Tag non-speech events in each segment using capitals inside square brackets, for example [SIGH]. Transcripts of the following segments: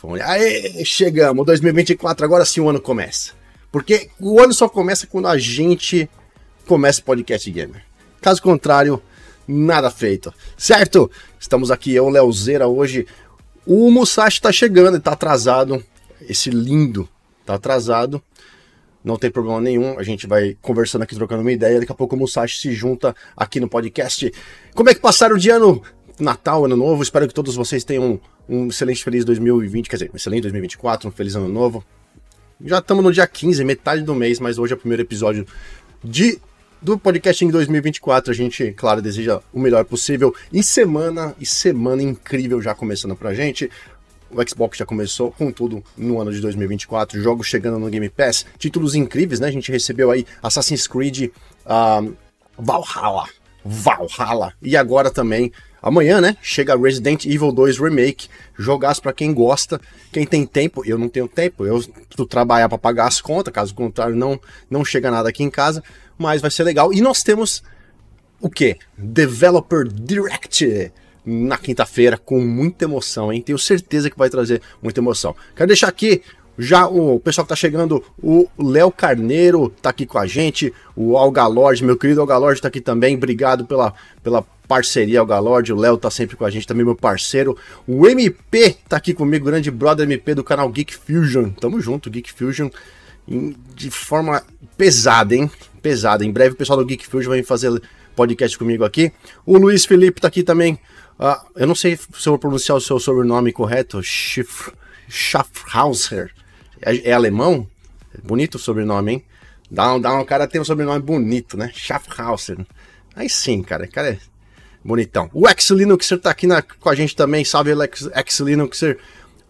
Aê, chegamos, 2024, agora sim o ano começa. Porque o ano só começa quando a gente começa o podcast gamer. Caso contrário, nada feito. Certo? Estamos aqui, eu, Leozeira, hoje. O Musashi tá chegando, ele tá atrasado. Esse lindo tá atrasado. Não tem problema nenhum, a gente vai conversando aqui, trocando uma ideia. Daqui a pouco o Musashi se junta aqui no podcast. Como é que passaram o dia ano Natal, Ano Novo? Espero que todos vocês tenham um excelente feliz 2020, quer dizer, um excelente 2024, um feliz ano novo. Já estamos no dia 15, metade do mês, mas hoje é o primeiro episódio de do podcast em 2024. A gente, claro, deseja o melhor possível. E semana, e semana incrível já começando pra gente. O Xbox já começou com tudo no ano de 2024, jogos chegando no Game Pass, títulos incríveis, né? A gente recebeu aí Assassin's Creed uh, Valhalla, Valhalla, e agora também Amanhã, né, chega Resident Evil 2 Remake, jogaço para quem gosta, quem tem tempo, eu não tenho tempo, eu preciso trabalhar para pagar as contas, caso contrário não não chega nada aqui em casa, mas vai ser legal. E nós temos o que? Developer Direct na quinta-feira com muita emoção, hein? Tenho certeza que vai trazer muita emoção. Quero deixar aqui já o pessoal que tá chegando, o Léo Carneiro tá aqui com a gente, o Algalord, meu querido Algalord tá aqui também, obrigado pela, pela parceria Algalord, o Léo tá sempre com a gente também, meu parceiro. O MP tá aqui comigo, grande brother MP do canal Geek Fusion. Tamo junto, Geek Fusion, de forma pesada, hein? Pesada. Em breve o pessoal do Geek Fusion vai fazer podcast comigo aqui. O Luiz Felipe tá aqui também. Uh, eu não sei se eu vou pronunciar o seu sobrenome correto, Schiff, Schaffhauser. É, é alemão? Bonito o sobrenome, hein? Dá, dá um cara tem um sobrenome bonito, né? Schaffhauser. Aí sim, cara. Cara é bonitão. O Ex Linuxer tá aqui na, com a gente também. Salve, Ex, Ex Linuxer.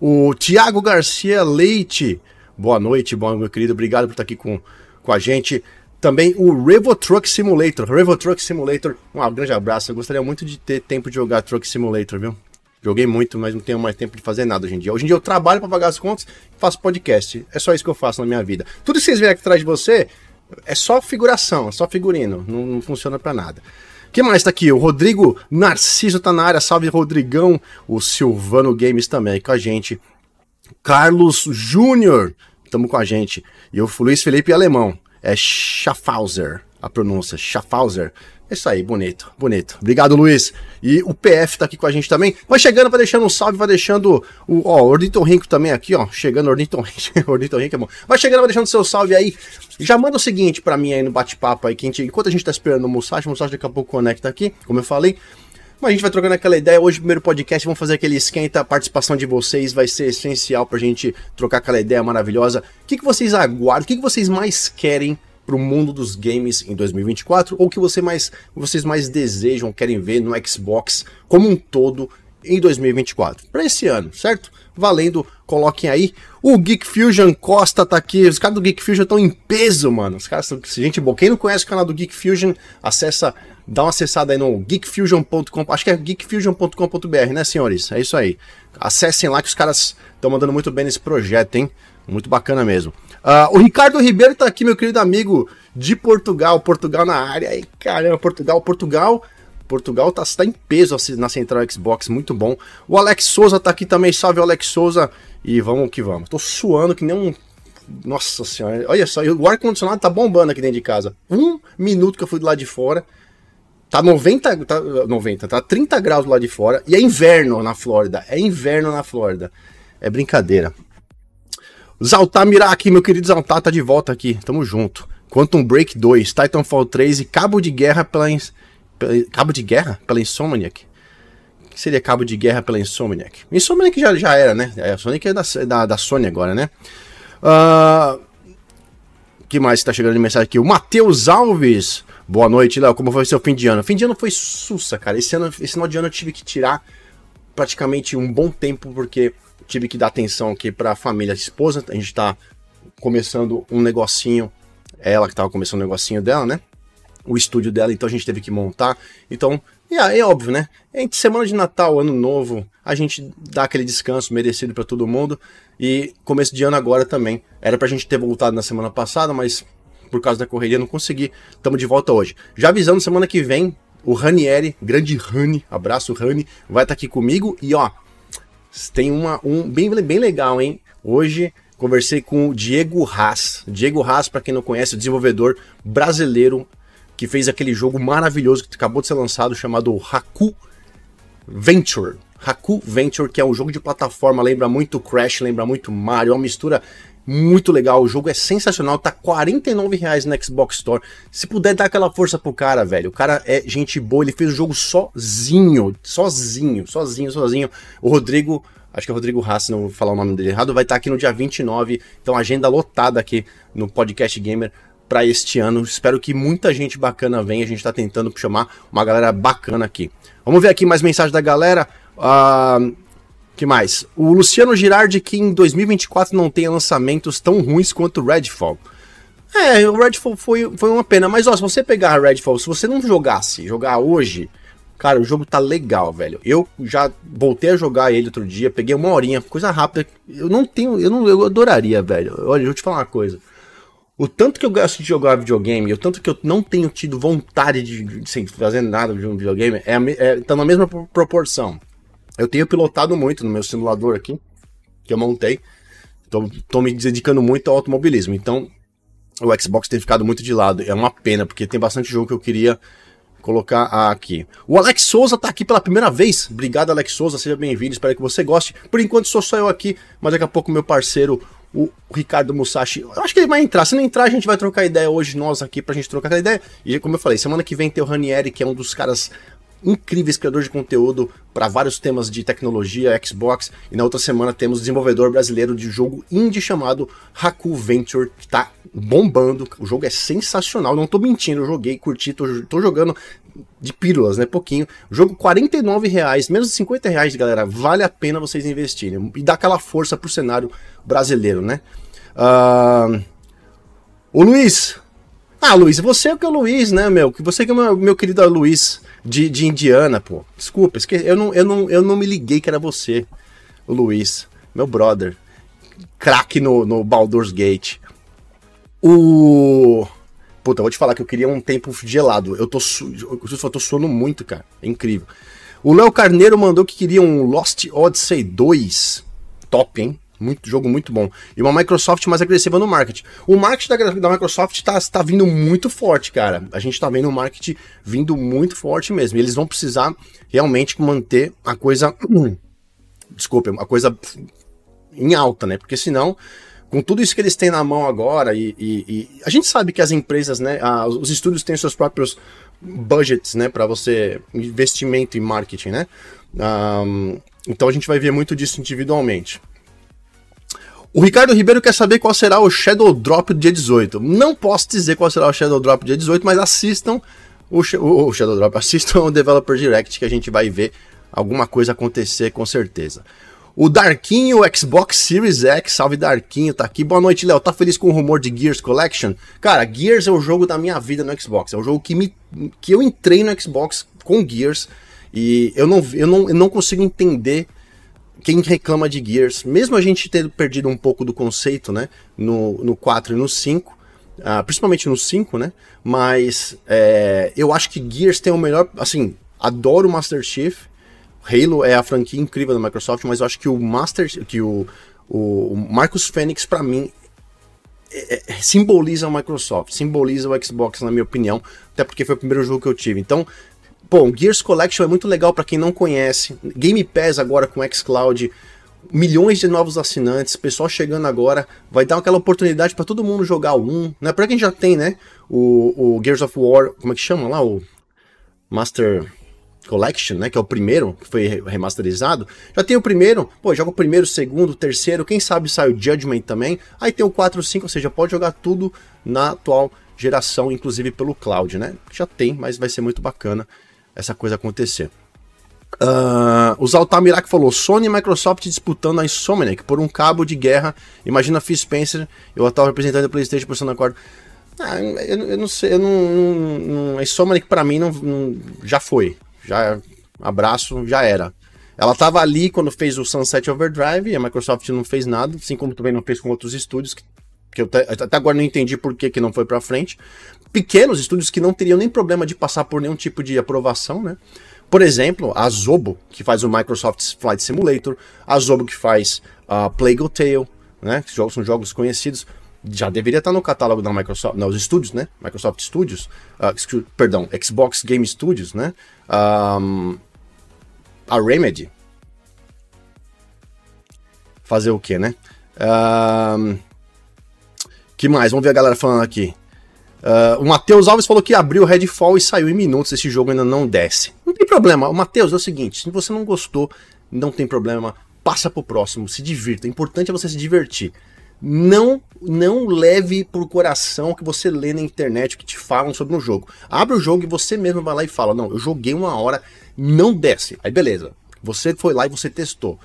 O Thiago Garcia Leite. Boa noite, bom, meu querido. Obrigado por estar aqui com, com a gente. Também o Revo Truck Simulator. Revo Truck Simulator. Um grande abraço. Eu gostaria muito de ter tempo de jogar Truck Simulator, viu? Joguei muito, mas não tenho mais tempo de fazer nada hoje em dia. Hoje em dia eu trabalho para pagar as contas e faço podcast. É só isso que eu faço na minha vida. Tudo que vocês veem aqui atrás de você é só figuração, é só figurino. Não, não funciona para nada. Que mais tá aqui? O Rodrigo Narciso tá na área. Salve, Rodrigão. O Silvano Games também com a gente. Carlos Júnior, estamos com a gente. E o Luiz Felipe Alemão. É Schaffhauser, a pronúncia. Schaffhauser. É isso aí, bonito, bonito. Obrigado, Luiz. E o PF tá aqui com a gente também. Vai chegando, vai deixando um salve, vai deixando o, ó, Ornitorrinco também aqui, ó. Chegando, Ornitorrinco, [LAUGHS] Ornitorrinco é bom. Vai chegando, vai deixando seu salve aí. Já manda o seguinte para mim aí no bate-papo aí, que a gente, enquanto a gente tá esperando o Musashi, o Musashi daqui a pouco conecta aqui, como eu falei. Mas a gente vai trocando aquela ideia. Hoje, primeiro podcast, vamos fazer aquele esquenta. A participação de vocês vai ser essencial pra gente trocar aquela ideia maravilhosa. O que, que vocês aguardam? O que, que vocês mais querem para o mundo dos games em 2024 ou que você mais, vocês mais desejam, querem ver no Xbox como um todo em 2024. Para esse ano, certo? Valendo, coloquem aí. O Geek Fusion Costa tá aqui. Os caras do Geek Fusion estão em peso, mano. Os caras são gente boa. Quem não conhece o canal do Geek Fusion, acessa, dá uma acessada aí no geekfusion.com. Acho que é geekfusion.com.br, né, senhores? É isso aí. Acessem lá que os caras estão mandando muito bem nesse projeto, hein? Muito bacana mesmo. Uh, o Ricardo Ribeiro tá aqui, meu querido amigo de Portugal. Portugal na área. Aí, caramba, Portugal, Portugal. Portugal tá, tá em peso na central Xbox, muito bom. O Alex Souza tá aqui também, salve Alex Souza. E vamos que vamos. Tô suando que nem um. Nossa senhora, olha só, o ar-condicionado tá bombando aqui dentro de casa. Um minuto que eu fui do lado de fora. Tá 90, tá 90, tá 30 graus lado de fora. E é inverno na Flórida. É inverno na Flórida. É brincadeira. Zaltar Miraki, meu querido Zaltar, tá de volta aqui. Tamo junto. Quantum Break 2, Titanfall 3 e Cabo de Guerra pela. Cabo de Guerra? Pela Insomniac? O que seria Cabo de Guerra pela Insomniac? Insomniac já, já era, né? A Sonic é da, da, da Sony agora, né? Uh... que mais tá chegando de mensagem aqui? O Matheus Alves. Boa noite, Léo. Como foi seu fim de ano? Fim de ano foi sussa, cara. Esse, ano, esse final de ano eu tive que tirar praticamente um bom tempo, porque tive que dar atenção aqui para a família, a esposa. A gente está começando um negocinho, ela que estava começando um negocinho dela, né? O estúdio dela, então a gente teve que montar. Então, é, é óbvio, né? Entre semana de Natal, Ano Novo, a gente dá aquele descanso merecido para todo mundo. E começo de ano agora também. Era pra gente ter voltado na semana passada, mas por causa da correria não consegui. Estamos de volta hoje. Já avisando, semana que vem, o Ranieri, grande Rani, abraço Rani, vai estar tá aqui comigo. E ó, tem uma, um bem, bem legal, hein? Hoje conversei com o Diego Haas. Diego Haas, para quem não conhece, o desenvolvedor brasileiro que fez aquele jogo maravilhoso que acabou de ser lançado chamado Haku Venture. Haku Venture, que é um jogo de plataforma, lembra muito Crash, lembra muito Mario, é uma mistura muito legal. O jogo é sensacional, tá R$ reais no Xbox Store. Se puder dar aquela força pro cara, velho. O cara é gente boa, ele fez o jogo sozinho, sozinho, sozinho, sozinho. O Rodrigo, acho que é o Rodrigo Haas, não vou falar o nome dele errado, vai estar tá aqui no dia 29. Então, agenda lotada aqui no Podcast Gamer para este ano. Espero que muita gente bacana venha. A gente tá tentando chamar uma galera bacana aqui. Vamos ver aqui mais mensagem da galera. Uh, que mais? O Luciano Girardi que em 2024 não tenha lançamentos tão ruins quanto o Redfall. É, o Redfall foi, foi uma pena, mas ó, se você pegar Redfall, se você não jogasse, jogar hoje, cara, o jogo tá legal, velho. Eu já voltei a jogar ele outro dia, peguei uma horinha, coisa rápida. Eu não tenho, eu não, eu adoraria, velho. Olha, eu vou te falar uma coisa. O tanto que eu gosto de jogar videogame, o tanto que eu não tenho tido vontade de, de, sem fazer nada de um videogame, é, é, tá na mesma proporção. Eu tenho pilotado muito no meu simulador aqui, que eu montei. Tô, tô me dedicando muito ao automobilismo. Então, o Xbox tem ficado muito de lado. É uma pena, porque tem bastante jogo que eu queria colocar aqui. O Alex Souza tá aqui pela primeira vez. Obrigado, Alex Souza. Seja bem-vindo. Espero que você goste. Por enquanto, sou só eu aqui, mas daqui a pouco meu parceiro, o Ricardo Musashi. Eu acho que ele vai entrar. Se não entrar, a gente vai trocar ideia hoje, nós aqui, pra gente trocar ideia. E como eu falei, semana que vem tem o Ranieri, que é um dos caras incríveis criadores de conteúdo para vários temas de tecnologia, Xbox, e na outra semana temos desenvolvedor brasileiro de jogo indie chamado Haku Venture, que tá bombando. O jogo é sensacional, não tô mentindo, eu joguei, curti, tô, tô jogando de pílulas, né? Pouquinho. Jogo 49 reais, menos de 50 reais, galera. Vale a pena vocês investirem. E dá aquela força pro cenário brasileiro, né? Uh... O Luiz. Ah, Luiz, você é o que é o Luiz, né, meu? Você que é o meu, meu querido Luiz de, de Indiana, pô. Desculpa, eu não, eu, não, eu não me liguei que era você, o Luiz, meu brother. Craque no, no Baldur's Gate. O. Puta, vou te falar que eu queria um tempo gelado. Eu tô, su... eu tô suando muito, cara. É incrível. O Léo Carneiro mandou que queria um Lost Odyssey 2. Top, hein? Muito, jogo muito bom. E uma Microsoft mais agressiva no marketing. O marketing da, da Microsoft está tá vindo muito forte, cara. A gente está vendo o marketing vindo muito forte mesmo. E eles vão precisar realmente manter a coisa. [CLEARS THROAT] Desculpe, a coisa em alta, né? Porque senão, com tudo isso que eles têm na mão agora, e, e, e a gente sabe que as empresas, né? os estúdios têm seus próprios budgets, né? Para você. investimento em marketing, né? Um, então a gente vai ver muito disso individualmente. O Ricardo Ribeiro quer saber qual será o Shadow Drop do dia 18. Não posso dizer qual será o Shadow Drop do dia 18, mas assistam o, o, o Shadow Drop, [LAUGHS] assistam o Developer Direct que a gente vai ver alguma coisa acontecer com certeza. O Darkinho Xbox Series X, salve Darkinho, tá aqui. Boa noite, Léo. Tá feliz com o rumor de Gears Collection? Cara, Gears é o jogo da minha vida no Xbox. É o jogo que, me, que eu entrei no Xbox com Gears e eu não, eu não, eu não consigo entender quem reclama de Gears, mesmo a gente ter perdido um pouco do conceito, né, no, no 4 e no 5, uh, ah, principalmente no 5, né, mas é, eu acho que Gears tem o melhor, assim, adoro o Master Chief, Halo é a franquia incrível da Microsoft, mas eu acho que o Master, que o, o Marcus Fênix, para mim, é, é, simboliza a Microsoft, simboliza o Xbox, na minha opinião, até porque foi o primeiro jogo que eu tive. Então, Bom, Gears Collection é muito legal para quem não conhece. Game Pass agora com xCloud, milhões de novos assinantes, pessoal chegando agora, vai dar aquela oportunidade para todo mundo jogar o 1, né? Para quem já tem, né, o, o, Gears of War, como é que chama lá, o Master Collection, né, que é o primeiro que foi remasterizado. Já tem o primeiro, pô, joga o primeiro, o segundo, o terceiro, quem sabe sai o Judgment também. Aí tem o 4, 5, ou seja, pode jogar tudo na atual geração, inclusive pelo cloud, né? Já tem, mas vai ser muito bacana essa coisa acontecer. Uh, o Zaltamirac falou: Sony e Microsoft disputando a Insomniac por um cabo de guerra. Imagina Phil Spencer e o atual representante da PlayStation por acordo. Ah, eu, eu, não sei, eu não, não, não a Insomniac para mim não, não, já foi. Já abraço, já era. Ela estava ali quando fez o Sunset Overdrive e a Microsoft não fez nada, assim como também não fez com outros estúdios que, que eu até agora não entendi por que, que não foi para frente pequenos estúdios que não teriam nem problema de passar por nenhum tipo de aprovação, né? Por exemplo, a Zobo, que faz o Microsoft Flight Simulator, a Zobo que faz a uh, Plague Tale, né? Que são jogos conhecidos. Já deveria estar no catálogo da Microsoft, nos estúdios, né? Microsoft Studios, uh, perdão, Xbox Game Studios, né? Um, a Remedy. Fazer o que, né? Um, que mais? Vamos ver a galera falando aqui. Uh, o Matheus Alves falou que abriu o Redfall e saiu em minutos. Esse jogo ainda não desce. Não tem problema. O Matheus é o seguinte: se você não gostou, não tem problema. Passa pro próximo, se divirta. O importante é você se divertir. Não, não leve por coração o que você lê na internet, o que te falam sobre um jogo. Abre o jogo e você mesmo vai lá e fala: Não, eu joguei uma hora, não desce. Aí beleza. Você foi lá e você testou.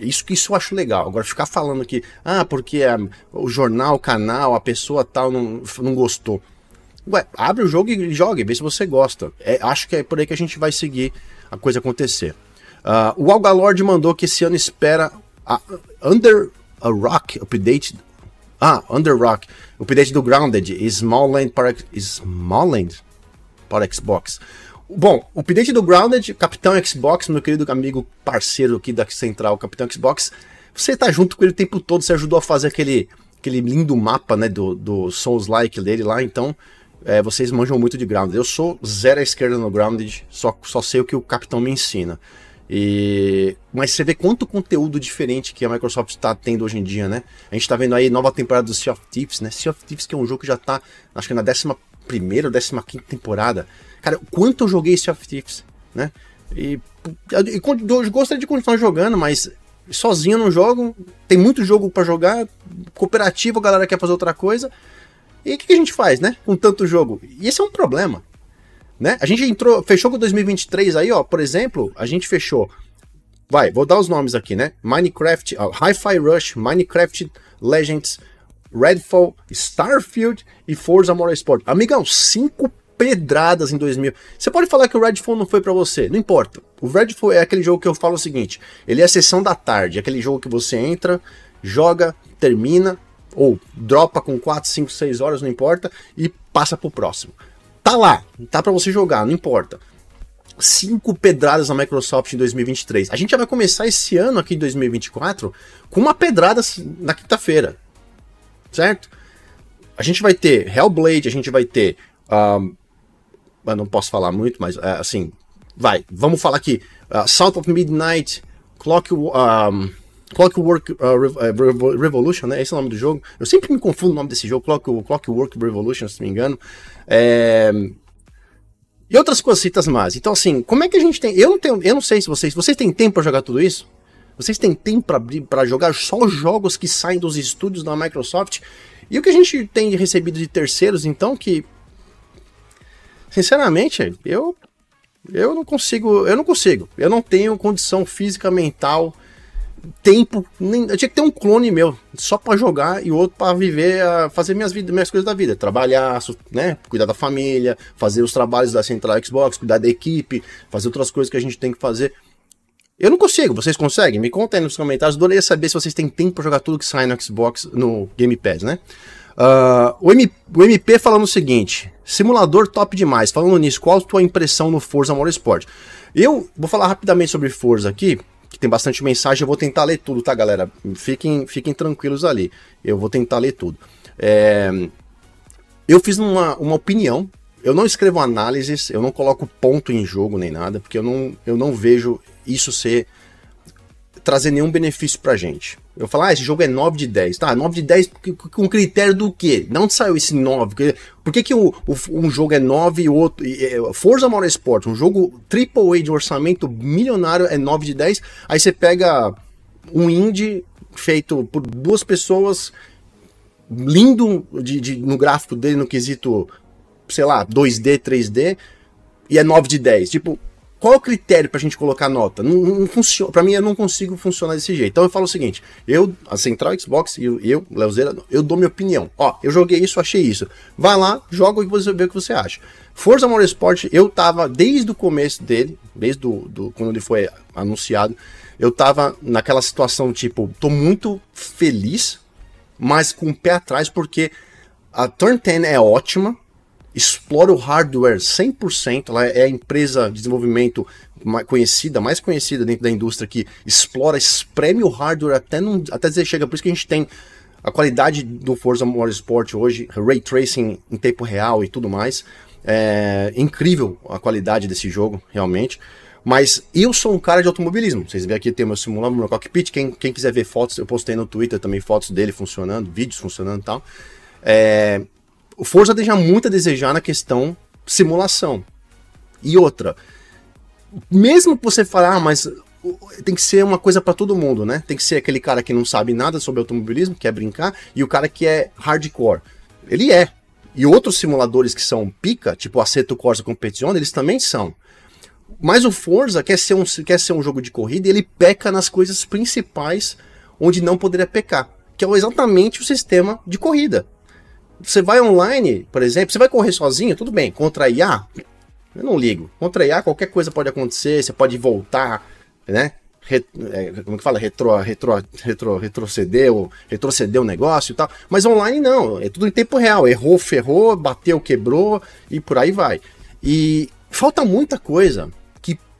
Isso que isso eu acho legal. Agora ficar falando que, ah, porque é, o jornal, o canal, a pessoa tal não, não gostou. Ué, abre o jogo e jogue, vê se você gosta. É, acho que é por aí que a gente vai seguir a coisa acontecer. Uh, o Algalord mandou que esse ano espera a Under a Rock update. Ah, Under Rock. Update do Grounded Smallland para Smallland para Xbox. Bom, o update do Grounded, Capitão Xbox, meu querido amigo parceiro aqui da Central, Capitão Xbox, você tá junto com ele o tempo todo, você ajudou a fazer aquele, aquele lindo mapa, né, do, do Souls-like dele lá, então é, vocês manjam muito de Grounded. Eu sou zero à esquerda no Grounded, só, só sei o que o Capitão me ensina. E... Mas você vê quanto conteúdo diferente que a Microsoft está tendo hoje em dia, né? A gente está vendo aí nova temporada do Sea of Thieves, né? Sea of Thieves que é um jogo que já está, acho que na 11 primeira ou 15 quinta temporada. Cara, quanto eu joguei Sea of Thieves, né? E, e, e gostaria de continuar jogando, mas sozinho não jogo. Tem muito jogo para jogar, cooperativo, a galera quer fazer outra coisa. E o que, que, a gente faz, né? Com tanto jogo? E esse é um problema. Né? A gente entrou, fechou com 2023 aí, ó, por exemplo, a gente fechou. Vai, vou dar os nomes aqui, né? Minecraft, Hi-Fi Rush, Minecraft Legends, Redfall, Starfield e Forza Motorsport. Amigão, cinco pedradas em 2000. Você pode falar que o Redfall não foi para você, não importa. O Redfall é aquele jogo que eu falo o seguinte: ele é a sessão da tarde, aquele jogo que você entra, joga, termina, ou dropa com 4, 5, 6 horas, não importa, e passa pro próximo. Tá lá, tá para você jogar, não importa. Cinco pedradas na Microsoft em 2023. A gente já vai começar esse ano aqui em 2024 com uma pedrada na quinta-feira, certo? A gente vai ter Hellblade, a gente vai ter um, eu não posso falar muito, mas é, assim, vai, vamos falar aqui. Uh, South of Midnight, Clock, um, Clockwork uh, Revolution, né? Esse é o nome do jogo. Eu sempre me confundo o nome desse jogo, Clock, Clockwork Revolution, se não me engano. É... E outras coisitas mais. Então, assim, como é que a gente tem. Eu não tenho. Eu não sei se vocês. Vocês têm tempo para jogar tudo isso? Vocês têm tempo para jogar só jogos que saem dos estúdios da Microsoft? E o que a gente tem recebido de terceiros, então, que Sinceramente, eu eu não consigo, eu não consigo. Eu não tenho condição física, mental, tempo, nem, eu tinha que ter um clone meu, só para jogar e outro para viver, fazer minhas minhas coisas da vida, trabalhar, né, cuidar da família, fazer os trabalhos da Central Xbox, cuidar da equipe, fazer outras coisas que a gente tem que fazer. Eu não consigo, vocês conseguem? Me contem nos comentários, adoraria saber se vocês têm tempo para jogar tudo que sai no Xbox, no Game Pass, né? Uh, o, M, o MP falando o seguinte: simulador top demais. Falando nisso, qual a tua impressão no Forza Motorsport? Eu vou falar rapidamente sobre Forza aqui, que tem bastante mensagem. Eu vou tentar ler tudo, tá, galera? Fiquem, fiquem tranquilos ali. Eu vou tentar ler tudo. É, eu fiz uma, uma opinião. Eu não escrevo análises, eu não coloco ponto em jogo nem nada, porque eu não, eu não vejo isso ser trazer nenhum benefício pra gente. Eu falo, ah, esse jogo é 9 de 10. Tá, 9 de 10 com critério do quê? Onde saiu esse 9? Por que, que o, o, um jogo é 9 e o outro. É, Forza Motorsport, um jogo AAA de orçamento milionário é 9 de 10. Aí você pega um indie feito por duas pessoas, lindo de, de, no gráfico dele, no quesito, sei lá, 2D, 3D, e é 9 de 10. Tipo, qual é o critério pra gente colocar nota? Não, não funciona. Pra mim, eu não consigo funcionar desse jeito. Então eu falo o seguinte: eu, a Central Xbox, eu, eu Leozeira, eu dou minha opinião. Ó, eu joguei isso, achei isso. Vai lá, joga e você vê o que você acha. Forza Motorsport, eu tava desde o começo dele, desde do, do, quando ele foi anunciado, eu tava naquela situação tipo, tô muito feliz, mas com o pé atrás, porque a Turn 10 é ótima, explora o hardware 100%, ela é a empresa de desenvolvimento conhecida, mais conhecida dentro da indústria que explora, espreme o hardware até, não, até dizer chega. Por isso que a gente tem a qualidade do Forza Motorsport hoje, ray tracing em tempo real e tudo mais. É incrível a qualidade desse jogo, realmente. Mas eu sou um cara de automobilismo. Vocês veem aqui tem meu simulador, meu cockpit. Quem, quem quiser ver fotos, eu postei no Twitter também fotos dele funcionando, vídeos funcionando e tal. É, o Forza deixa muito a desejar na questão simulação. E outra, mesmo que você falar, ah, mas tem que ser uma coisa para todo mundo, né? Tem que ser aquele cara que não sabe nada sobre automobilismo, quer brincar, e o cara que é hardcore. Ele é. E outros simuladores que são pica, tipo Assetto Corsa Competizione, eles também são. Mas o Forza quer ser, um, quer ser um jogo de corrida e ele peca nas coisas principais onde não poderia pecar, que é exatamente o sistema de corrida. Você vai online, por exemplo, você vai correr sozinho, tudo bem, contra IA, eu não ligo. Contra IA qualquer coisa pode acontecer, você pode voltar, né? É, como que fala? Retro, retro, retro, retroceder, ou retroceder o negócio e tal. Mas online não, é tudo em tempo real. Errou, ferrou, bateu, quebrou e por aí vai. E falta muita coisa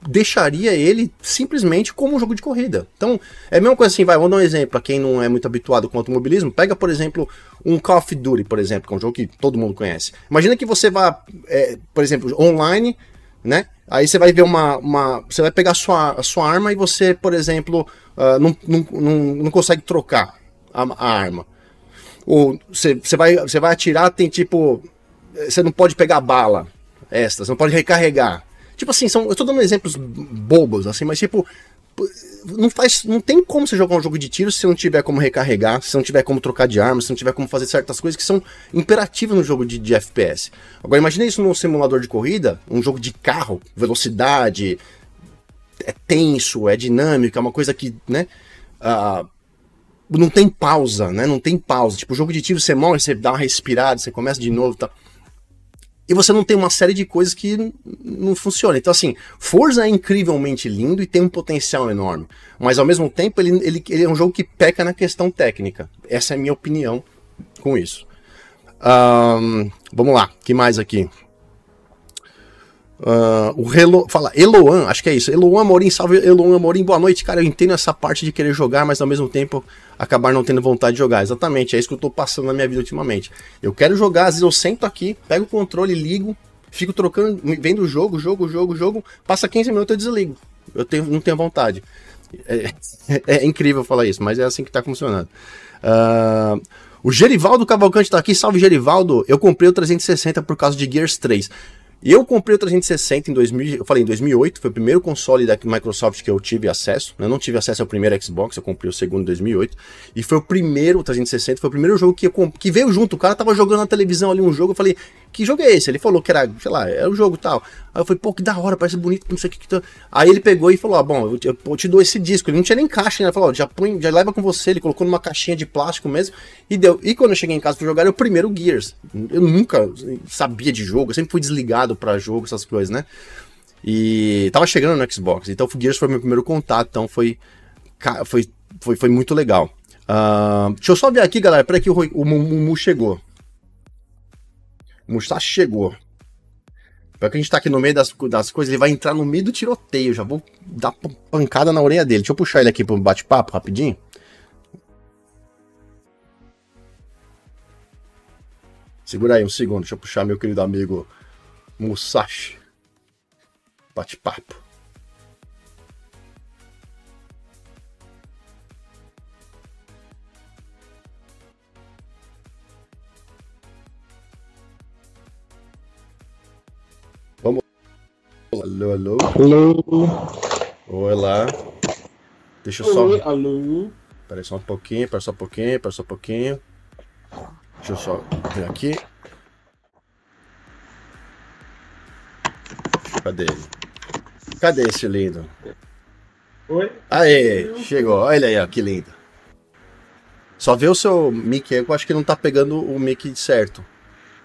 deixaria ele simplesmente como um jogo de corrida. Então, é a mesma coisa assim, vai, vamos dar um exemplo para quem não é muito habituado com automobilismo. Pega, por exemplo, um Call of Duty, por exemplo, que é um jogo que todo mundo conhece. Imagina que você vá, é, por exemplo, online, né? Aí você vai ver uma. uma você vai pegar a sua, a sua arma e você, por exemplo, uh, não, não, não, não, consegue trocar a, a arma. Ou você, você, vai, você vai atirar, tem tipo. Você não pode pegar bala extra, você não pode recarregar. Tipo assim, são, eu tô dando exemplos bobos, assim, mas tipo, não faz, não tem como você jogar um jogo de tiro se não tiver como recarregar, se não tiver como trocar de arma, se não tiver como fazer certas coisas que são imperativas no jogo de, de FPS. Agora imagine isso num simulador de corrida, um jogo de carro, velocidade, é tenso, é dinâmico, é uma coisa que, né, uh, não tem pausa, né, não tem pausa. Tipo, jogo de tiro você morre, você dá uma respirada, você começa de novo, tá e você não tem uma série de coisas que não funcionam. Então, assim, Forza é incrivelmente lindo e tem um potencial enorme. Mas, ao mesmo tempo, ele, ele, ele é um jogo que peca na questão técnica. Essa é a minha opinião com isso. Um, vamos lá, que mais aqui? Uh, o Helo, fala Eloan, acho que é isso. Eloan Amorim, salve Eloan Amorim, boa noite, cara. Eu entendo essa parte de querer jogar, mas ao mesmo tempo acabar não tendo vontade de jogar. Exatamente, é isso que eu tô passando na minha vida ultimamente. Eu quero jogar, às vezes eu sento aqui, pego o controle, ligo, fico trocando, vendo o jogo, jogo, jogo, jogo, passa 15 minutos eu desligo. Eu tenho, não tenho vontade. É, é, [LAUGHS] é incrível falar isso, mas é assim que tá funcionando. Uh, o Gerivaldo Cavalcante tá aqui, salve Gerivaldo. Eu comprei o 360 por causa de Gears 3. Eu comprei o 360 em 2000, eu falei em 2008, foi o primeiro console da Microsoft que eu tive acesso. Eu não tive acesso ao primeiro Xbox, eu comprei o segundo em 2008. E foi o primeiro, o 360, foi o primeiro jogo que, eu, que veio junto. O cara tava jogando na televisão ali um jogo, eu falei, que jogo é esse? Ele falou que era, sei lá, era o jogo tal. Aí eu falei, pô, que da hora, parece bonito, não sei o que que tá. Aí ele pegou e falou, ah, bom, eu te, eu te dou esse disco. Ele não tinha nem caixa, né? Ele falou, já põe, já leva com você. Ele colocou numa caixinha de plástico mesmo e deu. E quando eu cheguei em casa pra jogar, era o primeiro Gears. Eu nunca sabia de jogo, eu sempre fui desligado para jogo, essas coisas, né? E tava chegando no Xbox, então o Gears foi meu primeiro contato, então foi, foi, foi, foi muito legal. Uh, deixa eu só ver aqui, galera. Peraí que o, o Mumu chegou. O Mustache chegou. Pior que a gente tá aqui no meio das, das coisas, ele vai entrar no meio do tiroteio. Já vou dar pancada na orelha dele. Deixa eu puxar ele aqui pro bate-papo rapidinho. Segura aí um segundo, deixa eu puxar meu querido amigo Musashi. Bate-papo. Alô, alô. Alô. Olá. Deixa eu só. alô. Peraí só um pouquinho, pera só um pouquinho, pera só um pouquinho. Deixa eu só ver aqui. Cadê ele? Cadê esse lindo? Oi? Aê, chegou. Olha ele aí, ó, que lindo. Só vê o seu mic aí, eu acho que não tá pegando o mic certo.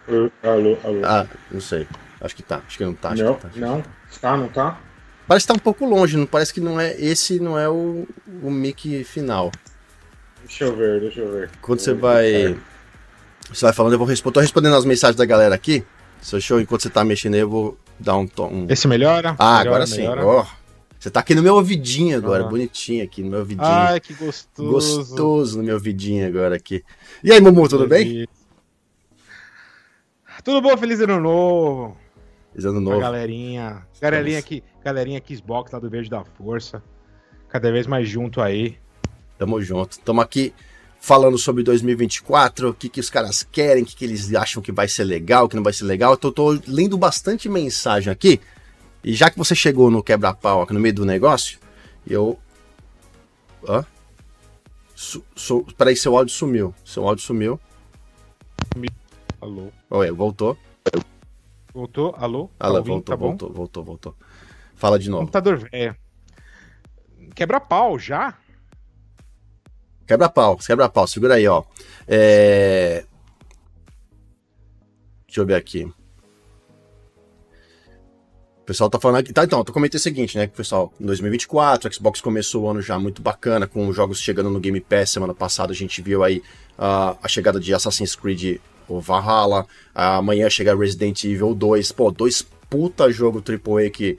Alô, alô, alô. Ah, não sei. Acho que tá, acho que não tá. Acho não, tá. não. Tá, não tá? Parece que tá um pouco longe, não parece que não é. Esse não é o, o mic final. Deixa eu ver, deixa eu ver. Quando você vai. Você vai falando, eu vou responder. Tô respondendo as mensagens da galera aqui. Seu show, enquanto você tá mexendo aí, eu vou dar um tom. um- Esse melhora? Ah, Melhora, agora sim. Ó, Você tá aqui no meu ouvidinho agora, Ah. bonitinho aqui no meu ouvidinho. Ai, que gostoso. Gostoso no meu ouvidinho agora aqui. E aí, Mumu, tudo bem? Tudo bom, feliz ano novo. Feliz ano Pra novo. galerinha. Galerinha aqui, galerinha Xbox lá do Verde da Força. Cada vez mais junto aí. Tamo junto. Tamo aqui falando sobre 2024, o que, que os caras querem, o que, que eles acham que vai ser legal, o que não vai ser legal. Então, tô lendo bastante mensagem aqui. E já que você chegou no quebra-pau aqui no meio do negócio, eu. Hã? Su su peraí, seu áudio sumiu. Seu áudio sumiu. Alô. Oi, voltou. Voltou? Alô? Tá Alô, ouvindo? voltou, tá bom? voltou, voltou, voltou. Fala de novo. Computador velho. Quebra pau já? Quebra-pau, quebra-pau, segura aí, ó. É... Deixa eu ver aqui. O pessoal tá falando aqui. Tá, então, eu comentei o seguinte, né? Pessoal, em 2024, o Xbox começou o ano já muito bacana, com jogos chegando no Game Pass. Semana passada a gente viu aí ah, a chegada de Assassin's Creed, o Valhalla. amanhã chega Resident Evil 2. Pô, dois puta jogo AAA que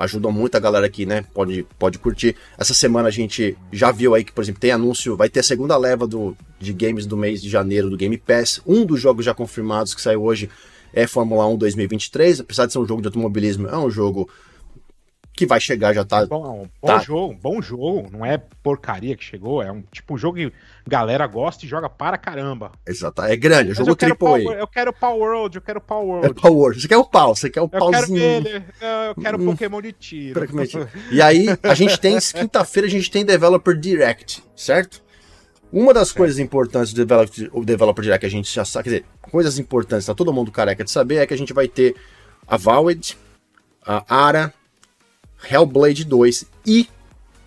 ajudam muito a galera aqui, né? Pode, pode curtir. Essa semana a gente já viu aí que, por exemplo, tem anúncio, vai ter a segunda leva do, de games do mês de janeiro do Game Pass. Um dos jogos já confirmados que saiu hoje é Fórmula 1 2023. Apesar de ser um jogo de automobilismo, é um jogo que vai chegar, já tá. Bom, bom Tá. jogo, bom jogo. Não é porcaria que chegou. É um tipo um jogo que galera gosta e joga para caramba. Exato, é grande, é jogo eu quero, Power, AAA. eu quero Power World, eu quero Power É World. Power. Você quer o pau, você quer o Eu quero pauzinho. ele, eu quero Hum. Pokémon de tiro. E aí, a gente tem, [LAUGHS] quinta-feira, a gente tem Developer Direct, certo? Uma das coisas importantes do Developer, Developer Direct que a gente já sabe, quer dizer, coisas importantes, tá todo mundo careca de saber, é que a gente vai ter a Valid, a Ara, Hellblade 2 e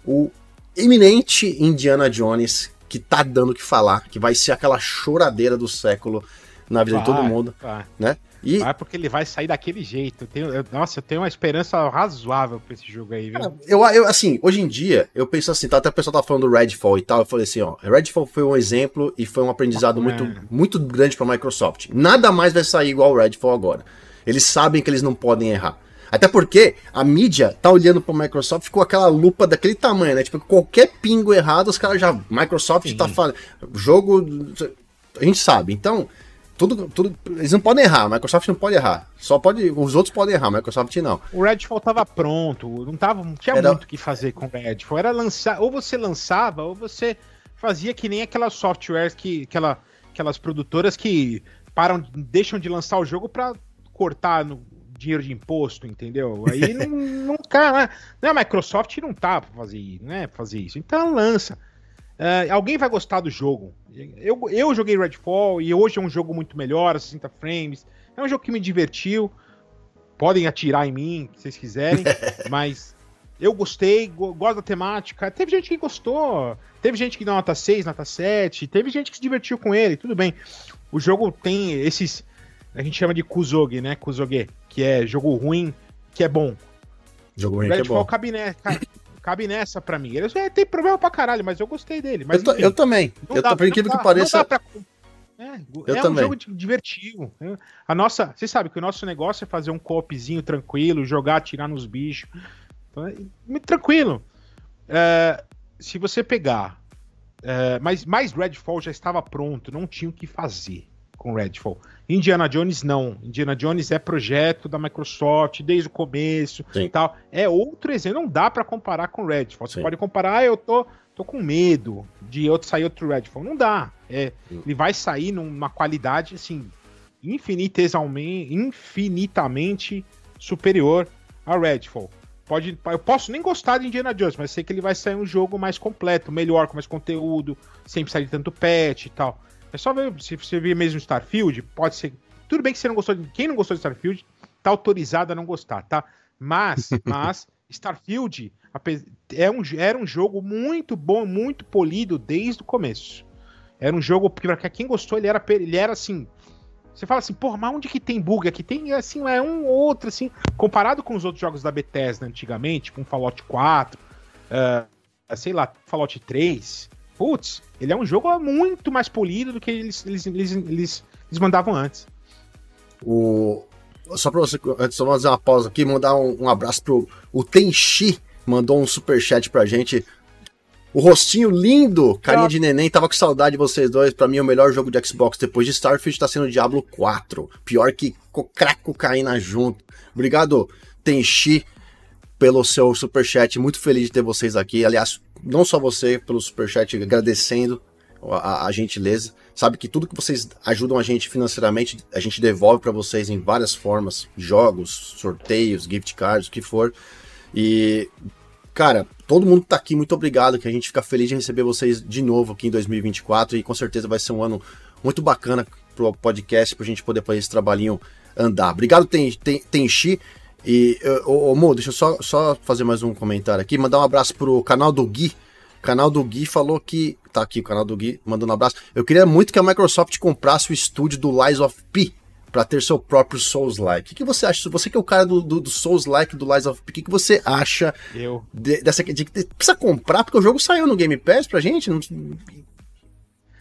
o eminente Indiana Jones, que tá dando o que falar, que vai ser aquela choradeira do século na vida de todo Vai, mundo, Vai, né? E vai porque ele vai sair daquele jeito. Eu tenho- eu- nossa, eu tenho uma esperança razoável pra esse jogo aí, viu? Cara, eu, eu, assim, hoje em dia, eu penso assim, tá, até o pessoal tá falando do Redfall e tal, eu falei assim, ó, Redfall foi um exemplo e foi um aprendizado É. muito, muito grande pra Microsoft. Nada mais vai sair igual o Redfall agora. Eles sabem que eles não podem errar. Até porque a mídia tá olhando pra Microsoft com aquela lupa daquele tamanho, né? Tipo, qualquer pingo errado, os caras já. Microsoft Sim. tá falando. Jogo. A gente sabe. Então, tudo, tudo. Eles não podem errar. A Microsoft não pode errar. Só pode. Os outros podem errar, a Microsoft não. O Redfall tava pronto, não, tava, não tinha Era- muito o que fazer com o Redfall. Era lançar, ou você lançava, ou você fazia que nem aquelas softwares que. Aquela, aquelas produtoras que param, deixam de lançar o jogo pra cortar no dinheiro de imposto, entendeu? [LAUGHS] Aí não, não, cara, né? a Microsoft não tá pra fazer, isso, né, pra fazer isso. Então lança. É, alguém vai gostar do jogo. Eu, eu joguei Redfall e hoje é um jogo muito melhor, 60 frames. É um jogo que me divertiu. Podem atirar em mim, se vocês quiserem, [LAUGHS] mas eu gostei, go- gosto da temática. Teve gente que gostou, teve gente que deu nota 6, nota 7, teve gente que se divertiu com ele, tudo bem. O jogo tem esses. A gente chama de Kuzoge, né? Kuzoge, que é jogo ruim, que é bom. Jogo ruim que é Redfall bom. cabe, ne- ca- cabe nessa pra mim. Ele é, tem problema pra caralho, mas eu gostei dele. Mas, Eu, ta- enfim. eu também. Não Eu dá- tô, por incrível que não pareça. dá pra- É, Eu é um também. jogo de- divertido. né? A nossa, você sabe que o nosso negócio é fazer um coopzinho tranquilo, jogar, atirar nos bichos. Então, é muito tranquilo. É, se você pegar, é, mas mais Redfall já estava pronto, não tinha o que fazer com Redfall. Indiana Jones não. Indiana Jones é projeto da Microsoft desde o começo Sim. e tal. É outro exemplo, não dá pra comparar com Redfall. Você Sim. pode comparar, ah, eu tô, tô com medo de outro sair outro Redfall. Não dá. É, Sim. ele vai sair numa qualidade assim infinitamente superior a Redfall. Pode, eu posso nem gostar de Indiana Jones, mas sei que ele vai sair um jogo mais completo, melhor, com mais conteúdo, sem precisar de tanto patch e tal. É só ver, se você ver mesmo Starfield, pode ser. Tudo bem que você não gostou de. Quem não gostou de Starfield, tá autorizado a não gostar, tá? Mas, [LAUGHS] mas, Starfield é um, era um jogo muito bom, muito polido desde o começo. Era um jogo, porque pra quem gostou, ele era, ele era assim. Você fala assim, porra, mas onde que tem bug aqui? Tem, assim, é um ou outro, assim. Comparado com os outros jogos da Bethesda antigamente, tipo um Fallout 4, eh, sei lá, Fallout 3. Putz, ele é um jogo muito mais polido do que eles, eles, eles, eles, eles mandavam antes. O... Só pra você, antes, só fazer uma pausa aqui, mandar um, um abraço pro o Tenchi mandou um super chat pra gente. O rostinho lindo, carinha de neném, tava com saudade de vocês dois. Pra mim, o melhor jogo de Xbox depois de Starfield tá sendo Diablo 4. Pior que craco cocaína junto. Obrigado, Tenchi, pelo seu superchat. Muito feliz de ter vocês aqui. Aliás, não só você pelo superchat, agradecendo a, a, gentileza. Sabe que tudo que vocês ajudam a gente financeiramente, a gente devolve para vocês em várias formas: jogos, sorteios, gift cards, o que for. E, cara, todo mundo que tá aqui, muito obrigado, que a gente fica feliz de receber vocês de novo aqui em 2024 e com certeza vai ser um ano muito bacana pro podcast, pra gente poder fazer esse trabalhinho andar. Obrigado, Tenchi. Ten, Ten e, ô, ô Mo, deixa eu só, só fazer mais um comentário aqui. Mandar um abraço pro canal do Gui. O canal do Gui falou que. Tá aqui o canal do Gui, mandando um abraço. Eu queria muito que a Microsoft comprasse o estúdio do Lies of P para ter seu próprio Souls-like. O que, você acha? Você que é o cara do, do, do Souls-like do Lies of P, o que, que você acha eu. De, dessa. De, de, precisa comprar, porque o jogo saiu no Game Pass pra gente? Não,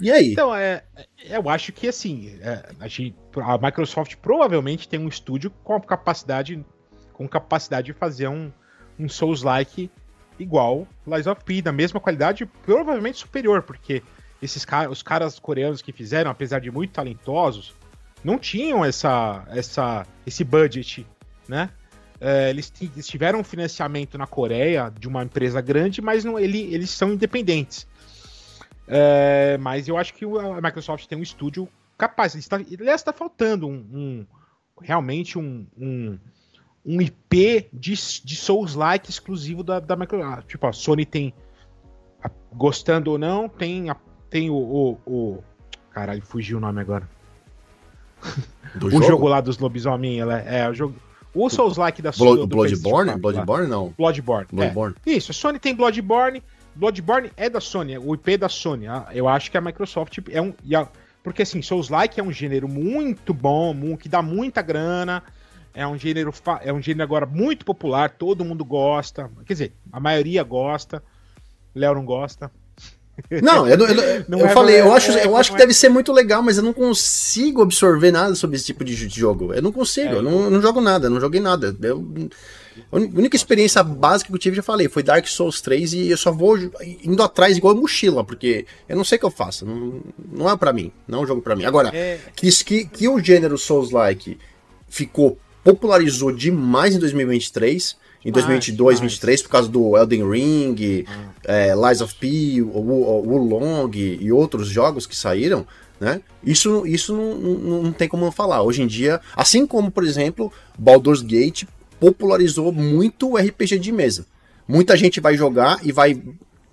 e aí? Então, é, eu acho que assim, é, a, gente, a Microsoft provavelmente tem um estúdio com capacidade com capacidade de fazer um, um Souls-like igual Lies of P, da mesma qualidade, provavelmente superior, porque esses caras, os caras coreanos que fizeram, apesar de muito talentosos, não tinham essa, essa, esse budget, né? É, eles, eles, tiveram um financiamento na Coreia de uma empresa grande, mas não, ele, eles são independentes. É, mas eu acho que a Microsoft tem um estúdio capaz. Está, aliás, está faltando um, um realmente um, um, um IP de, de Souls-like exclusivo da, da Microsoft. Tipo, a Sony tem, a, gostando ou não, tem, a, tem o, o, o, Caralho, fugiu o nome agora. [LAUGHS] Do o jogo? jogo? lá dos lobisomem, ela é, é o jogo. O Souls-like da Sony. Bloodborne? Bloodborne não. Bloodborne. Bloodborne. É. Isso, a Sony tem Bloodborne. Bloodborne é da Sony, o IP é da Sony. Eu acho que a Microsoft é um. Porque assim, Souls-like é um gênero muito bom, que dá muita grana. É um gênero é um gênero agora muito popular, todo mundo gosta. Quer dizer, a maioria gosta. Léo não gosta. Não, eu, eu, [LAUGHS] não eu é, falei, eu acho, eu acho que deve ser muito legal, mas eu não consigo absorver nada sobre esse tipo de jogo. Eu não consigo, é, eu, não, não jogo nada, não joguei nada. Eu, a única experiência básica que eu tive, já falei, foi Dark Souls 3 e eu só vou indo atrás igual mochila, porque eu não sei o que eu faço. Não, não é para mim, não é um jogo para mim. Agora, é... que, que o gênero Souls-like ficou popularizou demais em 2023, em 2022, 2023, por causa do Elden Ring, é, Lies of P, Wulong e outros jogos que saíram, né? Isso, isso não, não, não tem como falar. Hoje em dia, assim como, por exemplo, Baldur's Gate popularizou muito o RPG de mesa. Muita gente vai jogar e vai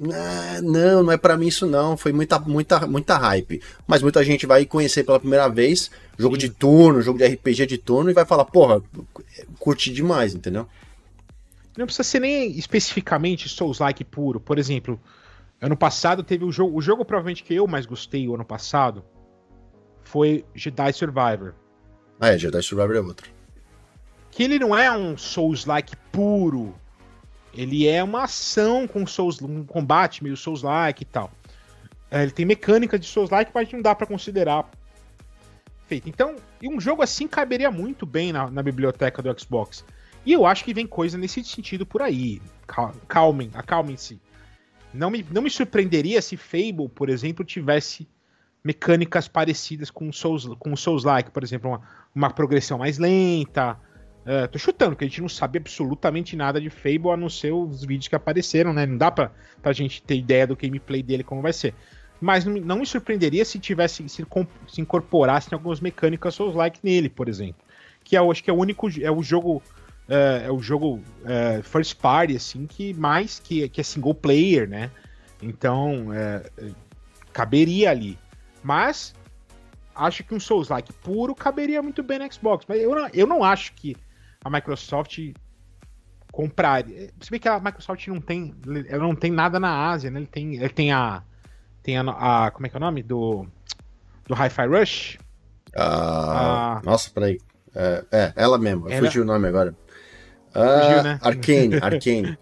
ah, não, não é para mim isso não, foi muita, muita, muita hype. Mas muita gente vai conhecer pela primeira vez jogo Sim. de turno, jogo de RPG de turno e vai falar, porra, curti demais, entendeu? Não precisa ser nem especificamente Souls-like puro. Por exemplo, ano passado teve o jogo, o jogo provavelmente que eu mais gostei o ano passado foi Jedi Survivor. Ah, é, Jedi Survivor é outro. Que ele não é um Souls-like puro, ele é uma ação com Souls, um combate meio Souls-like e tal. É, ele tem mecânica de Souls-like, mas não dá para considerar feito. Então, e um jogo assim caberia muito bem na, na, biblioteca do Xbox. E eu acho que vem coisa nesse sentido por aí. Calmem, acalmem-se. Não me, não me surpreenderia se Fable, por exemplo, tivesse mecânicas parecidas com Souls, com Souls-like, por exemplo, uma, uma progressão mais lenta, Uh, tô chutando, que a gente não sabe absolutamente nada de Fable, a não ser os vídeos que apareceram, né? Não dá pra, pra gente ter ideia do gameplay dele como vai ser. Mas não, me surpreenderia se tivesse se, se incorporassem algumas mecânicas Souls-like nele, por exemplo. Que eu acho que é o único. É o jogo. Uh, é o jogo uh, first party, assim, que mais que, que é single player, né? Então, caberia ali. Mas acho que um Souls-like puro caberia muito bem no Xbox. Mas eu não, eu não acho que a Microsoft comprar. Se bem que a Microsoft não tem, ela não tem nada na Ásia, né? Ele tem, ele tem a, tem a, a como é que é o nome do do Hi-Fi Rush? Ah, ah, nossa, peraí. É, é ela mesmo. Ela... Fugiu o nome agora. Ah, Fugiu, né? Arcane, [LAUGHS] Arcane.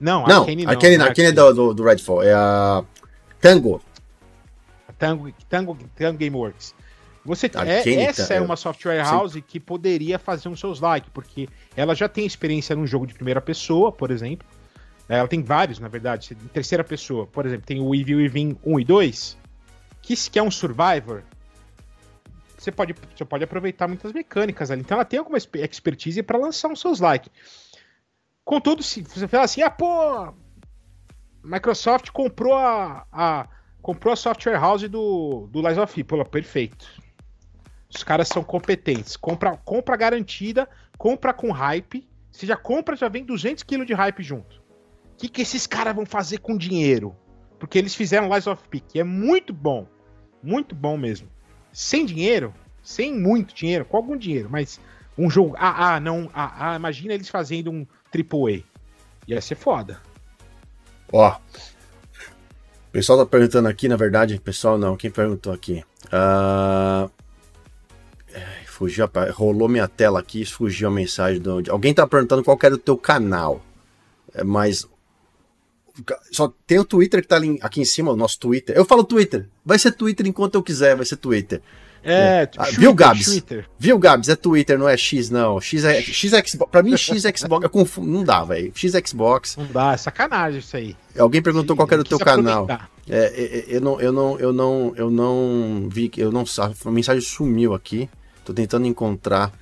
Não, não, Arcane não. Arcane, Arcane é do, do, do Redfall. É a Tango. Tango, Tango, Tango Gameworks. Você é, essa é uma software house que poderia fazer um seus like, porque ela já tem experiência num jogo de primeira pessoa, por exemplo, Ela tem vários, na verdade, em terceira pessoa. Por exemplo, tem o Evil Within 1 e 2, que, que é um Survivor. Você pode, você pode aproveitar muitas mecânicas ali. Então ela tem alguma expertise para lançar uns seus likes. Contudo, se você fala assim, ah, pô, Microsoft comprou a, a comprou a software house do, do Lies of P. Pô, perfeito. Os caras são competentes. Compra, compra garantida, compra com hype. Você já compra, já vem 200 kg de hype junto. Que, que esses caras vão fazer com dinheiro? Porque eles fizeram Lies of P, que é muito bom. Muito bom mesmo. Sem dinheiro, sem muito dinheiro, com algum dinheiro, mas um jogo. Ah, ah, não. Ah, ah, imagina eles fazendo um AAA. Ia ser foda. Ó. O pessoal tá perguntando aqui, na verdade, pessoal não, quem perguntou aqui? Uh, fugiu, rolou minha tela aqui, fugiu a mensagem onde. Alguém tá perguntando qual era o teu canal. É, mas só tem o Twitter que tá ali, aqui em cima, o nosso Twitter. Eu falo Twitter, vai ser Twitter enquanto eu quiser, vai ser Twitter. É, é. Ah, viu, Gabs? Twitter. Viu, Gabs? É Twitter, não é X, não. X é X Xbox. Pra mim, X Xbox é confuso. Não dá, velho. X Xbox. Não dá, é sacanagem isso aí. Alguém perguntou qual era o teu canal. É, é, é, eu não, eu não, eu não, eu não vi, eu não, a mensagem sumiu aqui. Tô tentando encontrar.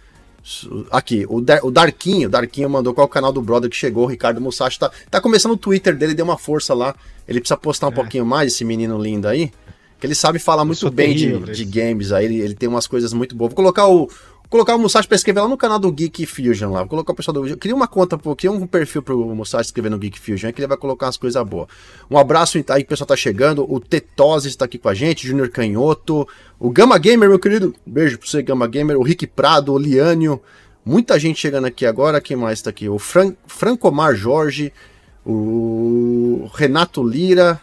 Aqui, o, Dar, o Darquinho, Darquinho mandou qual é o canal do brother que chegou, o Ricardo Musashi. Tá, tá começando o Twitter dele, deu uma força lá. Ele precisa postar um é. pouquinho mais, esse menino lindo aí. Que ele sabe falar muito bem de, de games aí, ele, ele, tem umas coisas muito boas. Vou colocar o, colocar o Musashi pra escrever lá no canal do Geek Fusion lá. Vou colocar o pessoal do. Queria uma conta, queria um perfil pro Musashi escrever no Geek Fusion, que ele vai colocar umas coisas boas. Um abraço aí, o pessoal tá chegando. O Tetose está aqui com a gente, Junior Canhoto, o Gama Gamer, meu querido. Beijo pra você, Gama Gamer. O Rick Prado, o Liânio. Muita gente chegando aqui agora. Quem mais tá aqui? O Fran Francomar Jorge, o Renato Lira.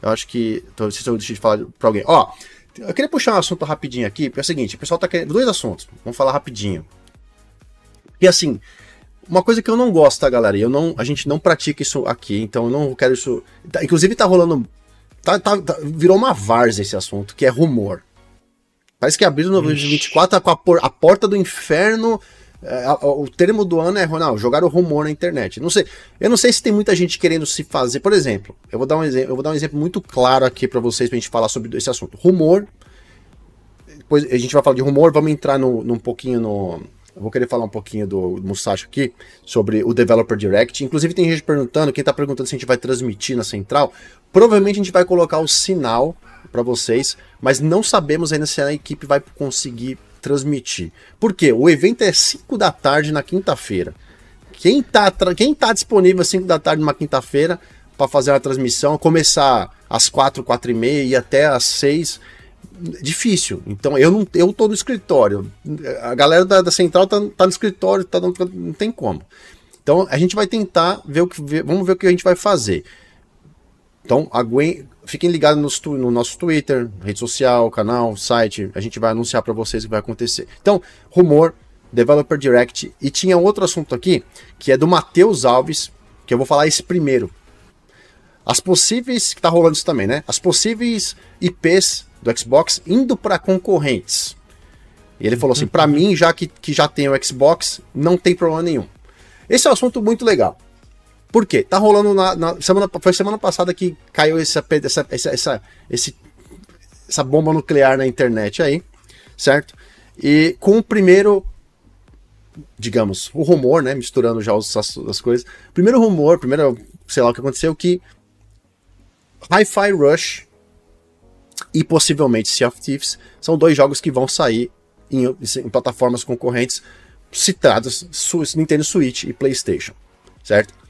Eu acho que. Tô, se eu deixei de falar pra alguém. Ó. Eu queria puxar um assunto rapidinho aqui, porque é o seguinte, o pessoal tá querendo. Dois assuntos, vamos falar rapidinho. E assim, uma coisa que eu não gosto, tá, galera? Eu não, a gente não pratica isso aqui, então eu não quero isso. Tá, inclusive tá rolando. Tá, tá, tá, virou uma várzea esse assunto, que é rumor. Parece que abriu no 2024 com a, por, a porta do inferno o termo do ano é não, jogar o rumor na internet. Não sei, eu não sei se tem muita gente querendo se fazer. Por exemplo, eu vou dar um exemplo, eu vou dar um exemplo muito claro aqui para vocês pra gente falar sobre esse assunto. Rumor. Depois a gente vai falar de rumor, vamos entrar no, num pouquinho no. Vou querer falar um pouquinho do Musashi aqui sobre o Developer Direct. Inclusive tem gente perguntando, quem tá perguntando se a gente vai transmitir na central. Provavelmente a gente vai colocar o sinal para vocês, mas não sabemos ainda se a equipe vai conseguir transmitir. Por quê? O evento é 5 da tarde na quinta-feira. Quem tá, quem tá disponível às 5 da tarde numa quinta-feira para fazer a transmissão, começar às 4, 4 e meia e até às 6, difícil. Então eu não eu tô no escritório. A galera da, da central tá, tá no escritório, tá, não, não tem como. Então a gente vai tentar ver o que vamos ver o que a gente vai fazer. Então, aguente, fiquem ligados no, no, nosso Twitter, rede social, canal, site. A gente vai anunciar para vocês o que vai acontecer. Então, rumor, Developer Direct. E tinha outro assunto aqui, que é do Matheus Alves, que eu vou falar esse primeiro. As possíveis, que tá rolando isso também, né? As possíveis IPs do Xbox indo para concorrentes. E ele falou assim: para mim, já que, que já tem o Xbox, não tem problema nenhum. Esse é um assunto muito legal. Por quê? Tá rolando na, na semana, foi semana passada que caiu essa, essa, essa, essa, esse, essa bomba nuclear na internet aí, certo? E com o primeiro, digamos, o rumor, né? Misturando já as, as coisas. Primeiro rumor, primeiro, sei lá o que aconteceu, que Hi-Fi Rush e possivelmente Sea of Thieves são dois jogos que vão sair em, em plataformas concorrentes citadas Nintendo Switch e PlayStation, certo?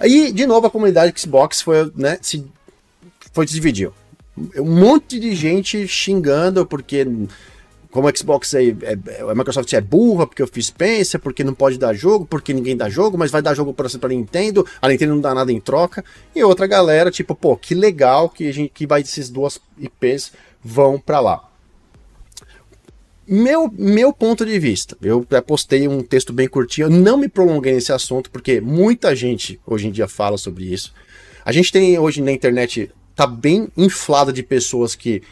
Aí, de novo, a comunidade Xbox foi, né, se, foi se dividiu. Um monte de gente xingando porque como a Xbox é, é, a Microsoft é burra, porque eu fiz pensa, porque não pode dar jogo, porque ninguém dá jogo, mas vai dar jogo para a Nintendo, a Nintendo não dá nada em troca. E outra galera, tipo, pô, que legal que a gente que vai esses duas IPs vão para lá. Meu, meu ponto de vista, eu postei um texto bem curtinho, eu não me prolonguei nesse assunto, porque muita gente hoje em dia fala sobre isso. A gente tem hoje na internet, tá bem inflada de pessoas que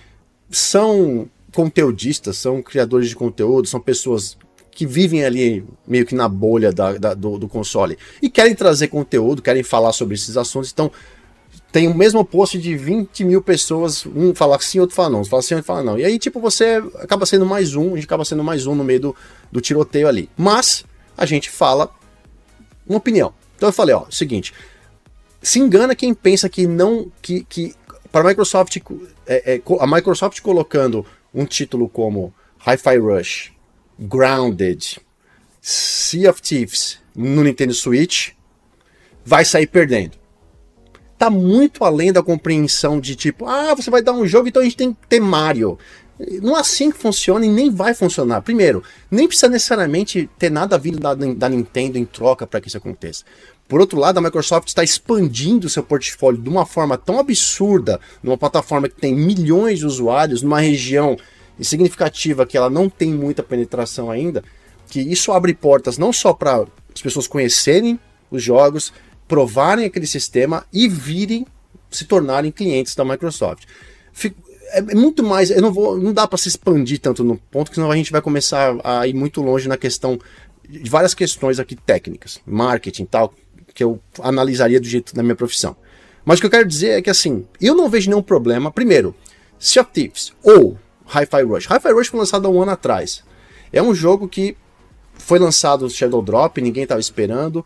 são conteudistas, são criadores de conteúdo, são pessoas que vivem ali meio que na bolha da, da, do, do, console e querem trazer conteúdo, querem falar sobre esses assuntos. Então, tem o mesmo post de 20 mil pessoas, um fala sim, outro fala não, fala sim, outro fala não. E aí, tipo, você acaba sendo mais um, a gente acaba sendo mais um no meio do, do tiroteio ali. Mas a gente fala uma opinião. Então eu falei, ó, seguinte, se engana quem pensa que não, que, que para a Microsoft, é, é, a Microsoft colocando um título como Hi-Fi Rush, Grounded, Sea of Thieves no Nintendo Switch, vai sair perdendo. Tá muito além da compreensão de tipo, ah, você vai dar um jogo, então a gente tem que ter Mario. Não é assim que funciona e nem vai funcionar. Primeiro, nem precisa necessariamente ter nada vindo da, da Nintendo em troca para que isso aconteça. Por outro lado, a Microsoft está expandindo seu portfólio de uma forma tão absurda, numa plataforma que tem milhões de usuários, numa região significativa que ela não tem muita penetração ainda, que isso abre portas não só para as pessoas conhecerem os jogos, provarem aquele sistema e virem se tornarem clientes da Microsoft. É, é muito mais, eu não vou, não dá para se expandir tanto no ponto que senão a gente vai começar a ir muito longe na questão de várias questões aqui técnicas, marketing, tal, que eu analisaria do jeito da minha profissão. Mas o que eu quero dizer é que assim, eu não vejo nenhum problema. Primeiro, Sea of Thieves ou Hi-Fi Rush. Hi-Fi Rush foi lançado há um ano atrás. É um jogo que foi lançado Shadow Drop, ninguém estava esperando.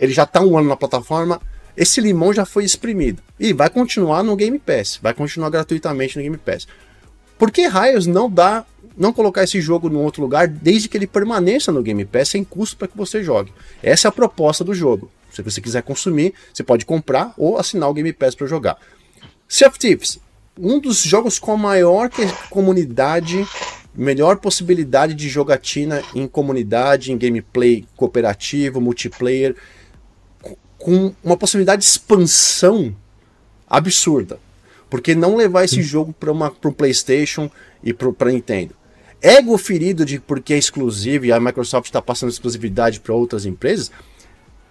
Ele já está um ano na plataforma. Esse limão já foi exprimido. E vai continuar no Game Pass. Vai continuar gratuitamente no Game Pass. Por que raios não dá não colocar esse jogo em outro lugar desde que ele permaneça no Game Pass sem custo para que você jogue? Essa é a proposta do jogo. Se você quiser consumir, você pode comprar ou assinar o Game Pass para jogar. Of Thieves um dos jogos com a maior comunidade, melhor possibilidade de jogatina em comunidade, em gameplay cooperativo, multiplayer, com uma possibilidade de expansão absurda. Porque não levar esse Sim. jogo para um PlayStation e para Nintendo. Ego ferido de porque é exclusivo e a Microsoft está passando exclusividade para outras empresas.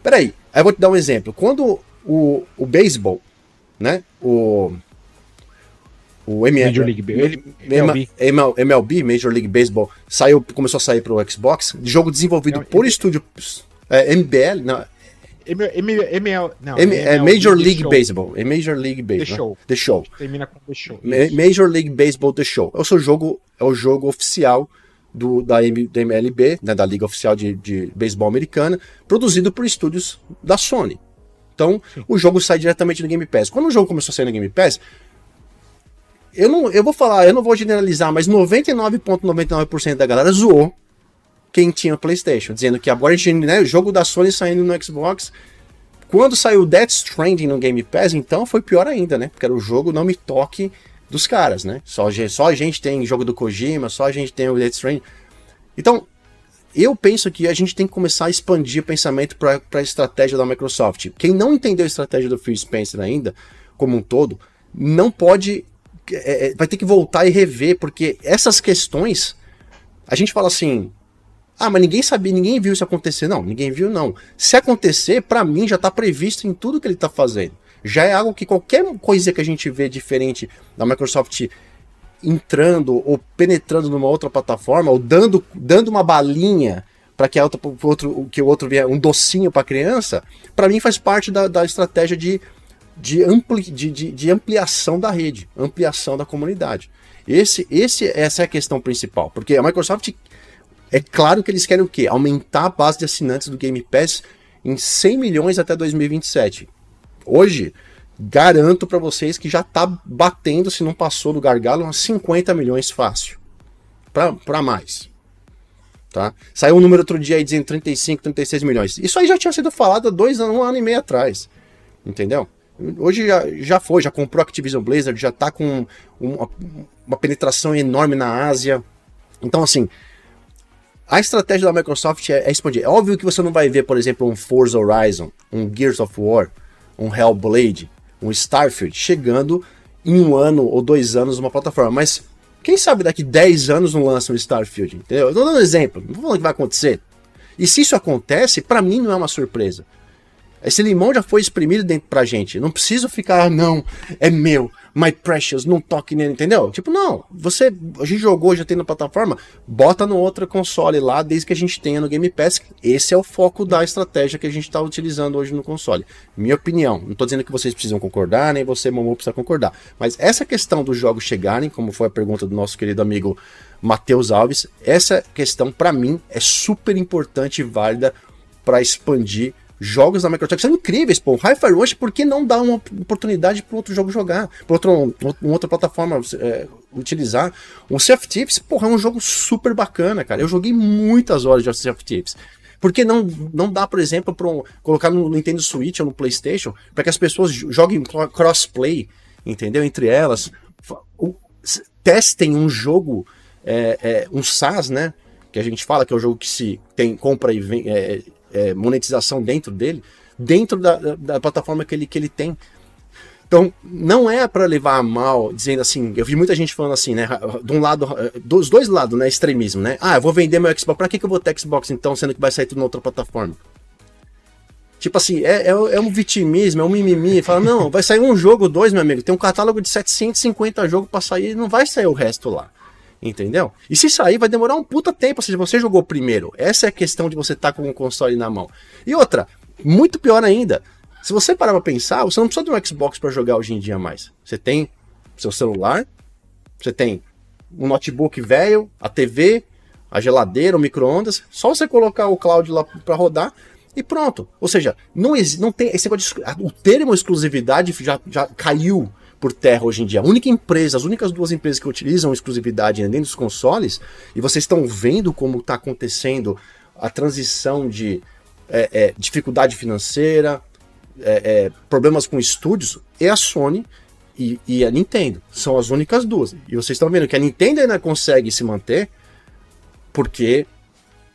Peraí, aí eu vou te dar um exemplo. Quando o, o beisebol, né? O o ML, Major League MLB. MLB. Major League Baseball, saiu, começou a sair para o Xbox. Jogo desenvolvido não, por M... estúdio é, MBL, não, ML, não, M, é Major League Show. Baseball. É Major League Baseball. The Show. The Show. Termina com The Show. Major League Baseball The Show. É o seu jogo, é o jogo oficial do, da, M, da MLB, né, da Liga Oficial de, de Beisebol Americana, produzido por estúdios da Sony. Então, Sim. o jogo sai diretamente no Game Pass. Quando o jogo começou a sair no Game Pass, eu não, eu vou falar, eu não vou generalizar, mas 99,99% ,99 da galera zoou quem tinha PlayStation, dizendo que agora a gente, né, o jogo da Sony saindo no Xbox. Quando saiu Death Stranding no Game Pass, então foi pior ainda, né? Porque era o jogo não me toque dos caras, né? Só, só a gente tem jogo do Kojima, só a gente tem o Death Stranding. Então, eu penso que a gente tem que começar a expandir o pensamento para a estratégia da Microsoft. Quem não entendeu a estratégia do Phil Spencer ainda, como um todo, não pode é, é, vai ter que voltar e rever, porque essas questões, a gente fala assim, ah, mas ninguém sabia, ninguém viu isso acontecer. Não, ninguém viu, não. Se acontecer, para mim já está previsto em tudo que ele está fazendo. Já é algo que qualquer coisa que a gente vê diferente da Microsoft entrando ou penetrando numa outra plataforma, ou dando, dando uma balinha para que, a outra, outro, que o outro vier um docinho para criança, para mim faz parte da, da estratégia de de, ampli, de, de, de, ampliação da rede, ampliação da comunidade. Esse, esse, essa é a questão principal, porque a Microsoft, é claro que eles querem o quê? Aumentar a base de assinantes do Game Pass em 100 milhões até 2027. Hoje, garanto para vocês que já está batendo, se não passou do gargalo, uns 50 milhões fácil. Para mais. Tá? Saiu um número outro dia aí dizendo 35, 36 milhões. Isso aí já tinha sido falado há dois anos, um ano e meio atrás. Entendeu? Hoje já, já foi, já comprou Activision Blizzard, já está com uma, uma penetração enorme na Ásia. Então, assim, a estratégia da Microsoft é, é, expandir. É óbvio que você não vai ver, por exemplo, um Forza Horizon, um Gears of War, um Hellblade, um Starfield chegando em um ano ou dois anos numa plataforma. Mas quem sabe daqui 10 anos não lança um Starfield, entendeu? Eu tô dando um exemplo, não tô falando que vai acontecer. E se isso acontece, para mim não é uma surpresa. Esse limão já foi exprimido dentro pra gente. Não preciso ficar, ah, não, é meu, my precious, não toque nele, entendeu? Tipo, não, você, a gente jogou, já tem na plataforma, bota no outro console lá, desde que a gente tenha no Game Pass. Esse é o foco da estratégia que a gente tá utilizando hoje no console. Minha opinião, não tô dizendo que vocês precisam concordar, nem você, Momo, precisa concordar. Mas essa questão dos jogos chegarem, como foi a pergunta do nosso querido amigo Matheus Alves, essa questão, para mim, é super importante e válida para expandir jogos da Microsoft são incríveis, pô. Hi-Fi Rush, por que não dar uma oportunidade para outro jogo jogar? Para outro, uma outra plataforma é, utilizar? Um Sea of Thieves, porra, é um jogo super bacana, cara. Eu joguei muitas horas de Sea of Thieves. Por que não, não dá, por exemplo, para um, colocar no Nintendo Switch ou no PlayStation para que as pessoas joguem crossplay, entendeu? Entre elas. O, testem um jogo, é, é, um SaaS, né? Que a gente fala que é o jogo que se tem compra e vem, é, é, monetização dentro dele, dentro da, da, da, plataforma que ele, que ele tem. Então, não é para levar a mal, dizendo assim, eu vi muita gente falando assim, né, de um lado, dos dois lados, né, extremismo, né, ah, eu vou vender meu Xbox, pra que, que eu vou ter Xbox então, sendo que vai sair tudo na outra plataforma? Tipo assim, é, é, é, um vitimismo, é um mimimi. Fala, não, vai sair um jogo, dois, meu amigo. Tem um catálogo de 750 jogos para sair, não vai sair o resto lá. Entendeu? E se sair, vai demorar um puta tempo. Ou seja, você jogou primeiro. Essa é a questão de você estar tá com o console na mão. E outra, muito pior ainda. Se você parar pra pensar, você não precisa de um Xbox para jogar hoje em dia mais. Você tem seu celular, você tem um notebook velho, a TV, a geladeira, o micro-ondas. Só você colocar o cloud lá para rodar e pronto. Ou seja, não, não tem esse negócio de, o termo exclusividade já, já caiu por terra hoje em dia. A única empresa, as únicas duas empresas que utilizam exclusividade dentro dos consoles, e vocês estão vendo como está acontecendo a transição de é, é, dificuldade financeira, é, é, problemas com estúdios, é a Sony e, e, a Nintendo. São as únicas duas. E vocês estão vendo que a Nintendo ainda consegue se manter porque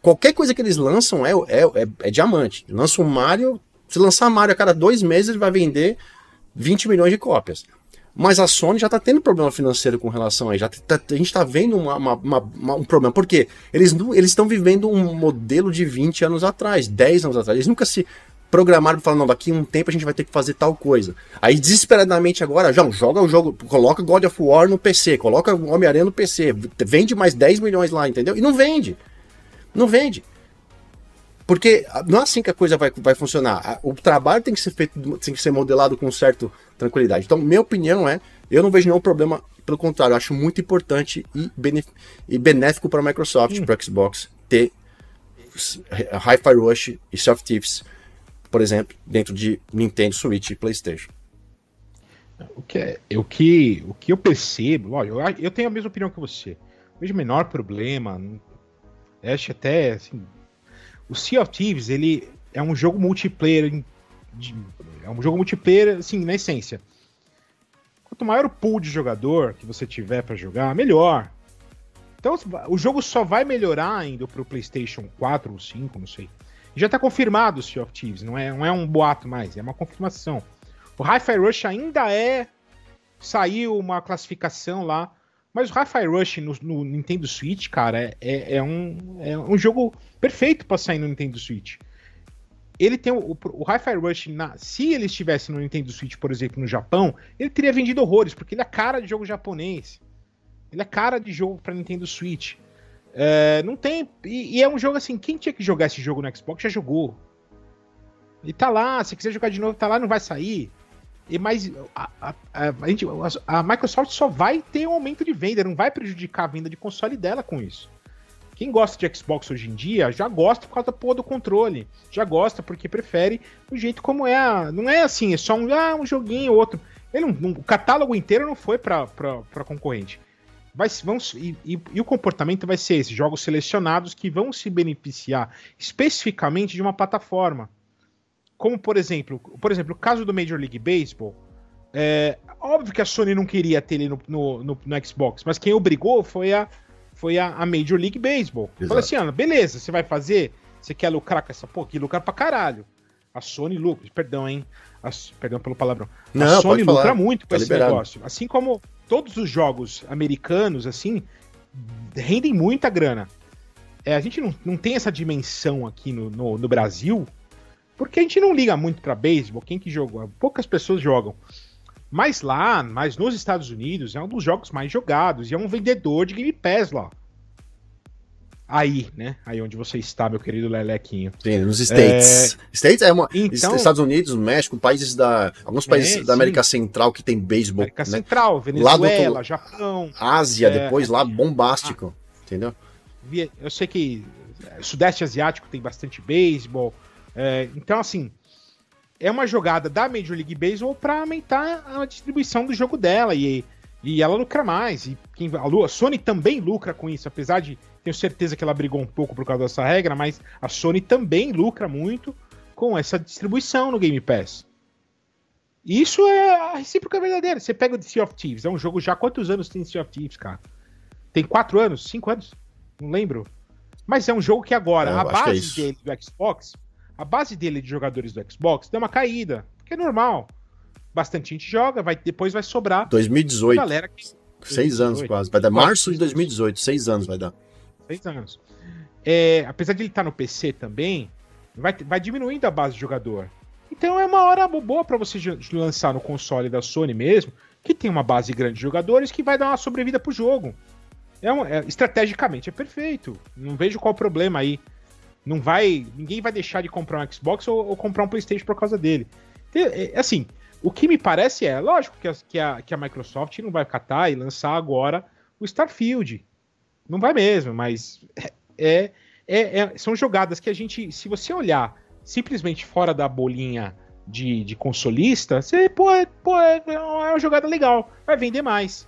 qualquer coisa que eles lançam é, é, é, é diamante. Lança um Mario, se lançar Mario a cada dois meses, ele vai vender 20 milhões de cópias. Mas a Sony já está tendo problema financeiro com relação a isso. Tá, a gente está vendo uma, uma, uma, um problema. Por quê? Eles estão vivendo um modelo de 20 anos atrás, 10 anos atrás. Eles nunca se programaram para falar, não, daqui a um tempo a gente vai ter que fazer tal coisa. Aí, desesperadamente agora, já joga o jogo, coloca God of War no PC, coloca Homem-Aranha no PC, vende mais 10 milhões lá, entendeu? E não vende. Não vende. Porque não é assim que a coisa vai, vai funcionar. O trabalho tem que ser feito, tem que ser modelado com certa tranquilidade. Então, minha opinião é, eu não vejo nenhum problema, pelo contrário, acho muito importante e, e benéfico para a Microsoft, hum. para o Xbox, ter Hi-Fi Rush e Soft Thieves, por exemplo, dentro de Nintendo Switch e PlayStation. O que, é, o que, o que eu percebo, olha, eu, eu tenho a mesma opinião que você. Vejo o menor problema. Acho até assim, o Sea of Thieves, ele é um jogo multiplayer. É um jogo multiplayer, assim, na essência. Quanto maior o pool de jogador que você tiver para jogar, melhor. Então, o jogo só vai melhorar indo pro PlayStation 4 ou 5, não sei. Já tá confirmado o Sea of Thieves, não é, não é um boato mais, é uma confirmação. O Hi-Fi Rush ainda é. Saiu uma classificação lá mas o Hi-Fi Rush no, no, Nintendo Switch, cara, é, é, um, é um jogo perfeito para sair no Nintendo Switch. Ele tem o, o, o Hi-Fi Rush, na, se ele estivesse no Nintendo Switch, por exemplo, no Japão, ele teria vendido horrores, porque ele é cara de jogo japonês. Ele é cara de jogo para Nintendo Switch. É, não tem. E, e, é um jogo assim, quem tinha que jogar esse jogo no Xbox já jogou. E tá lá, se quiser jogar de novo, tá lá, não vai sair. E mas a, a, a, a, Microsoft só vai ter um aumento de venda, não vai prejudicar a venda de console dela com isso. Quem gosta de Xbox hoje em dia já gosta por causa da porra do controle. Já gosta porque prefere o jeito como é. Não é assim, é só um, ah, um joguinho ou outro. Ele o catálogo inteiro não foi para concorrente. Vai, vão, e, e, e, o comportamento vai ser esse: jogos selecionados que vão se beneficiar especificamente de uma plataforma. Como, por exemplo, por exemplo, o caso do Major League Baseball. É, óbvio que a Sony não queria ter ele no, no, no, no Xbox, mas quem obrigou foi a, foi a, a Major League Baseball. Falou assim, Ana, beleza, você vai fazer? Você quer lucrar com essa porra? Que lucrar pra caralho. A Sony lucra, perdão, hein? A, perdão pelo palavrão. Não, a Sony lucra falar. muito com tá esse liberado. negócio. Assim como todos os jogos americanos, assim, rendem muita grana. É, a gente não, não tem essa dimensão aqui no, no, no Brasil Porque a gente não liga muito pra beisebol, quem que jogou? Poucas pessoas jogam. Mas lá, mas nos Estados Unidos, é um dos jogos mais jogados e é um vendedor de Game Pass lá. Aí, né? Aí onde você está, meu querido Lelequinho. Sim, nos States. States é uma. Então- Estados Unidos, México, países da. Alguns países É, da América sim. Central que tem beisebol. América Né? Central, Venezuela, do- Japão. Ásia, É. depois lá, bombástico. Entendeu? Via- Eu sei que eh, Sudeste Asiático tem bastante beisebol. É, então, assim, é uma jogada da Major League Baseball para aumentar a distribuição do jogo dela e, e ela lucra mais. E quem, a, Sony também lucra com isso, apesar de tenho certeza que ela brigou um pouco por causa dessa regra, mas a Sony também lucra muito com essa distribuição no Game Pass. E Isso é a recíproca verdadeira. Você pega o Sea of Thieves, é um jogo já. Quantos anos tem Sea of Thieves, cara? Tem quatro anos? Cinco anos? Não lembro. Mas é um jogo que agora, É, eu a é base isso. dele do Xbox, a base dele de jogadores do Xbox deu uma caída. Que é normal. Bastante gente joga, vai, depois vai sobrar 2018. galera que. Seis anos 2018. quase. Vai dar março de seis anos. 2018. Seis anos vai dar. Seis anos. É, apesar de ele estar no PC também, vai, vai diminuindo a base de jogador. Então é uma hora bo- boa para você lançar no console da Sony mesmo, que tem uma base grande de jogadores que vai dar uma sobrevida pro jogo. É, um- é- estrategicamente é perfeito. Não vejo qual o problema aí. Não vai, ninguém vai deixar de comprar um Xbox ou, ou comprar um PlayStation por causa dele. É, é, assim, o que me parece é, lógico que a, que a, que a Microsoft não vai catar e lançar agora o Starfield. Não vai mesmo, mas é, é- é- são jogadas que a gente, se você olhar simplesmente fora da bolinha de, de consolista, você, pô, é, pô, é, é uma jogada legal, vai vender mais.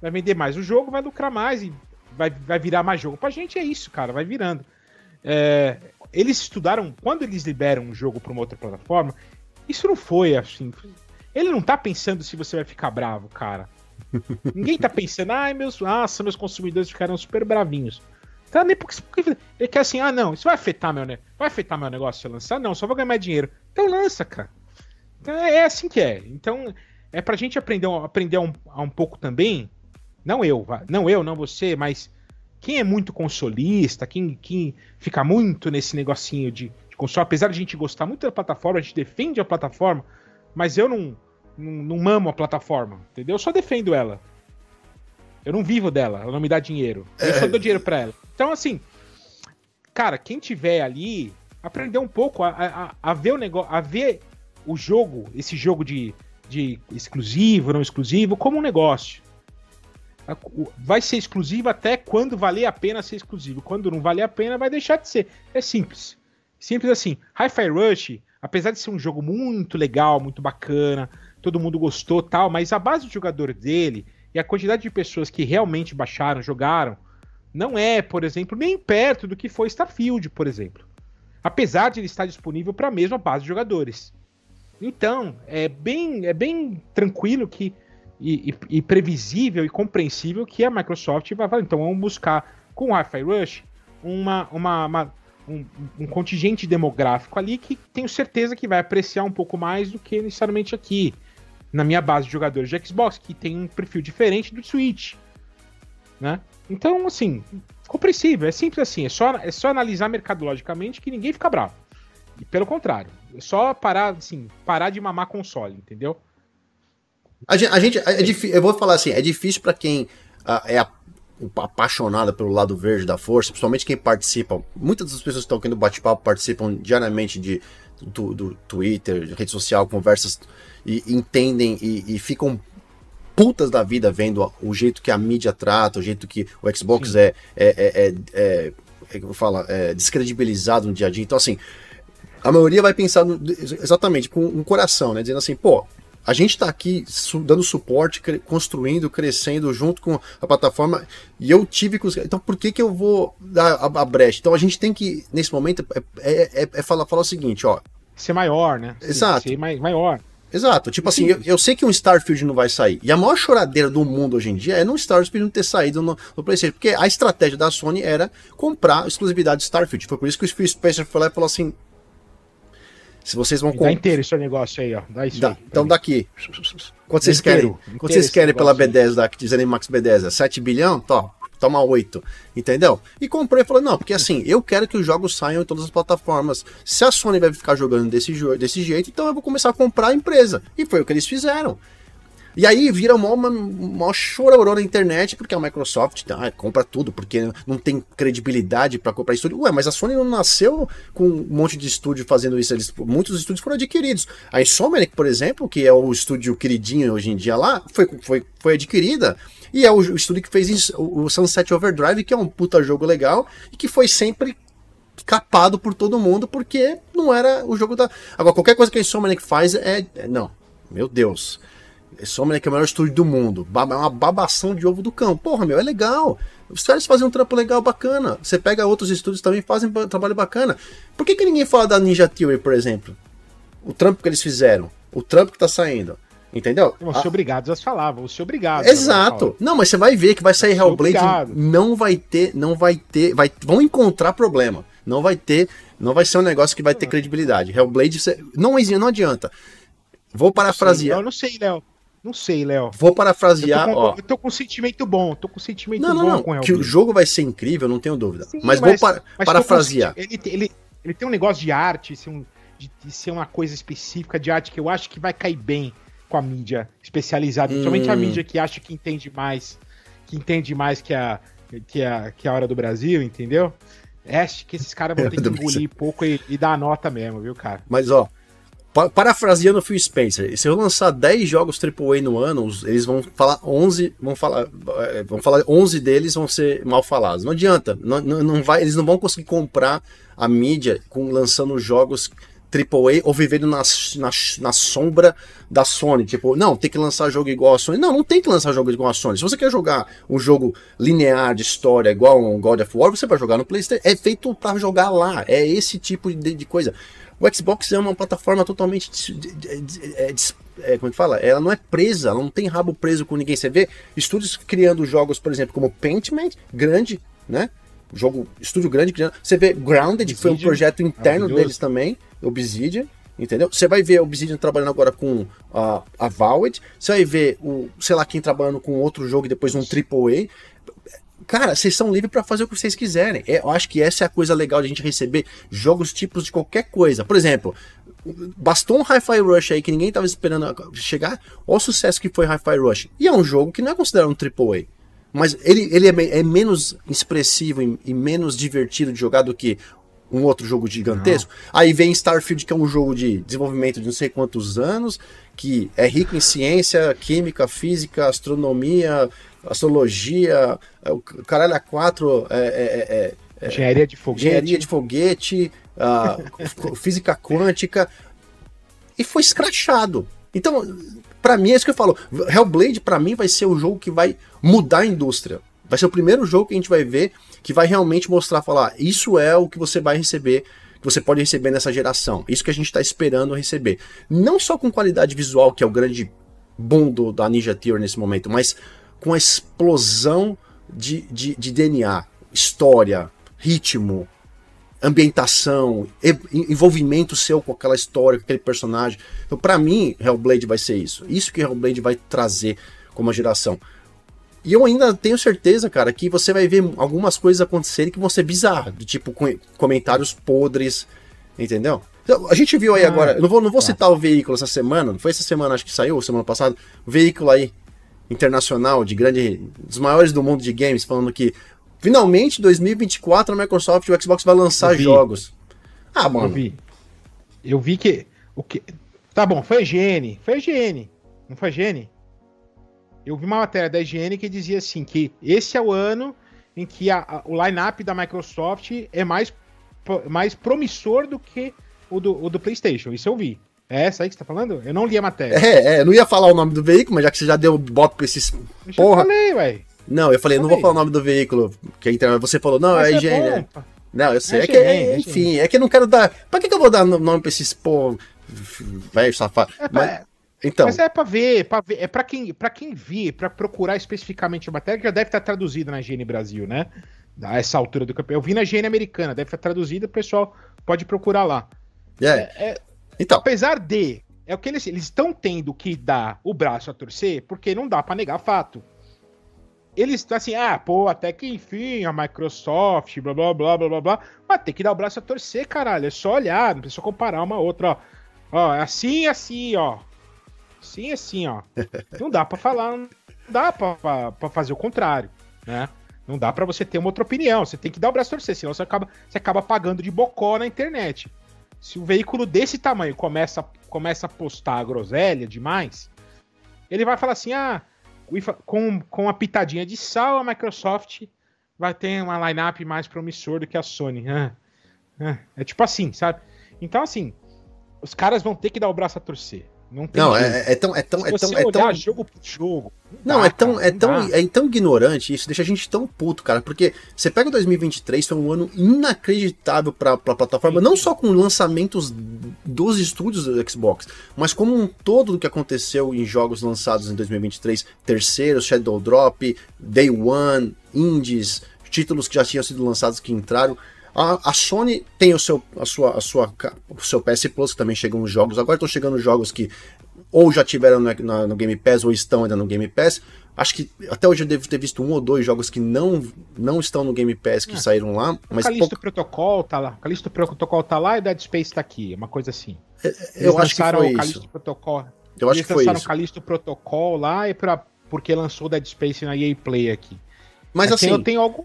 Vai vender mais o jogo, vai lucrar mais e vai, vai virar mais jogo. Pra gente é isso, cara, vai virando. É, eles estudaram, quando eles liberam um jogo pra uma outra plataforma, isso não foi assim. Ele não tá pensando se você vai ficar bravo, cara. [LAUGHS] Ninguém tá pensando, ai, meus, nossa, meus consumidores ficaram super bravinhos. Tá nem porque, porque ele quer assim, ah, não, isso vai afetar meu, ne- vai afetar meu negócio se eu lançar? Não, só vou ganhar mais dinheiro. Então lança, cara. Então é, é assim que é. Então é pra gente aprender, aprender um, um pouco também. Não eu, não eu, não você, mas quem é muito consolista, quem, quem fica muito nesse negocinho de, de console, apesar de a gente gostar muito da plataforma, a gente defende a plataforma, mas eu não, não, não mamo a plataforma, entendeu? Eu só defendo ela. Eu não vivo dela, ela não me dá dinheiro. Eu só dou dinheiro pra ela. Então, assim, cara, quem tiver ali, aprender um pouco a, a, a ver o negócio, a ver o jogo, esse jogo de, de exclusivo, não exclusivo, como um negócio. Vai ser exclusivo até quando valer a pena ser exclusivo. Quando não valer a pena, vai deixar de ser. É simples. Simples assim. Hi-Fi Rush, apesar de ser um jogo muito legal, muito bacana, todo mundo gostou tal, mas a base de jogador dele e a quantidade de pessoas que realmente baixaram, jogaram, não é, por exemplo, nem perto do que foi Starfield, por exemplo. Apesar de ele estar disponível para a mesma base de jogadores. Então, é bem, é bem tranquilo que e, e- e previsível e compreensível que a Microsoft vai falar, então vamos buscar com o Hi-Fi Rush uma, uma, uma- um, um contingente demográfico ali que tenho certeza que vai apreciar um pouco mais do que necessariamente aqui, na minha base de jogadores de Xbox, que tem um perfil diferente do Switch. Né? Então, assim, compreensível, é simples assim, é só, é só analisar mercadologicamente que ninguém fica bravo. E pelo contrário, é só parar, assim, parar de mamar console, entendeu? A gente, a gente- é difí- eu vou falar assim, é difícil pra quem ah, é apaixonada pelo lado verde da força, principalmente quem participa. Muitas das pessoas que estão aqui no bate-papo participam diariamente de, do, do Twitter, de rede social, conversas e entendem e, e ficam putas da vida vendo o jeito que a mídia trata, o jeito que o Xbox é, é, é, é, é, é, fala, é descredibilizado no dia a dia. Então, assim, a maioria vai pensar no- exatamente com um coração, né? Dizendo assim, pô, a gente tá aqui dando suporte, construindo, crescendo junto com a plataforma e eu tive com os... Então por que que eu vou dar a, a brecha? Então a gente tem que, nesse momento, é, é, é- é falar, falar o seguinte, ó. Ser maior, né? Exato. Ser mai- maior. Exato, tipo assim, eu, eu sei que um Starfield não vai sair. E a maior choradeira do mundo hoje em dia é no Starfield não ter saído no, no PlayStation. Porque a estratégia da Sony era comprar exclusividade de Starfield. Foi por isso que o Phil Spencer foi lá e falou assim: se vocês vão comprar. inteiro esse negócio aí, ó. Dá isso aí. então mim. daqui. Quanto vocês Inteiro, querem? inteiro Quanto vocês querem pela negócio aí. Bethesda, aqui dizendo Max Bethesda? 7 bilhão? Tó. toma 8, entendeu? E comprei e falei, não, porque assim, eu quero que os jogos saiam em todas as plataformas. Se a Sony vai ficar jogando desse, desse jeito, então eu vou começar a comprar a empresa. E foi o que eles fizeram. E aí vira uma, uma, uma chororô na internet, porque a Microsoft ah, compra tudo, porque não tem credibilidade para comprar estúdio. Ué, mas a Sony não nasceu com um monte de estúdio fazendo isso. Eles, muitos estúdios foram adquiridos. A Insomniac, por exemplo, que é o estúdio queridinho hoje em dia lá, foi, foi, foi adquirida. E é o, o estúdio que fez o Sunset Overdrive, que é um puta jogo legal, e que foi sempre capado por todo mundo, porque não era o jogo da. Agora, qualquer coisa que a Insomniac faz é. é não, meu Deus. Insomniac é o melhor estúdio do mundo. É uma babação de ovo do cão. Porra, meu, é legal. Os caras fazem um trampo legal, bacana. Você pega outros estúdios também fazem um trabalho bacana. Por que, que ninguém fala da Ninja Theory, por exemplo? O trampo que eles fizeram. O trampo que tá saindo. Entendeu? Vão ser ah. obrigados a falar, vão ser obrigados. Exato. Não, mas você vai ver que vai sair Hellblade. Obrigado. Não vai ter, não vai ter, vai, vão encontrar problema. Não vai ter, não vai ser um negócio que vai ter credibilidade. Hellblade, não, não adianta. Vou parafrasear. Eu não sei, Léo. Não sei, Léo. Vou parafrasear, eu tô, com, ó. Eu tô com um sentimento bom, tô com um sentimento não, bom não, não, com Que o jogo vai ser incrível, não tenho dúvida. Sim, mas, mas, vou mas parafrasear. Ele, ele, ele tem um negócio de arte, ser um, de, de, ser uma coisa específica de arte que eu acho que vai cair bem com a mídia especializada, hum. principalmente a mídia que acha que entende mais, que entende mais que a, que a, que a hora do Brasil, entendeu? É, acho que esses caras vão [LAUGHS] ter que engolir pouco e, e dar a nota mesmo, viu, cara? Mas, ó, Parafraseando o Phil Spencer, se eu lançar 10 jogos AAA no ano, eles vão falar 11, vão falar, é, vão falar 11 deles vão ser mal falados. Não adianta, não, não vai, eles não vão conseguir comprar a mídia com lançando jogos AAA ou vivendo na, na, na, sombra da Sony. Tipo, não, tem que lançar jogo igual a Sony. Não, não tem que lançar jogo igual a Sony. Se você quer jogar um jogo linear de história igual um God of War, você vai jogar no PlayStation. É feito para jogar lá. É esse tipo de, de coisa. O Xbox é uma plataforma totalmente. É, é, como é que fala? Ela não é presa, ela não tem rabo preso com ninguém. Você vê estúdios criando jogos, por exemplo, como Paintment, grande, né? Jogo, estúdio grande criando. Você vê Grounded, que foi um projeto interno deles também, Obsidian, entendeu? Você vai ver a Obsidian trabalhando agora com a, a Valve, você vai ver o, sei lá, quem trabalhando com outro jogo e depois um AAA cara, vocês são livres para fazer o que vocês quiserem. É, eu acho que essa é a coisa legal de a gente receber jogos tipos de qualquer coisa. Por exemplo, bastou um Hi-Fi Rush aí que ninguém tava esperando chegar. Olha o sucesso que foi Hi-Fi Rush. E é um jogo que não é considerado um AAA. Mas ele, ele é, é menos expressivo e, e, menos divertido de jogar do que um outro jogo gigantesco. Não. Aí vem Starfield, que é um jogo de desenvolvimento de não sei quantos anos, que é rico em ciência, química, física, astronomia, astrologia, é, o caralho a quatro. É, é, é, é engenharia de foguete. Engenharia de foguete, uh, [LAUGHS] física quântica. E foi escrachado. Então, para mim é isso que eu falo. Hellblade, para mim, vai ser o jogo que vai mudar a indústria. Vai ser o primeiro jogo que a gente vai ver que vai realmente mostrar, falar, isso é o que você vai receber que você pode receber nessa geração. Isso que a gente está esperando receber. Não só com qualidade visual, que é o grande boom do, da Ninja Theory nesse momento, mas com a explosão de, de, de DNA, história, ritmo, ambientação, envolvimento seu com aquela história, com aquele personagem. Então, para mim, Hellblade vai ser isso. Isso que Hellblade vai trazer como geração. E eu ainda tenho certeza, cara, que você vai ver algumas coisas acontecerem que vão ser bizarras, tipo comentários podres, entendeu? Então, a gente viu aí ah, agora, eu não vou, não vou tá. citar o veículo essa semana, não foi essa semana, acho que saiu, semana passada, o veículo aí internacional, de grande, dos maiores do mundo de games, falando que finalmente 2024 a Microsoft e o Xbox vai lançar jogos. Ah, mano. Eu vi. Eu vi que o que Tá bom, foi a IGN, foi a IGN. Não foi a IGN? Eu vi uma matéria da IGN que dizia assim que esse é o ano em que a, a, o line-up da Microsoft é mais, mais promissor do que o do, o do PlayStation. Isso eu vi. É essa aí que você tá falando? Eu não li a matéria. É, é, eu não ia falar o nome do veículo, mas já que você já deu bota pra esses. Eu porra. falei, ué. Não, eu falei, eu não vou falar o nome do veículo. Que você falou, não, mas é higiene. É não, eu sei. É, é que, é, enfim, é que eu não quero dar. Pra que, que eu vou dar nome pra esses, pô, velho safado? É mas, então. Mas é pra ver, pra ver. É pra quem, pra quem vir, pra procurar especificamente a matéria, que já deve estar traduzida na Higiene Brasil, né? A essa altura do campeonato. Eu vi na Higiene Americana, deve estar traduzida, o pessoal pode procurar lá. É. é, é então. Apesar de. É o que eles estão tendo que dar o braço a torcer, porque não dá para negar fato. eles assim, ah, pô, até que enfim, a Microsoft, blá blá blá blá blá blá. Mas tem que dar o braço a torcer, caralho. É só olhar, não precisa comparar uma outra, ó. Ó, é assim assim, ó. Assim assim, ó. [LAUGHS] Não dá para falar, não dá pra, fazer o contrário, né? Não dá para você ter uma outra opinião. Você tem que dar o braço a torcer, senão você acaba, você acaba pagando de bocó na internet. Se o veículo desse tamanho começa, começa a postar groselha demais, ele vai falar assim: ah, com, com a pitadinha de sal, a Microsoft vai ter uma lineup mais promissor do que a Sony. Ah, ah. É tipo assim, sabe? Então, assim, os caras vão ter que dar o braço a torcer. Não, tem não é, é, tão, é tão, é tão, é tão jogo por jogo. Não, é tão, é tão, é tão ignorante isso, deixa a gente tão puto, cara, porque você pega 2023, foi um ano inacreditável para pra plataforma, não só com lançamentos dos estúdios do Xbox, mas como um todo do que aconteceu em jogos lançados em 2023, terceiro, Shadow Drop, Day One, Indies, títulos que já tinham sido lançados que entraram. A, a, Sony tem o seu, a sua, a sua, o seu PS Plus, que também chegam os jogos. Agora estão chegando jogos que ou já tiveram no, no, no, Game Pass ou estão ainda no Game Pass. Acho que até hoje eu devo ter visto um ou dois jogos que não, não estão no Game Pass, que é. saíram lá. Mas o Calixto pouco... Protocol tá lá. O Calixto Protocol tá lá e Dead Space tá aqui. Uma coisa assim. É, é eu acho que foi o isso. Protocol. Eu acho que foi isso. o Calixto Protocol lá e pra, porque lançou Dead Space na EA Play aqui. Mas é assim, eu tenho algum.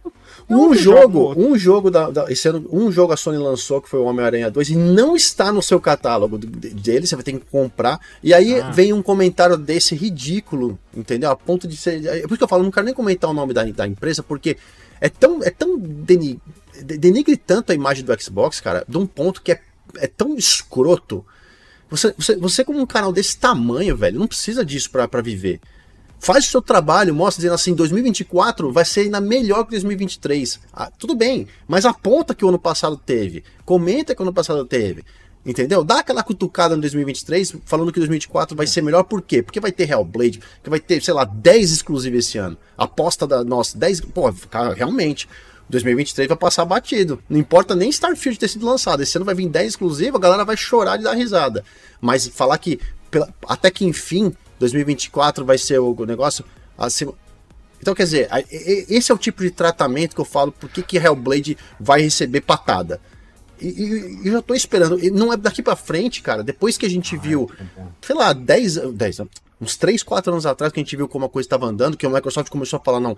Um jogo, um jogo da, da, esse ano, um jogo a Sony lançou que foi o Homem-Aranha 2 e não está no seu catálogo dele, você vai ter que comprar. E aí ah. vem um comentário desse ridículo, entendeu? A ponto de ser. É por isso que eu falo, não quero nem comentar o nome da, da empresa, porque é tão, é tão denig, denigre tanto a imagem do Xbox, cara, de um ponto que é, é tão escroto. Você, você, você, como um canal desse tamanho, velho, não precisa disso para viver. Faz o seu trabalho, mostra dizendo assim, 2024 vai ser ainda melhor que 2023. Ah, tudo bem, mas aponta que o ano passado teve. Comenta que o ano passado teve. Entendeu? Dá aquela cutucada no 2023, falando que 2024 vai ser melhor, por quê? Porque vai ter Hellblade, que vai ter, sei lá, 10 exclusivos esse ano. Aposta da nossa, 10. Pô, cara, realmente. 2023 vai passar batido. Não importa nem Starfield ter sido lançado. Esse ano vai vir 10 exclusivos, a galera vai chorar de dar risada. Mas falar que, pela, até que enfim, 2024 vai ser o negócio acima. Então, quer dizer, esse é o tipo de tratamento que eu falo, por que, que Hellblade vai receber patada. E, e, eu já tô esperando. E não é daqui para frente, cara. Depois que a gente ah, viu, é sei lá, 10, 10, uns 3, 4 anos atrás, que a gente viu como a coisa estava andando, que a Microsoft começou a falar, não,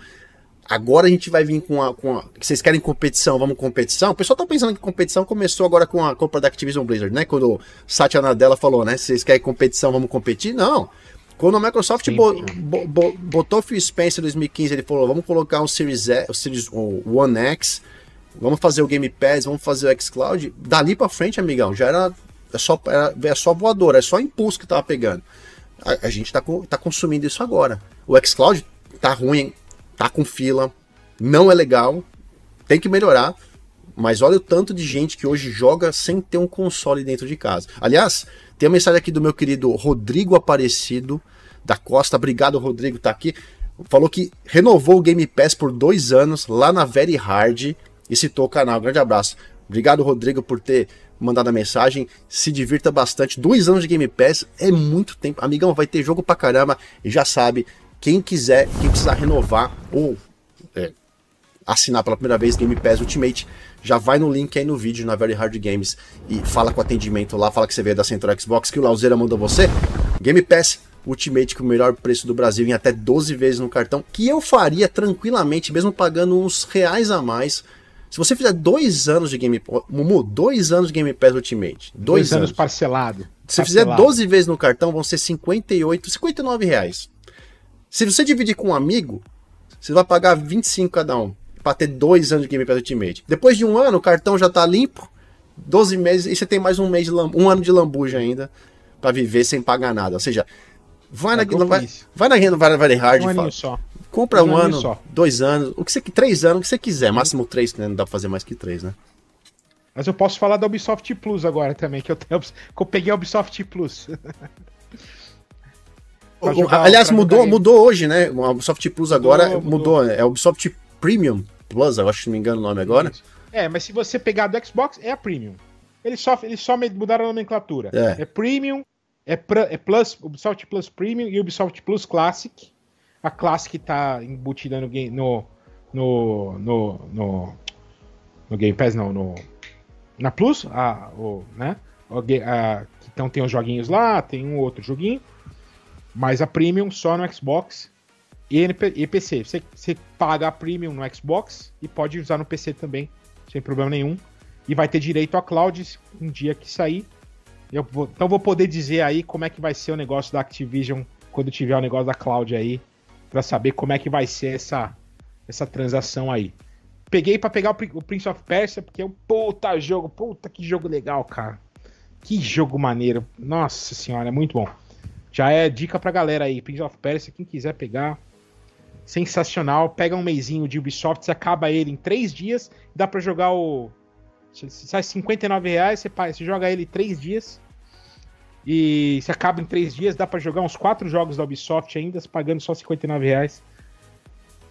agora a gente vai vir com a, com a. vocês querem competição, vamos competição. O pessoal tá pensando que competição começou agora com a compra da Activision Blizzard, né? Quando o Satya Nadella falou, né? Se vocês querem competição, vamos competir. Não. Quando a Microsoft sim, bo, bo, bo, botou o Phil Spencer em 2015, ele falou: vamos colocar um Series, o Series o One X, vamos fazer o Game Pass, vamos fazer o xCloud. Dali pra frente, amigão, já era, é só, era, é só voador, é só impulso que tava pegando. A, a gente tá, tá consumindo isso agora. O xCloud tá ruim, tá com fila, não é legal, tem que melhorar. Mas olha o tanto de gente que hoje joga sem ter um console dentro de casa. Aliás, tem uma mensagem aqui do meu querido Rodrigo Aparecido da Costa. Obrigado, Rodrigo, tá aqui. Falou que renovou o Game Pass por dois anos lá na Very Hard e citou o canal. Grande abraço. Obrigado, Rodrigo, por ter mandado a mensagem. Se divirta bastante. Dois anos de Game Pass é muito tempo. Amigão, vai ter jogo pra caramba. E já sabe, quem quiser, quem precisar renovar ou é, assinar pela primeira vez Game Pass Ultimate, já vai no link aí no vídeo na Very Hard Games e fala com o atendimento lá, fala que você veio da Central Xbox, que o Lauzeira mandou você. Game Pass Ultimate com o melhor preço do Brasil em até 12 vezes no cartão, que eu faria tranquilamente, mesmo pagando uns reais a mais. Se você fizer dois anos de Game Pass, Mumu, dois anos de Game Pass Ultimate. Dois, dois anos, parcelado. Se você fizer 12 vezes no cartão, vão ser 58, 59 reais. Se você dividir com um amigo, você vai pagar 25 cada um para ter dois anos de Game Pass Ultimate. Depois de um ano, o cartão já tá limpo, 12 meses, e você tem mais um mês de um ano de lambuja ainda para viver sem pagar nada. Ou seja, vai é na, vai, vai na renda vai, vai hard, um fala, só. compra um, um ano, só. dois anos, o que você três anos, o que você quiser, máximo três, né? Não dá pra fazer mais que três, né? Mas eu posso falar da Ubisoft Plus agora também, que eu, tenho, que eu peguei a Ubisoft Plus. [LAUGHS] Aliás, mudou, mudou hoje, né? O Ubisoft Plus agora mudou, mudou. mudou. É o Ubisoft Premium. Plus, eu acho que não me engano o nome agora. É, mas se você pegar do Xbox, é a Premium. Eles só, eles só mudaram a nomenclatura. É, é Premium, é, é Plus, Ubisoft Plus Premium e Ubisoft Plus Classic. A Classic tá embutida no game no no no, no, no Game Pass não, no na Plus, a, o, né? O, a, então tem os joguinhos lá, tem um outro joguinho, mas a Premium só no Xbox e, e PC. Você, você paga a Premium no Xbox e pode usar no PC também, sem problema nenhum. E vai ter direito a cloud um dia que sair. Eu vou, então vou poder dizer aí como é que vai ser o negócio da Activision quando tiver o negócio da cloud aí, para saber como é que vai ser essa, essa transação aí. Peguei para pegar o, Prince of Persia, porque é um puta jogo, puta que jogo legal, cara. Que jogo maneiro. Nossa senhora, é muito bom. Já é dica pra galera aí, Prince of Persia, quem quiser pegar, sensacional. Pega um mêsinho de Ubisoft, você acaba ele em três dias. Dá para jogar o. Sai 59 reais, você, você joga ele três dias. E se acaba em três dias, dá para jogar uns quatro jogos da Ubisoft ainda, pagando só 59 reais.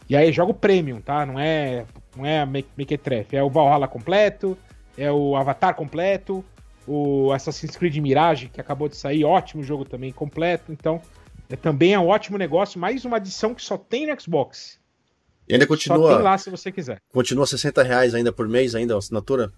E aí joga o Premium, tá? Não é, não é Mequetrefe. É o Valhalla completo, é o Avatar completo, o Assassin's Creed Mirage, que acabou de sair, ótimo jogo também, completo. Então, é, também é um ótimo negócio, mais uma adição que só tem no Xbox. E ainda continua. Só tem lá se você quiser. Continua 60 reais ainda por mês, ainda a assinatura?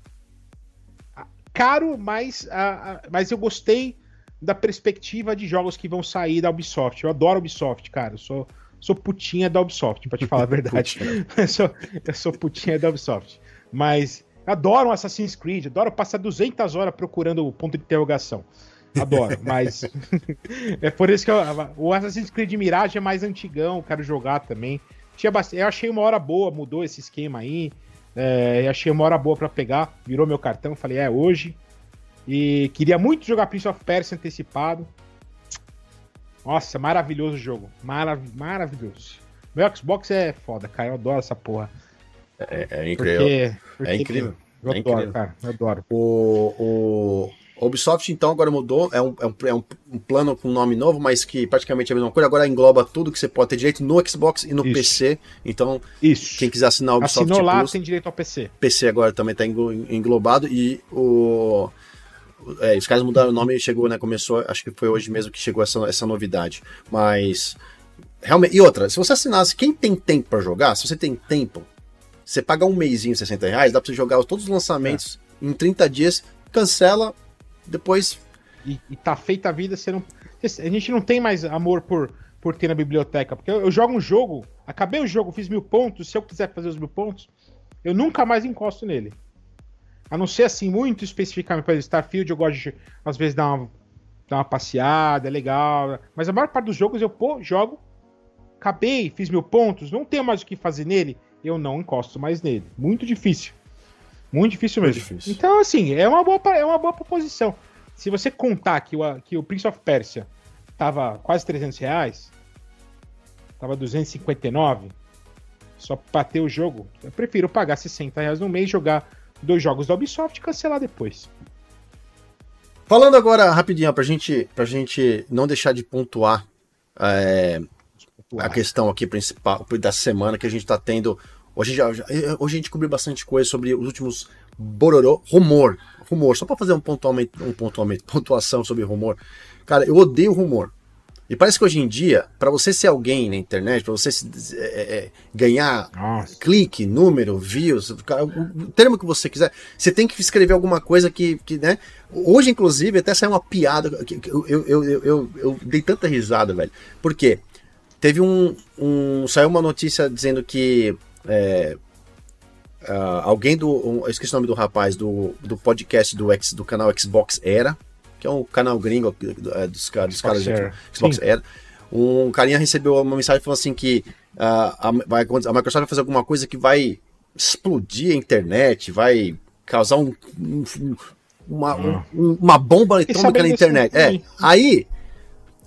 Caro, mas, uh, mas eu gostei da perspectiva de jogos que vão sair da Ubisoft. Eu adoro Ubisoft, cara. Eu sou, sou putinha da Ubisoft, pra te falar a [LAUGHS] verdade. [LAUGHS] eu, sou, eu sou putinha da Ubisoft. Mas adoro Assassin's Creed, adoro passar 200 horas procurando o ponto de interrogação. Adoro, [LAUGHS] mas. é por isso que eu, o Assassin's Creed Mirage é mais antigão, quero jogar também. Tinha bastante, eu achei uma hora boa, mudou esse esquema aí. É, achei uma hora boa para pegar, virou meu cartão, falei, é hoje. E queria muito jogar Prince of Persia antecipado. Nossa, maravilhoso o jogo. Marav maravilhoso. Meu Xbox é foda, cara. Eu adoro essa porra. É, é incrível. Porque, porque é incrível. Eu é adoro, incrível. cara. Eu adoro. O, o, a Ubisoft, então, agora mudou. É, um, é, um, é um, plano com nome novo, mas que praticamente é a mesma coisa. Agora engloba tudo que você pode ter direito no Xbox e no Isso. PC. Então, Isso. quem quiser assinar o Ubisoft Assinou lá, tem direito ao PC. PC agora também está englobado. E o. É, os caras mudaram o nome e chegou, né? Começou, acho que foi hoje mesmo que chegou essa, essa novidade. Mas. Realmente. E outra, se você assinasse, quem tem tempo para jogar, se você tem tempo, você paga um mêsinho, 60 reais, dá pra você jogar todos os lançamentos é. em 30 dias, cancela, depois. E, e tá feita a vida, você não. A gente não tem mais amor por, por ter na biblioteca. Porque eu, eu jogo um jogo, acabei o jogo, fiz mil pontos. Se eu quiser fazer os mil pontos, eu nunca mais encosto nele. A não ser assim, muito especificamente, para Starfield, eu gosto de, às vezes, dar uma, dar uma passeada, é legal. Mas a maior parte dos jogos eu pô, jogo, acabei, fiz mil pontos, não tenho mais o que fazer nele, eu não encosto mais nele. Muito difícil. Muito difícil mesmo. Muito difícil. Então, assim, é uma boa, é uma boa proposição. Se você contar que o, que o Prince of Persia tava quase 300 reais, tava 259, só pra ter o jogo, eu prefiro pagar 60 reais no mês, jogar dois jogos da Ubisoft e cancelar depois. Falando agora rapidinho, pra gente, pra gente não deixar de pontuar, é, pontuar. a questão aqui principal da semana que a gente tá tendo Hoje, já, hoje a gente cobriu bastante coisa sobre os últimos Bororó. Rumor. Rumor. Só para fazer um pontuamento, um pontuamento, [LAUGHS] pontuação sobre rumor. Cara, eu odeio rumor. E parece que hoje em dia, para você ser alguém na internet, para você é, é, ganhar Nossa. clique, número, views, o termo que você quiser, você tem que escrever alguma coisa que, que né? Hoje, inclusive, até saiu uma piada. Eu, eu, eu, eu, eu dei tanta risada, velho. Por quê? Teve um, um. Saiu uma notícia dizendo que é, uh, alguém do. Um, eu esqueci o nome do rapaz, do, do podcast do, X, do canal Xbox Era, que é um canal gringo é, dos, dos caras do Xbox Era. Um carinha recebeu uma mensagem falando assim que uh, a, vai, a Microsoft vai fazer alguma coisa que vai explodir a internet, vai causar um, um, uma, hum. um, uma bomba eletrônica na internet. É. Aí,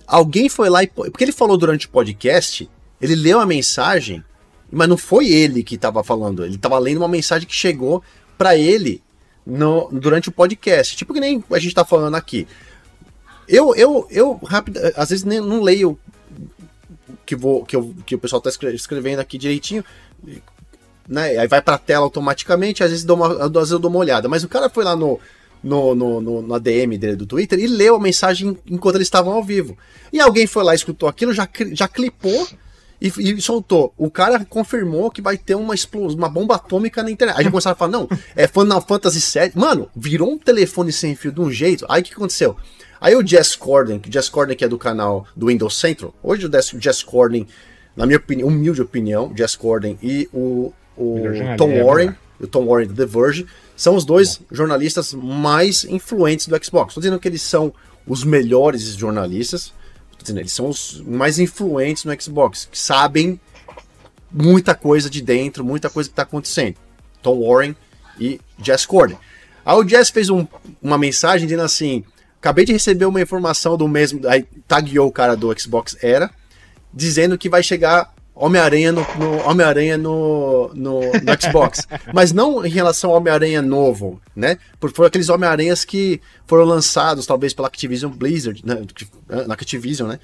alguém foi lá e. Porque ele falou durante o podcast, ele leu a mensagem mas não foi ele que estava falando, ele estava lendo uma mensagem que chegou para ele no, durante o podcast. Tipo que nem a gente está falando aqui. Eu, eu, eu rápido, às vezes nem, não leio que, vou, que, eu, que o pessoal está escrevendo aqui direitinho. Né? Aí vai para a tela automaticamente, às vezes, dou uma, às vezes eu dou uma olhada. Mas o cara foi lá no, no, no, no, na DM dele do Twitter e leu a mensagem enquanto eles estavam ao vivo. E alguém foi lá, escutou aquilo, já, já clipou e, e soltou. O cara confirmou que vai ter uma explosão, uma bomba atômica na internet. Aí já começaram a falar, não, é Final Fantasy VII. Mano, virou um telefone sem fio de um jeito. Aí o que aconteceu? Aí o Jess Corden, que Jess Corden que é do canal do Windows Central, hoje o Jess Corden, na minha opinião, humilde opinião, Jess Corden e o, o Tom Warren, o Tom Warren do The Verge, são os dois Bom. jornalistas mais influentes do Xbox. Estou dizendo que eles são os melhores jornalistas, eles são os mais influentes no Xbox, que sabem muita coisa de dentro, muita coisa que está acontecendo. Tom Warren e Jess Corden. Aí o Jess fez um, uma mensagem dizendo assim: Acabei de receber uma informação do mesmo. Aí tagueou o cara do Xbox Era, dizendo que vai chegar Homem-Aranha no, no Homem-Aranha no, no, no, Xbox. [LAUGHS] Mas não em relação ao Homem-Aranha novo, né? Porque foram aqueles Homem-Aranhas que foram lançados, talvez, pela Activision Blizzard, né? na Activision, né?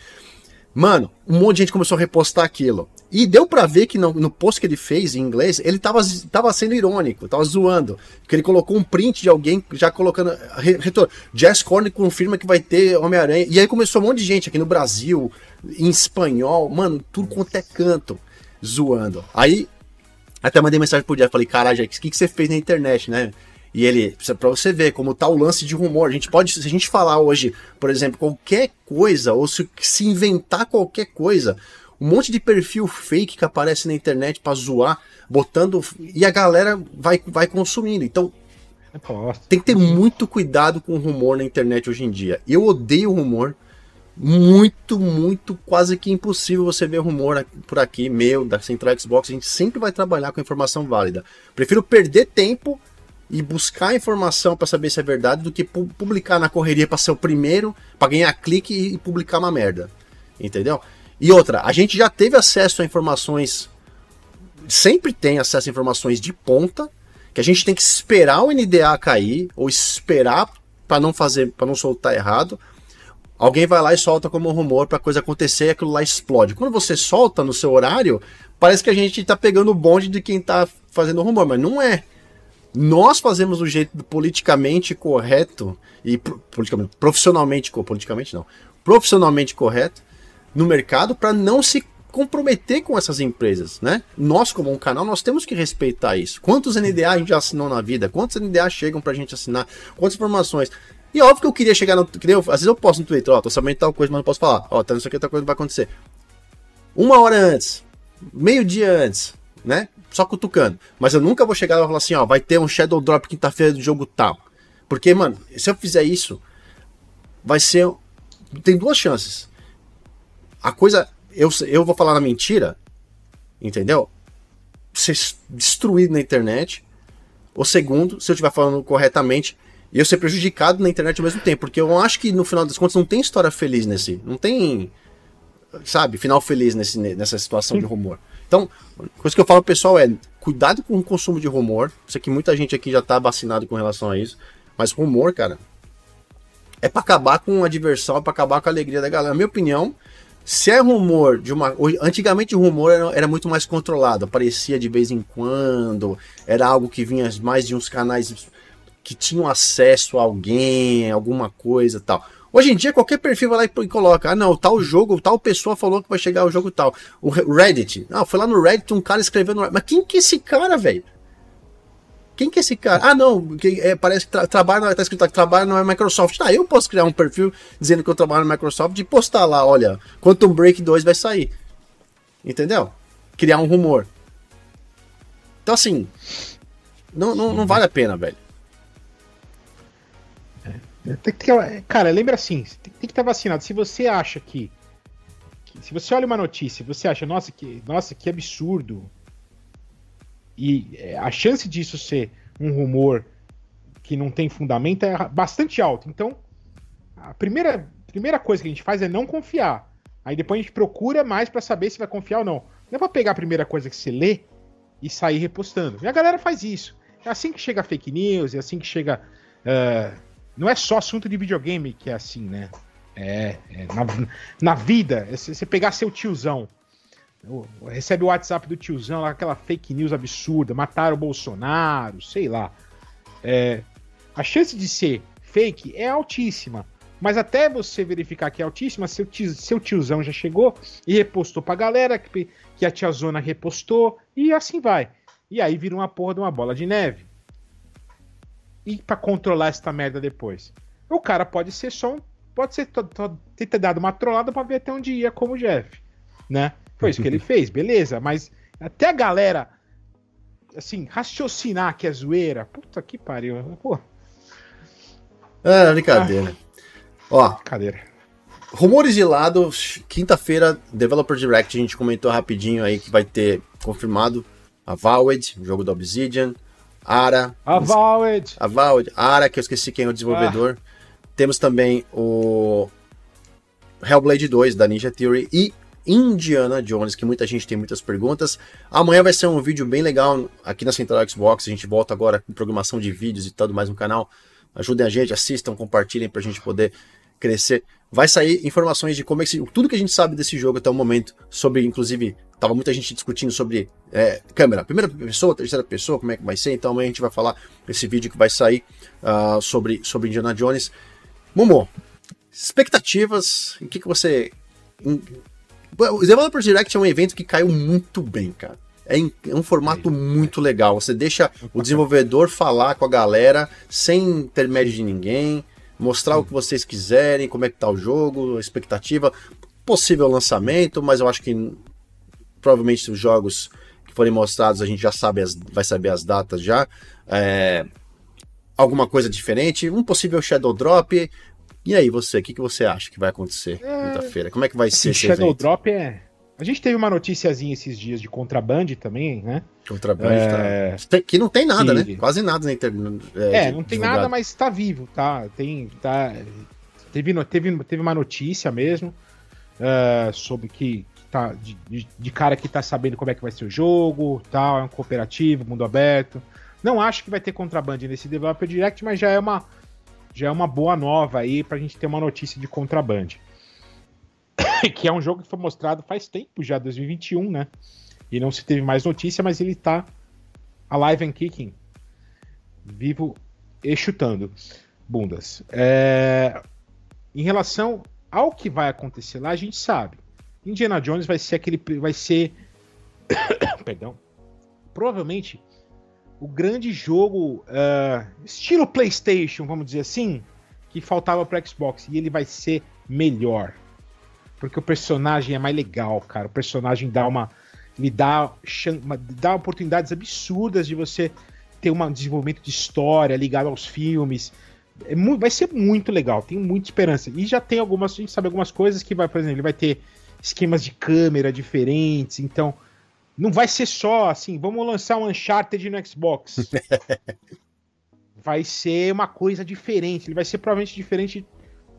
Mano, um monte de gente começou a repostar aquilo. E deu para ver que no, no, post que ele fez em inglês, ele tava, tava sendo irônico, tava zoando. Porque ele colocou um print de alguém já colocando. Retorno. Jazz Corner confirma que vai ter Homem-Aranha. E aí começou um monte de gente aqui no Brasil, em espanhol, mano, tudo quanto é canto, zoando. Aí, até mandei mensagem pro Jeff, falei, caralho, o que, que você fez na internet, né? E ele, pra você ver como tá o lance de rumor, a gente pode, se a gente falar hoje, por exemplo, qualquer coisa, ou se, se inventar qualquer coisa, um monte de perfil fake que aparece na internet para zoar, botando. E a galera vai, vai consumindo. Então. Tem que ter muito cuidado com o rumor na internet hoje em dia. Eu odeio rumor. Muito, muito, quase que impossível você ver rumor por aqui, meu, da Central Xbox. A gente sempre vai trabalhar com informação válida. Prefiro perder tempo e buscar informação para saber se é verdade do que publicar na correria para ser o primeiro, para ganhar clique e publicar uma merda. Entendeu? E outra, a gente já teve acesso a informações, sempre tem acesso a informações de ponta, que a gente tem que esperar o NDA cair ou esperar para não fazer, para não soltar errado. Alguém vai lá e solta como um rumor para coisa acontecer e aquilo lá explode. Quando você solta no seu horário, parece que a gente está pegando o bonde de quem está fazendo rumor, mas não é nós fazemos do jeito politicamente correto e politicamente, profissionalmente, politicamente não, profissionalmente correto no mercado para não se comprometer com essas empresas, né? Nós, como um canal, nós temos que respeitar isso. Quantos NDA a gente já assinou na vida? Quantos NDA chegam pra gente assinar? Quantas informações? E óbvio que eu queria chegar no. Que eu, às vezes eu posto no Twitter, ó, tô sabendo tal coisa, mas não posso falar. Ó, tá não sei o que, tal coisa vai acontecer. Uma hora antes, meio dia antes, né? só cutucando. Mas eu nunca vou chegar e falar assim, ó, vai ter um Shadow Drop quinta-feira do jogo tal. Porque, mano, se eu fizer isso, vai ser. Tem duas chances. A coisa. Eu, eu vou falar na mentira, entendeu? Ser destruído na internet. Ou segundo, se eu estiver falando corretamente, e eu ser prejudicado na internet ao mesmo tempo. Porque eu acho que no final das contas não tem história feliz nesse. Não tem. Sabe, final feliz nesse, nessa situação de rumor. Então, coisa que eu falo pessoal é: cuidado com o consumo de rumor. Sei que muita gente aqui já tá vacinado com relação a isso. Mas rumor, cara, é para acabar com a diversão, é pra acabar com a alegria da galera. Na minha opinião, se é rumor de uma. Antigamente o rumor era, era, muito mais controlado, aparecia de vez em quando, era algo que vinha mais de uns canais que tinham acesso a alguém, alguma coisa tal. Hoje em dia, qualquer perfil vai lá e coloca: ah, não, tal jogo, tal pessoa falou que vai chegar o jogo tal. O Reddit. Ah, foi lá no Reddit um cara escrevendo. Mas quem que é esse cara, velho? Quem que é esse cara? Ah, não, que, é, parece que tra trabalha, tá escrito que trabalha na Microsoft. Ah, eu posso criar um perfil dizendo que eu trabalho na Microsoft e postar lá, olha, Quantum Break 2 vai sair. Entendeu? Criar um rumor. Então, assim, não, não, não vale a pena, velho. Tem que ter, cara, lembra assim, tem, que estar vacinado. Se você acha que, que, Se você olha uma notícia você acha, nossa, que, nossa, que absurdo. E é, a chance disso ser um rumor que não tem fundamento é bastante alta. Então, a primeira, primeira coisa que a gente faz é não confiar. Aí depois a gente procura mais para saber se vai confiar ou não. Não é pra pegar a primeira coisa que você lê e sair repostando. E a galera faz isso. É assim que chega fake news, é assim que chega. Uh, não é só assunto de videogame que é assim, né? É, é na, na, vida, é você pegar seu tiozão, recebe o WhatsApp do tiozão, aquela fake news absurda, mataram o Bolsonaro, sei lá. É, a chance de ser fake é altíssima. Mas até você verificar que é altíssima, seu, tio, seu tiozão já chegou e repostou pra galera, que, que a tiazona repostou, e assim vai. E aí vira uma porra de uma bola de neve. E para controlar essa merda depois? O cara pode ser só um. Pode ser ter dado uma trollada pra ver até onde ia como o Jeff. Né? Foi isso que ele [LAUGHS] fez, beleza. Mas até a galera, assim, raciocinar que é zoeira. Puta que pariu. Pô. É, brincadeira. Ah. Ó. Brincadeira. Rumores de lado, quinta-feira, Developer Direct, a gente comentou rapidinho aí que vai ter confirmado a Valid, jogo da Obsidian, Ara. A Valid. A Valid, Ara, que eu esqueci quem é o desenvolvedor. Ah. Temos também o Hellblade 2 da Ninja Theory e Indiana Jones, que muita gente tem muitas perguntas. Amanhã vai ser um vídeo bem legal aqui na Central Xbox. A gente volta agora com programação de vídeos e tudo mais no canal. Ajudem a gente, assistam, compartilhem para a gente poder crescer. Vai sair informações de como é que tudo que a gente sabe desse jogo até o momento, sobre inclusive tava muita gente discutindo sobre é, câmera, primeira pessoa, terceira pessoa, como é que vai ser. Então amanhã a gente vai falar esse vídeo que vai sair uh, sobre sobre Indiana Jones. Momo, expectativas? O que que você o Developers Direct é um evento que caiu muito bem, cara. É, é um formato muito legal. Você deixa o desenvolvedor falar com a galera sem intermédio de ninguém, mostrar o que vocês quiserem, como é que tá o jogo, a expectativa, possível lançamento, mas eu acho que provavelmente os jogos que forem mostrados a gente já sabe as, vai saber as datas já. É, alguma coisa diferente, um possível Shadow Drop, e aí, você, o que, que você acha que vai acontecer é... quinta-feira? Como é que vai ser esse Shadow evento? Drop é. A gente teve uma noticiazinha esses dias de contraband também, né? Contraband, é... tá... Que não tem nada, né? Quase nada na internet. É, é não tem divulgado. nada, mas tá vivo, tá? Tem. Tá... Teve, teve, teve uma notícia mesmo uh, sobre que tá de, de, cara que tá sabendo como é que vai ser o jogo, tal, é um cooperativo, mundo aberto. Não acho que vai ter contraband nesse Developer Direct, mas já é uma já é uma boa nova aí pra gente ter uma notícia de contraband. [COUGHS] que é um jogo que foi mostrado faz tempo já, 2021, né? E não se teve mais notícia, mas ele tá alive and kicking. Vivo e chutando bundas. É... Em relação ao que vai acontecer lá, a gente sabe. Indiana Jones vai ser aquele. Vai ser. [COUGHS] Perdão. Provavelmente o grande jogo uh, estilo PlayStation, vamos dizer assim, que faltava para Xbox e ele vai ser melhor, porque o personagem é mais legal, cara. O personagem dá uma, ele dá, dá oportunidades absurdas de você ter um desenvolvimento de história ligado aos filmes. É muito, vai ser muito legal, tenho muita esperança. E já tem algumas, a gente sabe algumas coisas que vai, por exemplo, ele vai ter esquemas de câmera diferentes, então não vai ser só assim, vamos lançar um Uncharted no Xbox. [LAUGHS] vai ser uma coisa diferente. Ele vai ser provavelmente diferente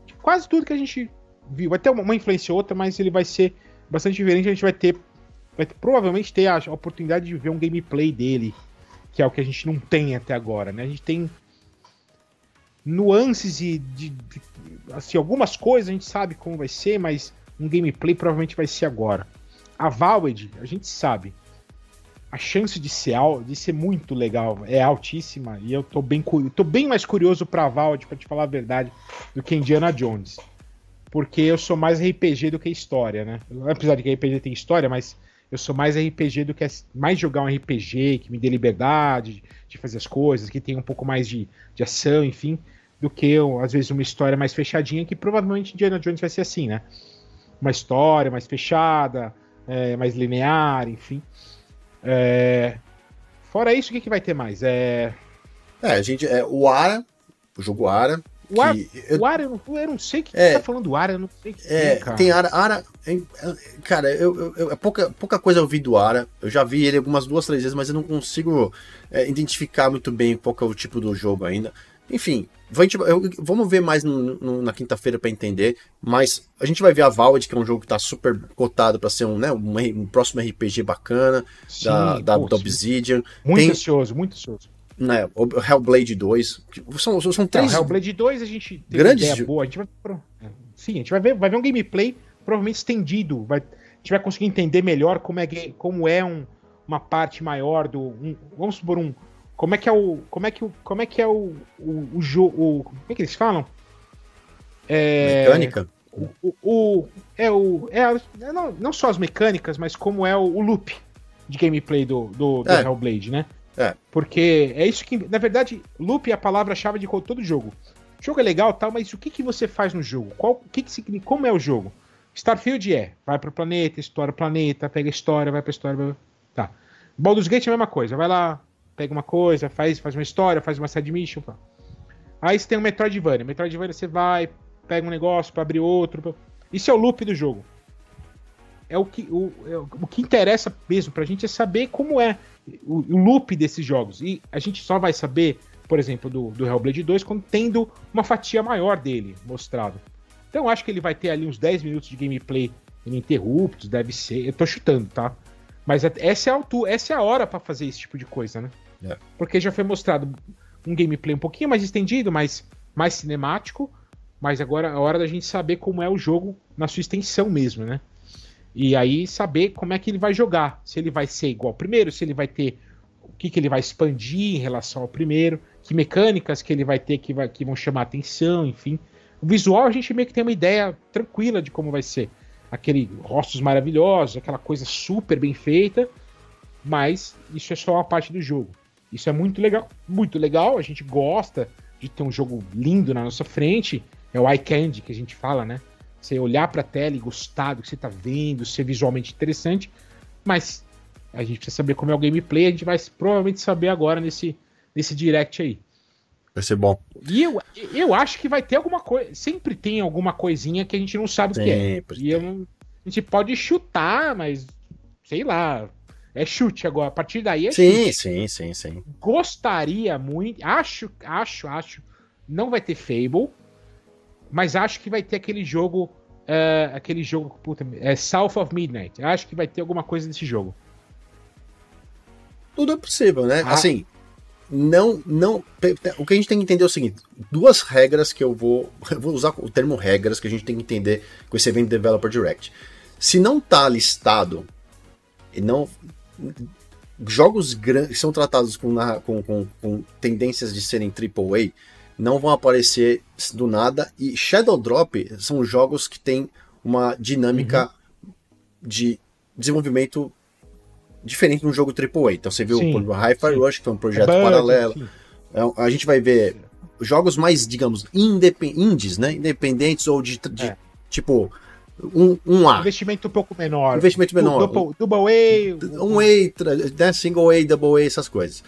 de quase tudo que a gente viu. Vai ter uma influência ou outra, mas ele vai ser bastante diferente. A gente vai ter, vai ter, provavelmente ter a oportunidade de ver um gameplay dele, que é o que a gente não tem até agora, né? A gente tem nuances e de, de, assim algumas coisas a gente sabe como vai ser, mas um gameplay provavelmente vai ser agora. A Valve, a gente sabe, a chance de ser, de ser muito legal é altíssima e eu tô bem, tô bem mais curioso pra Valve, pra te falar a verdade, do que Indiana Jones. Porque eu sou mais RPG do que história, né? Apesar de que RPG tem história, mas eu sou mais RPG do que mais jogar um RPG que me dê liberdade de fazer as coisas, que tem um pouco mais de, de ação, enfim, do que às vezes uma história mais fechadinha, que provavelmente Indiana Jones vai ser assim, né? Uma história mais fechada, é, mais linear, enfim. É... Fora isso, o que, que vai ter mais? É, é a gente. É, o Ara, o jogo Ara. O, Ara, eu, o Ara, eu não, eu não sei o que é, tá falando do Ara, eu não sei o que é, tem, cara. Tem Ara. Ara é, cara, eu, eu, pouca, pouca coisa eu vi do Ara. Eu já vi ele algumas duas, três vezes, mas eu não consigo é, identificar muito bem qual é o tipo do jogo ainda. Enfim, vamos ver mais no, no, na quinta-feira para entender. Mas a gente vai ver a Valve, que é um jogo que tá super cotado para ser um, né, um, um, próximo RPG bacana sim, da, da, da, Obsidian. Muito Tem, ansioso, muito ansioso. Né, Hellblade 2. São, são três. É, Hellblade 2 a gente tem grandes ideia boa. A gente vai, é, sim, a gente vai ver, vai ver um gameplay provavelmente estendido. Vai, a gente vai conseguir entender melhor como é, como é um, uma parte maior do. Um, vamos supor um como é que é o. Como é que, o, como é, que é o, o, o jogo. Como é que eles falam? É, Mecânica? O, o, o- é o. É, é não, não só as mecânicas, mas como é o, o loop de gameplay do, do, do É. Hellblade, né? É. Porque é isso que. Na verdade, loop é a palavra-chave de todo jogo. O jogo é legal tal, mas o que, que você faz no jogo? Qual, o que, que significa? Como é o jogo? Starfield é, vai pro planeta, explora o planeta, pega a história, vai pra história. Vai... Tá. Baldur's Gate é a mesma coisa. Vai lá, pega uma coisa, faz, faz uma história, faz uma side mission. pá. Aí você tem o Metroidvania. Metroidvania você vai, pega um negócio pra abrir outro. Isso é o loop do jogo. É o que, o, é o que interessa mesmo pra gente é saber como é o, o loop desses jogos. E a gente só vai saber, por exemplo, do, do Hellblade 2 quando tendo uma fatia maior dele mostrado. Então acho que ele vai ter ali uns 10 minutos de gameplay ininterruptos, deve ser. Eu tô chutando, tá? Mas é- essa é a altura, essa é a hora pra fazer esse tipo de coisa, né? É. Porque já foi mostrado um gameplay um pouquinho mais estendido, mais, mais cinemático, mas agora é hora da gente saber como é o jogo na sua extensão mesmo, né? E aí saber como é que ele vai jogar. Se ele vai ser igual ao primeiro, se ele vai ter o que, que ele vai expandir em relação ao primeiro, que mecânicas que ele vai ter que, vai, que vão chamar atenção, enfim. O visual a gente meio que tem uma ideia tranquila de como vai ser. Aquele rostos maravilhosos, aquela coisa super bem feita, mas isso é só uma parte do jogo. Isso é muito legal, muito legal. A gente gosta de ter um jogo lindo na nossa frente. É o eye candy que a gente fala, né? Você olhar pra tela e gostar do que você tá vendo, ser visualmente interessante, mas a gente precisa saber como é o gameplay, a gente vai provavelmente saber agora nesse, nesse direct aí. Vai ser bom. E eu, eu acho que vai ter alguma coisa. Sempre tem alguma coisinha que a gente não sabe o que é. E eu a gente pode chutar, mas sei lá. É chute agora. A partir daí é Sim, chute. sim, sim, sim. Gostaria muito. Acho, acho, acho. Não vai ter Fable. Mas acho que vai ter aquele jogo. é, aquele jogo. Puta, é South of Midnight. Acho que vai ter alguma coisa desse jogo. Tudo é possível, né? Ah. Assim, não, não. O que a gente tem que entender é o seguinte: duas regras que eu vou. [LAUGHS] Eu vou usar o termo regras que a gente tem que entender com esse evento Developer Direct. Se não tá listado e não. Jogos grandes que são tratados com, com, com, com tendências de serem AAA não vão aparecer do nada. E Shadow Drop são jogos que têm uma dinâmica de desenvolvimento diferente de um jogo AAA. Então você viu Sim, o Hi-Fi. Rush, que foi um projeto Budget, paralelo. É, A gente vai ver jogos mais, digamos, indies, né? Independentes ou de, de, É. tipo um, um A. Investimento um pouco menor. Investimento menor. Double, double A. Um A, tra- né? single A, double A, essas coisas.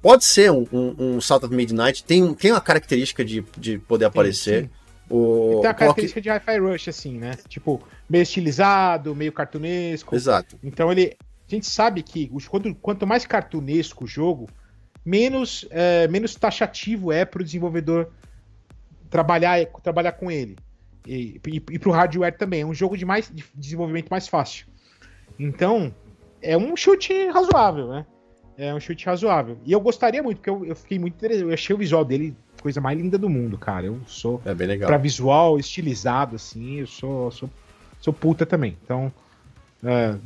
Pode ser um, um, um South of Midnight, tem, tem uma característica de, de poder aparecer. sim. O, Tem a o característica de Hi-Fi Rush, assim, né? Tipo, meio estilizado, meio cartunesco. Exato. Então ele. A gente sabe que os- quanto, quanto mais cartunesco o jogo, menos, é, menos taxativo é para o desenvolvedor trabalhar, trabalhar com ele. E, e, e para o hardware também. É um jogo de mais de desenvolvimento mais fácil. Então, é um chute razoável, né? É um chute razoável. E eu gostaria muito, porque eu, eu fiquei muito interessado. Eu achei o visual dele a coisa mais linda do mundo, cara. Eu sou É bem legal. Pra visual estilizado, assim, eu sou, sou, sou puta também. Então, é,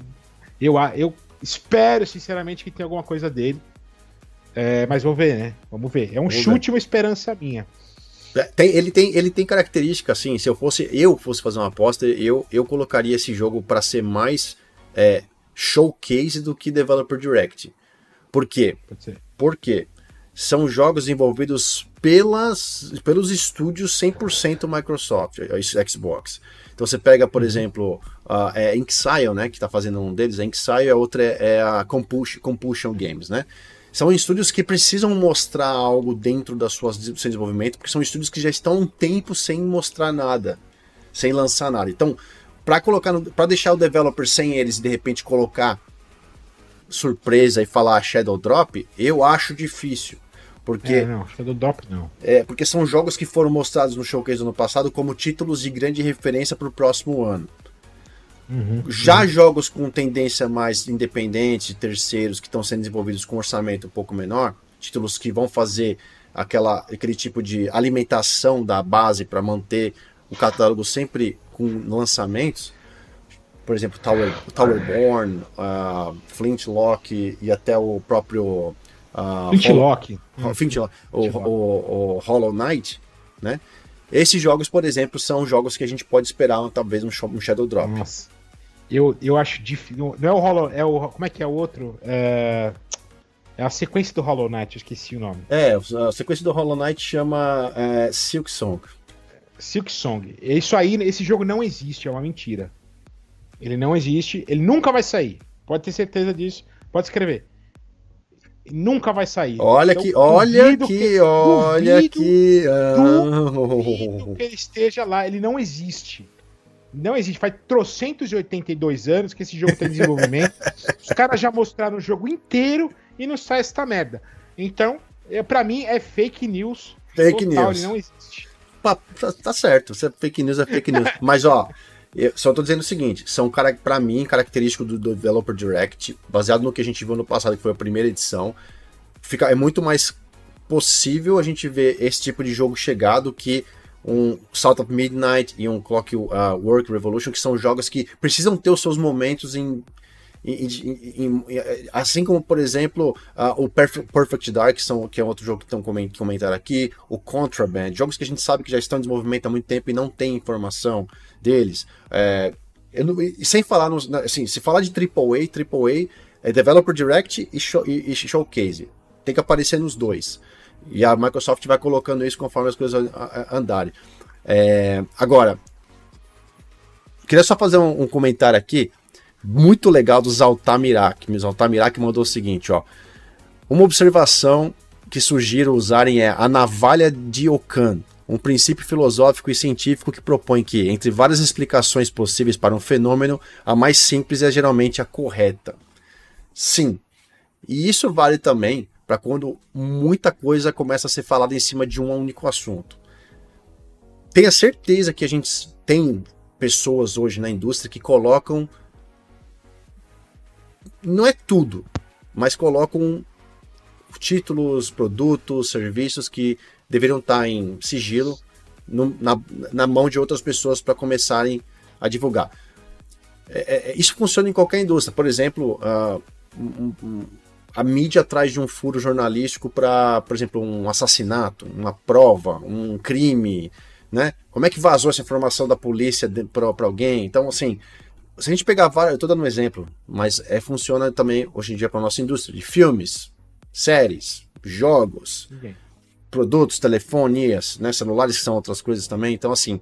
eu, eu espero, sinceramente, que tenha alguma coisa dele. É, mas vamos ver, né? Vamos ver. É um Vamos chute, uma esperança minha. É, Tem, ele, tem, ele tem característica, assim, se eu fosse eu fosse fazer uma aposta, eu, eu colocaria esse jogo para ser mais é, showcase do que Developer Direct. Por quê? Porque são jogos envolvidos pelas, pelos estúdios 100% Microsoft, é, Xbox. Então você pega, por exemplo, a é Inxile, né, que está fazendo um deles, a Inxile, a outra é, é a Compulsion, Compulsion Games, né? São estúdios que precisam mostrar algo dentro das suas do seu desenvolvimento, porque são estúdios que já estão um tempo sem mostrar nada, sem lançar nada. Então, para colocar, para deixar o developer sem eles e de repente colocar surpresa e falar Shadow Drop, eu acho difícil. Porque, É, não, Shadow Drop não. é, porque são jogos que foram mostrados no showcase do ano passado como títulos de grande referência para o próximo ano. Uhum. Já jogos com tendência mais independente, terceiros, que estão sendo desenvolvidos com orçamento um pouco menor, títulos que vão fazer aquela, aquele tipo de alimentação da base para manter o catálogo sempre com lançamentos, por exemplo, Tower, Towerborn, uh, Flintlock e até o próprio. Uh, Flintlock. Flintlock, o, o, o Hollow Knight, né? Esses jogos, por exemplo, são jogos que a gente pode esperar talvez um, um Shadow Drop. Nossa. Eu, eu acho difícil. Não é o Hollow. É o, como é que é o outro? É, é a sequência do Hollow Knight, eu esqueci o nome. É, a sequência do Hollow Knight chama é, Silk Song. Silk Song. Isso aí, esse jogo não existe, é uma mentira. Ele não existe, ele nunca vai sair. Pode ter certeza disso. Pode escrever. Nunca vai sair. Olha então, que, olha que, que, olha duvido, que. Duvido que ele esteja lá. Ele não existe. Não existe. Faz 382 anos que esse jogo tem desenvolvimento. [LAUGHS] Os caras já mostraram o jogo inteiro e não sai esta merda. Então, é, para mim, é fake news. Fake total, news. Não existe. Tá, tá certo. Se é fake news, é fake news. [LAUGHS] Mas, ó. Eu só tô dizendo o seguinte, são para mim característicos do, do Developer Direct, baseado no que a gente viu no passado, que foi a primeira edição. Fica, é muito mais possível a gente ver esse tipo de jogo chegar do que um Salt of Midnight e um Clock uh, Revolution, que são jogos que precisam ter os seus momentos em assim como, por exemplo, uh, o Perfect, Dark, são, que é outro jogo que estão comentando aqui, o Contraband, jogos que a gente sabe que já estão em desenvolvimento há muito tempo e não tem informação deles. É, não, e sem falar, nos, assim, se falar de AAA, AAA é Developer Direct e, show, e, e Showcase. Tem que aparecer nos dois. E a Microsoft vai colocando isso conforme as coisas andarem. É, agora, queria só fazer um, um comentário aqui muito legal do Zaltamirak. Zaltamirak mandou o seguinte, ó. Uma observação que sugiro usarem é a navalha de Ocan, um princípio filosófico e científico que propõe que, entre várias explicações possíveis para um fenômeno, a mais simples é geralmente a correta. Sim. E isso vale também para quando muita coisa começa a ser falada em cima de um único assunto. Tenha certeza que a gente tem pessoas hoje na indústria que colocam não é tudo, mas colocam títulos, produtos, serviços que deveriam estar em sigilo no, na, na mão de outras pessoas para começarem a divulgar. É, é, isso funciona em qualquer indústria. Por exemplo, uh, um, um, a mídia atrás de um furo jornalístico para, por exemplo, um assassinato, uma prova, um crime, né? Como é que vazou essa informação da polícia para alguém? Então, assim, se a gente pegar várias, eu tô dando um exemplo, mas é, funciona também hoje em dia para nossa indústria de filmes, séries, jogos, okay. produtos, telefonias, né, celulares que são outras coisas também. Então, assim,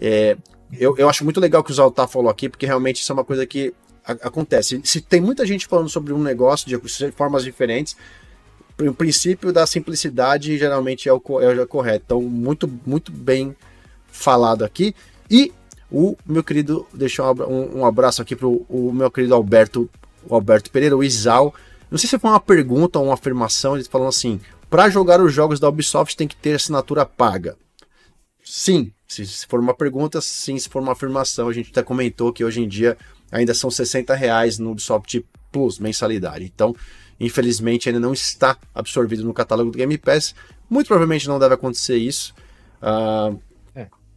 é, eu, eu acho muito legal que o Zaltar falou aqui, porque realmente isso é uma coisa que acontece. Se tem muita gente falando sobre um negócio de formas diferentes, o princípio da simplicidade geralmente é o, é o correto. Então, muito, muito bem falado aqui. E o meu querido, deixar um, um, abraço aqui pro o meu querido Alberto, o Alberto Pereira, o Isal. Não sei se foi uma pergunta ou uma afirmação, ele falando assim: para jogar os jogos da Ubisoft tem que ter assinatura paga. Sim, se, for uma pergunta, sim, se for uma afirmação, a gente até comentou que hoje em dia ainda são 60 reais no Ubisoft Plus, mensalidade. Então, infelizmente, ainda não está absorvido no catálogo do Game Pass. Muito provavelmente não deve acontecer isso. Uh,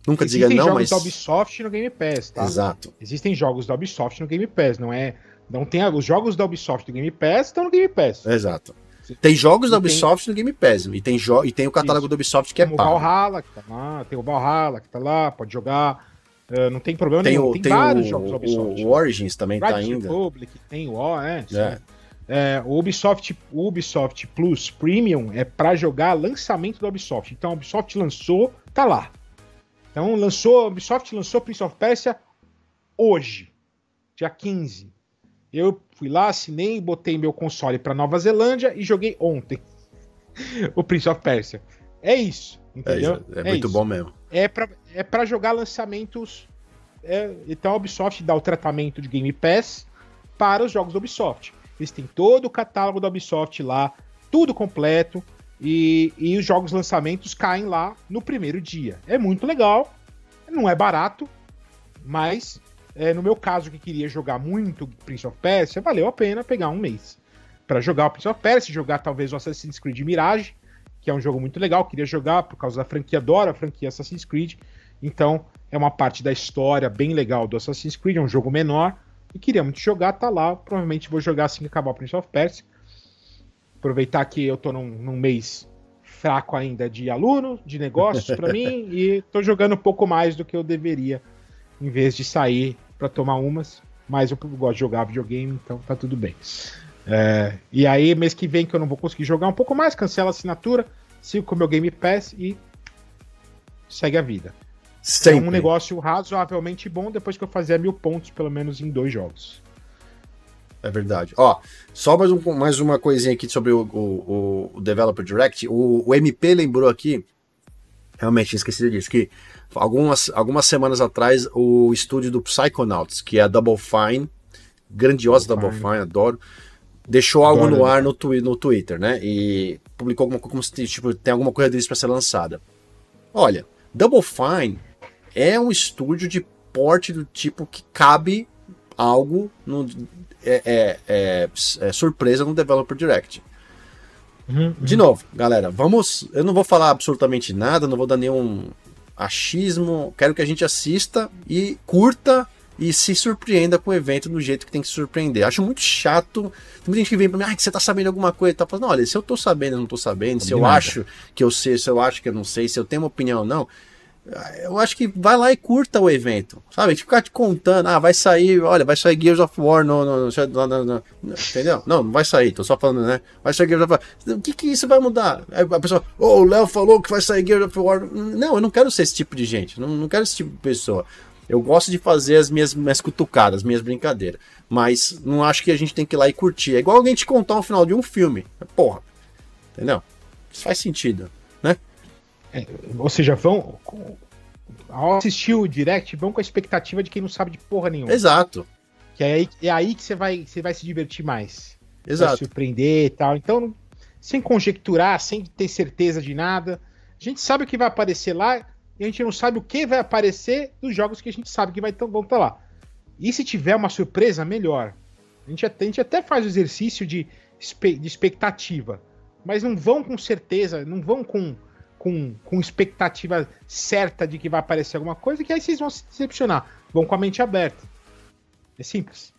Nunca Existem diga não, mas... jogos da Ubisoft no Game Pass, tá? Exato. Existem jogos da Ubisoft no Game Pass, não é... Não tem... Os jogos da Ubisoft no Game Pass estão no Game Pass. Exato. Tem jogos e da Ubisoft tem... no Game Pass, e tem, jo... e tem o catálogo Isso. da Ubisoft que é pago. o Valhalla que tá lá, tem o Valhalla que tá lá, pode jogar... Uh, não tem problema tem nenhum. O, tem, tem vários o, jogos Ubisoft. O, Origins também Red tá ainda. Republic, tem o O, é. é. É, o Ubisoft, o Ubisoft Plus Premium é para jogar lançamento da Ubisoft. Então a Ubisoft lançou, tá lá. Então lançou, a Ubisoft lançou Prince of Persia hoje, dia 15. Eu fui lá, assinei, botei meu console para Nova Zelândia e joguei ontem [LAUGHS] o Prince of Persia. É isso, entendeu? É, é, é muito bom mesmo. É para é pra jogar lançamentos. É, então a Ubisoft dá o tratamento de Game Pass para os jogos da Ubisoft. Eles têm todo o catálogo da Ubisoft lá, tudo completo. E, e os jogos lançamentos caem lá no primeiro dia. É muito legal, não é barato, mas é, no meu caso que queria jogar muito Prince of Persia, valeu a pena pegar um mês para jogar o Prince of Persia, jogar talvez o Assassin's Creed Mirage, que é um jogo muito legal, queria jogar por causa da franquia, adoro a franquia Assassin's Creed, então é uma parte da história bem legal do Assassin's Creed, é um jogo menor, e queria muito jogar, tá lá, provavelmente vou jogar assim que acabar o Prince of Persia. Aproveitar que eu tô num, num mês fraco ainda de aluno, de negócios para mim, [LAUGHS] e tô jogando um pouco mais do que eu deveria, em vez de sair para tomar umas. Mas eu gosto de jogar videogame, então tá tudo bem. É, e aí, mês que vem, que eu não vou conseguir jogar um pouco mais, cancela a assinatura, sigo com o meu Game Pass e segue a vida. Sempre. É um negócio razoavelmente bom depois que eu fazia mil pontos, pelo menos em dois jogos. É verdade. Ó, só mais, um, mais uma coisinha aqui sobre o, o, o Developer Direct. O, o, MP lembrou aqui, realmente esqueci disso, que algumas, algumas semanas atrás o estúdio do Psychonauts, que é a Double Fine, grandiosa Double, Double Fine. Fine, adoro, deixou adoro, algo no ar no, twi no Twitter, né? E publicou alguma coisa como se tipo, tem alguma coisa deles para ser lançada. Olha, Double Fine é um estúdio de porte do tipo que cabe algo no, é, é, é, é surpresa no Developer Direct. Uhum, uhum. De novo, galera, vamos. Eu não vou falar absolutamente nada, não vou dar nenhum achismo. Quero que a gente assista e curta e se surpreenda com o evento do jeito que tem que se surpreender. Acho muito chato. Tem muita gente que vem pra mim, ah, você tá sabendo alguma coisa? Tá falando, olha, se eu tô sabendo, eu não tô sabendo, se eu acho que eu sei, se eu acho que eu não sei, se eu tenho uma opinião ou não eu acho que vai lá e curta o evento, sabe? Ficar te contando, ah, vai sair, olha, vai sair Gears of War no, no, no, no, entendeu? Não, não vai sair, tô só falando, né? Vai sair Gears of War. O que que isso vai mudar? Aí a pessoa, oh, o Léo falou que vai sair Gears of War. Não, eu não quero ser esse tipo de gente, não, não quero esse tipo de pessoa. Eu gosto de fazer as minhas, minhas cutucadas, minhas brincadeiras, mas não acho que a gente tem que ir lá e curtir. É igual alguém te contar um final de um filme. Porra, entendeu? Isso faz sentido? É, ou seja, vão. Ao assistir o direct, vão com a expectativa de quem não sabe de porra nenhuma. Exato. Que é aí, é aí que você vai, você vai se divertir mais. Exato. Vai surpreender e tal. Então, sem conjecturar, sem ter certeza de nada. A gente sabe o que vai aparecer lá e a gente não sabe o que vai aparecer dos jogos que a gente sabe que vai, vão estar lá. E se tiver uma surpresa, melhor. A gente, até, a gente até faz o exercício de, de expectativa, mas não vão com certeza, não vão com com, com expectativa certa de que vai aparecer alguma coisa, que aí vocês vão se decepcionar. Vão com a mente aberta. É simples.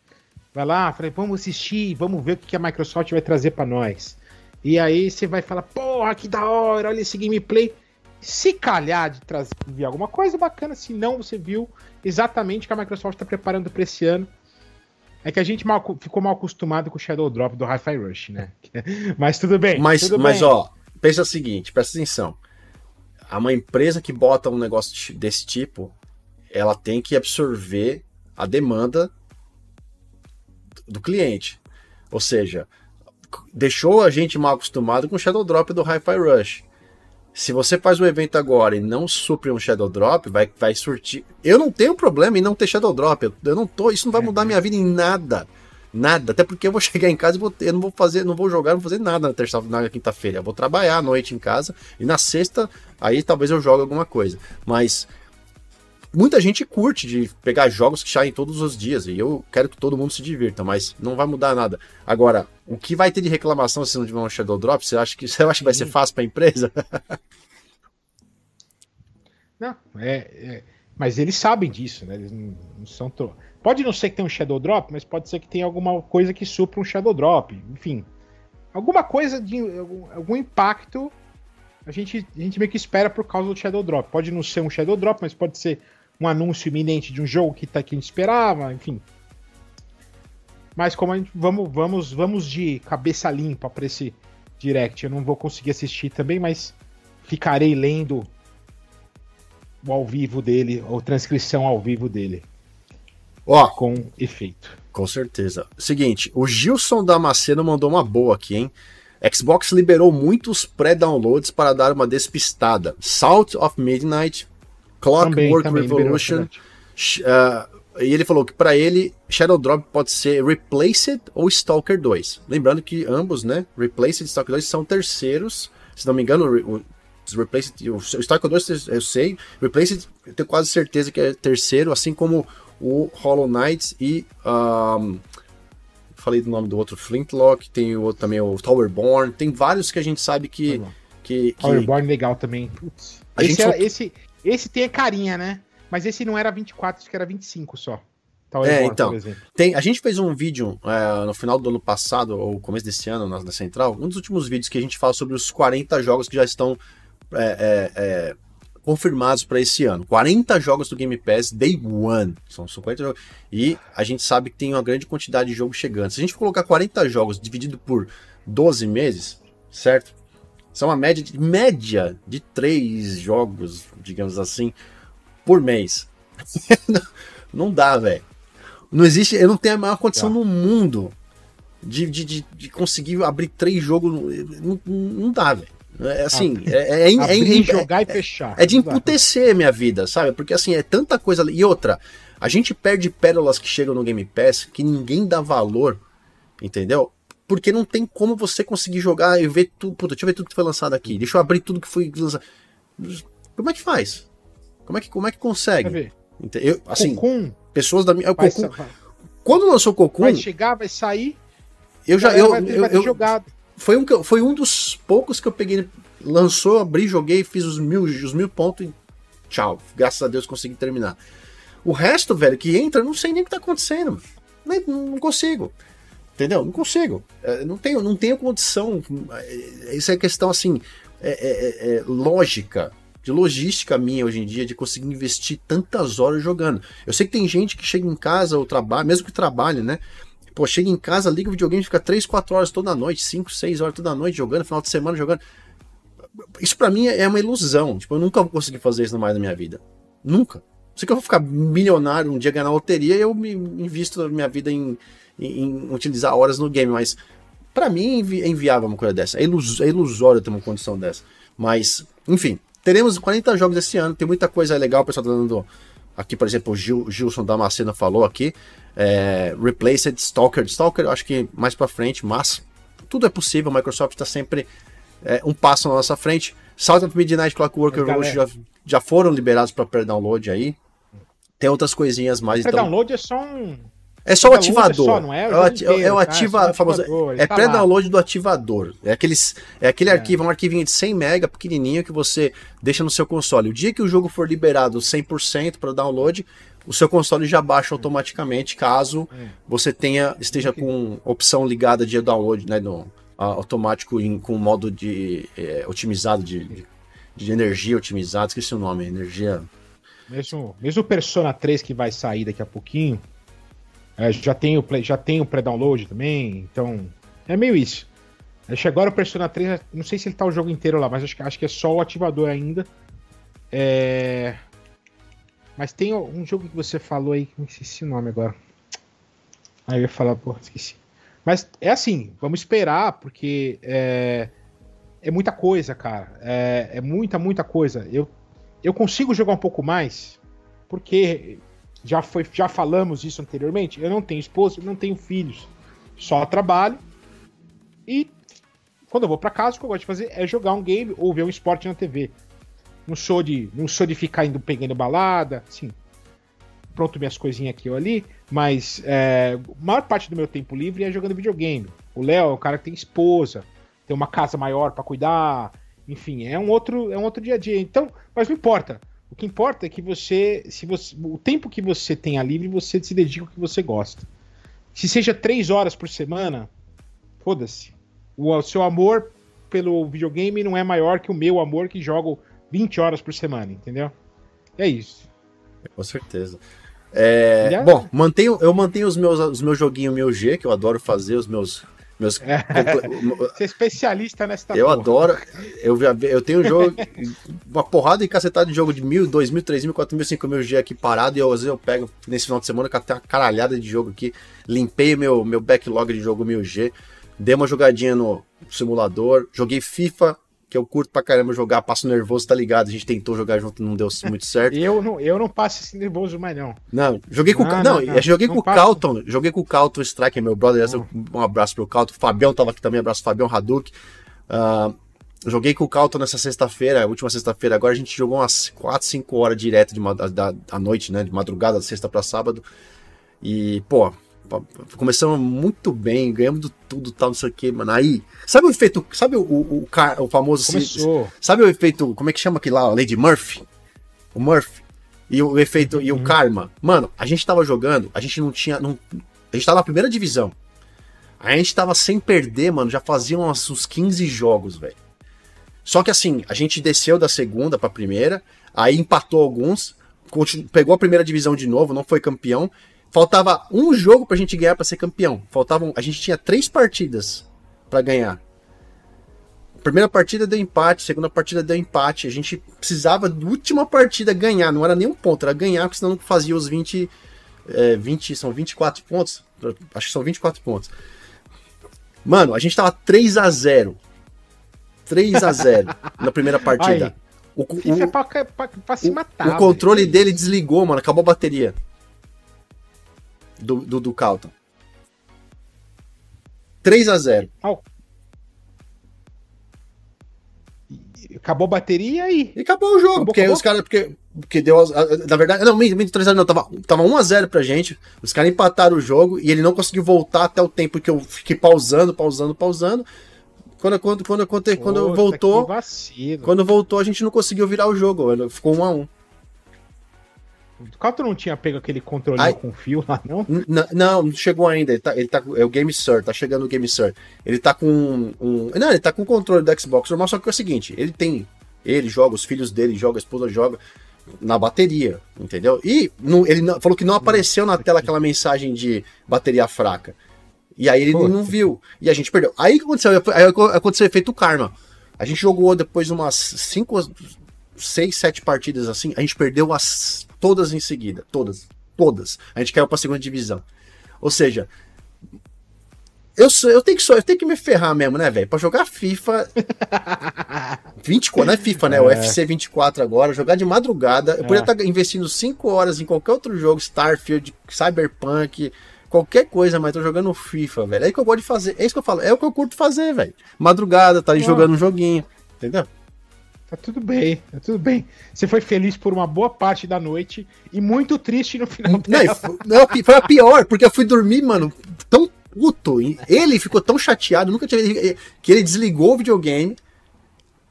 Vai lá, falei, vamos assistir, vamos ver o que a Microsoft vai trazer para nós. E aí você vai falar, porra, que da hora, olha esse gameplay. Se calhar de trazer de alguma coisa bacana, se não você viu exatamente o que a Microsoft está preparando para esse ano. É que a gente mal, ficou mal acostumado com o Shadow Drop do Hi-Fi Rush, né? [LAUGHS] mas tudo bem. Mas, tudo mas bem. ó, pensa o seguinte, presta atenção uma empresa que bota um negócio desse tipo, ela tem que absorver a demanda do cliente. Ou seja, deixou a gente mal acostumado com o Shadow Drop do Hi-Fi Rush. Se você faz um evento agora e não supre um Shadow Drop, vai, vai surtir. Eu não tenho problema em não ter Shadow Drop. Eu, eu não tô. Isso não vai mudar minha vida em nada. Nada. Até porque eu vou [LAUGHS] chegar em casa e vou, eu não vou fazer, não vou jogar, não vou fazer nada na terça na quinta-feira. Eu vou trabalhar à noite em casa e na sexta, aí talvez eu jogue alguma coisa. Mas muita gente curte de pegar jogos que saem todos os dias e eu quero que todo mundo se divirta, mas não vai mudar nada. Agora, o que vai ter de reclamação se não tiver um Shadow Drop? Você acha que [LAUGHS] você acha que vai ser fácil para a empresa? não, é, é, mas eles sabem disso, né? Eles não, não são to... Pode não ser que tenha um Shadow Drop, mas pode ser que tenha alguma coisa que supra um Shadow Drop. Enfim, alguma coisa de algum, algum impacto a gente, a gente meio que espera por causa do Shadow Drop. Pode não ser um Shadow Drop, mas pode ser um anúncio iminente de um jogo que, tá, que a gente esperava, enfim. Mas como a gente, vamos, vamos, vamos de cabeça limpa para esse direct. Eu não vou conseguir assistir também, mas ficarei lendo o ao vivo dele, ou transcrição ao vivo dele. Ó, com efeito. Com certeza. Seguinte, o Gilson Damasceno mandou uma boa aqui, hein? Xbox liberou muitos pré-downloads para dar uma despistada. Salt of Midnight, Clockwork também, também Revolution. Uh, e ele falou que para ele Shadow Drop pode ser Replaced ou Stalker 2. Lembrando que ambos, né, Replaced e Stalker 2 são terceiros. Se não me engano, o, Replaced, o Stalker 2 eu sei, Replaced eu tenho quase certeza que é terceiro, assim como o Hollow Knight e. Um, falei do nome do outro, Flintlock, tem o outro também, o Towerborn, tem vários que a gente sabe que. Tá que, que... Towerborn legal também. Putz. Esse, era, só... esse, esse tem a carinha, né? Mas esse não era 24, acho que era 25 só. é, então, tem, a gente fez um vídeo é, no final do ano passado, ou começo desse ano, na, na, Central, um dos últimos vídeos que a gente fala sobre os 40 jogos que já estão é, é, é confirmados para esse ano. 40 jogos do Game Pass Day One. São 50 jogos. E a gente sabe que tem uma grande quantidade de jogos chegando. Se a gente colocar 40 jogos dividido por 12 meses, certo? São uma média de, média de 3 jogos, digamos assim, por mês. [LAUGHS] não dá, velho. Não existe, eu não tenho a maior condição tá. no mundo de, de, de, de, conseguir abrir três jogos. Não, não dá, velho. É assim, ah, é, é, é, é, jogar e fechar. É de emputecer minha vida, sabe? Porque assim, é tanta coisa. E outra, a gente perde pérolas que chegam no Game Pass que ninguém dá valor, entendeu? Porque não tem como você conseguir jogar e ver tudo. Puta, deixa eu ver tudo que foi lançado aqui. Deixa eu abrir tudo que foi lançado. Como é que faz? Como é que, como é que consegue? Eu, assim, Cocum, pessoas da minha. Cocum, quando lançou Cocum. Vai chegar, vai sair. Eu já. Eu, eu, eu, jogado. Foi um, foi um dos poucos que eu peguei. Lançou, abri, joguei, fiz os mil, os mil pontos e tchau. Graças a Deus consegui terminar. O resto, velho, que entra, não sei nem o que tá acontecendo. Não, não consigo. Entendeu? Não consigo. É, não tenho, não tenho condição. É, isso é questão assim. É, é, é, lógica de logística minha hoje em dia de conseguir investir tantas horas jogando. Eu sei que tem gente que chega em casa ou trabalha, mesmo que trabalhe, né? Pô, chega em casa, liga o videogame, fica 3, 4 horas toda noite, 5, 6 horas toda noite jogando, final de semana jogando. Isso para mim é uma ilusão. Tipo, eu nunca vou conseguir fazer isso mais na minha vida. Nunca. Sei que eu vou ficar milionário um dia ganhar loteria eu me invisto a minha vida em, em, em utilizar horas no game, mas para mim é inviável uma coisa dessa. É, ilus, é ilusório ter uma condição dessa. Mas, enfim, teremos 40 jogos esse ano, tem muita coisa legal, o pessoal tá dando. Aqui, por exemplo, o Gil, Gilson Damasceno falou aqui. É, Replaced Stalker. Stalker, eu acho que mais para frente, mas tudo é possível. A Microsoft está sempre é, um passo na nossa frente. Salt of Midnight Clockwork Revolution já, já foram liberados para pré-download aí. Tem outras coisinhas mais. Pré-download então... é só um é só o ativador. É, só, não é, o é, inteiro, é o ativa, é, famoso, é tá pré-download do ativador. É, aqueles, é aquele é. arquivo, um arquivinho de 100 MB pequenininho que você deixa no seu console. O dia que o jogo for liberado 100% para download, o seu console já baixa automaticamente, caso você tenha esteja com opção ligada de download, né, no, automático em, com modo de é, otimizado de, de, energia otimizado, esqueci o nome, energia. Mesmo, mesmo o Persona 3 que vai sair daqui a pouquinho, é, já tem o já tem o pré-download também, então é meio isso. Acho que agora o Persona 3, não sei se ele tá o jogo inteiro lá, mas acho acho que é só o ativador ainda. É... Mas tem um jogo que você falou aí, não esqueci o nome agora. Aí eu ia falar, pô, esqueci. Mas é assim, vamos esperar, porque é, é muita coisa, cara. É, é muita, muita coisa. Eu, eu consigo jogar um pouco mais, porque já, foi, já falamos isso anteriormente. Eu não tenho esposa, não tenho filhos. Só trabalho. E quando eu vou para casa, o que eu gosto de fazer é jogar um game ou ver um esporte na TV. Não sou de, não sou de ficar indo pegando balada, assim. Pronto, minhas coisinhas aqui ou ali. Mas é, a maior parte do meu tempo livre é jogando videogame. O Léo é o cara que tem esposa, tem uma casa maior para cuidar. Enfim, é um outro, é um outro dia a dia. Então, mas não importa. O que importa é que você, se você, o tempo que você tenha livre, você se dedica ao que você gosta. Se seja três horas por semana, foda-se. O, o seu amor pelo videogame não é maior que o meu amor que jogo 20 horas por semana, entendeu? É isso. Com certeza. É, bom, mantenho, eu mantenho os meus, os meus joguinhos meu G, que eu adoro fazer, os meus meus... É. [LAUGHS] Você é especialista nessa Eu porra. adoro. Eu, eu tenho jogo, [LAUGHS] uma porrada e cacetada de jogo de mil, dois mil, três mil, quatro mil, cinco mil G aqui parado. E eu, às vezes eu pego nesse final de semana que até uma caralhada de jogo aqui. Limpei meu, meu backlog de jogo mil G. Dei uma jogadinha no simulador. Joguei FIFA que eu curto pra caramba jogar, passo nervoso, tá ligado? A gente tentou jogar junto, não deu muito certo. eu, não, eu não passo esse nervoso mais, não. Não, joguei com não, não, não, joguei não com o Calton, joguei com o Calton Striker, meu brother. Um abraço pro Calton. O Fabião tava aqui também, abraço Fabião Haduk. Uh, joguei com o Calton nessa sexta-feira, última sexta-feira. Agora a gente jogou umas 4, 5 horas direto de, da, da, da noite, né? De madrugada, sexta pra sábado. E, pô, começamos muito bem, ganhamos tudo, tal, não sei o que, mano. Aí, sabe o efeito, sabe o, o, o, o famoso. Começou. Sabe o efeito, como é que chama aquele lá, Lady Murphy? O Murphy. E o efeito, e o karma. Mano, a gente tava jogando, a gente não tinha. Não, a gente tava na primeira divisão. A gente tava sem perder, mano, já faziam uns, uns 15 jogos, velho. Só que assim, a gente desceu da segunda pra primeira, aí empatou alguns, pegou a primeira divisão de novo, não foi campeão. Faltava um jogo pra gente ganhar pra ser campeão. Faltavam, a gente tinha três partidas pra ganhar. Primeira partida deu empate, segunda partida deu empate. A gente precisava da última partida ganhar, não era nem um ponto, era ganhar, porque senão não fazia os 20, é, 20, são 24 pontos. Acho que são 24 pontos. Mano, a gente tava 3 a 0 3 a 0 [LAUGHS] na primeira partida. Aí. O, o- é pra, pra, pra matar. o controle velho. dele desligou, mano. Acabou a bateria. Do, do, do Calton. 3 a 0 Acabou a bateria e aí. E acabou o jogo. Acabou, porque acabou? os caras. Porque, porque deu. Na verdade. Não, minto, 3 a 0 não. Tava, tava 1 a 0 pra gente. Os caras empataram o jogo e ele não conseguiu voltar até o tempo que eu fiquei pausando, pausando, pausando. Quando, quando, quando, quando, quando Puta, voltou. que vacilo. Quando voltou, a gente não conseguiu virar o jogo. Ficou 1 a 1 O Calto não tinha pego aquele controle Ai. com fio lá, não? Não, não chegou ainda. Ele tá, ele tá é o Game Sir, tá chegando o Game Sir. Ele tá com um, um- Não, ele tá com o controle do Xbox normal, só que é o seguinte: ele tem. Ele joga, os filhos dele jogam, a esposa joga na bateria, entendeu? E não- ele não- falou que não apareceu na tela aquela mensagem de bateria fraca. E aí ele não viu. E a gente perdeu. Aí o que aconteceu? Aí aconteceu o efeito karma. A gente jogou depois umas 5, 6, 7 partidas assim. A gente perdeu as todas em seguida. Todas. Todas. A gente caiu pra segunda divisão. Ou seja. Eu, eu, tenho que, eu tenho que me ferrar mesmo, né, velho? Pra jogar FIFA [LAUGHS] 24, não é FIFA, né? O UFC 24 agora, jogar de madrugada. Eu poderia estar investindo 5 horas em qualquer outro jogo, Starfield, Cyberpunk, qualquer coisa, mas tô jogando FIFA, velho. É isso que eu gosto de fazer. É isso que eu falo. É o que eu curto fazer, velho. Madrugada, tá aí Ah. jogando um joguinho. Entendeu? Tá tudo bem, tá tudo bem. Você foi feliz por uma boa parte da noite e muito triste no final Não, dela. não, foi a pior, porque eu fui dormir, mano, tão puto. Ele ficou tão chateado, nunca tinha que ele desligou o videogame.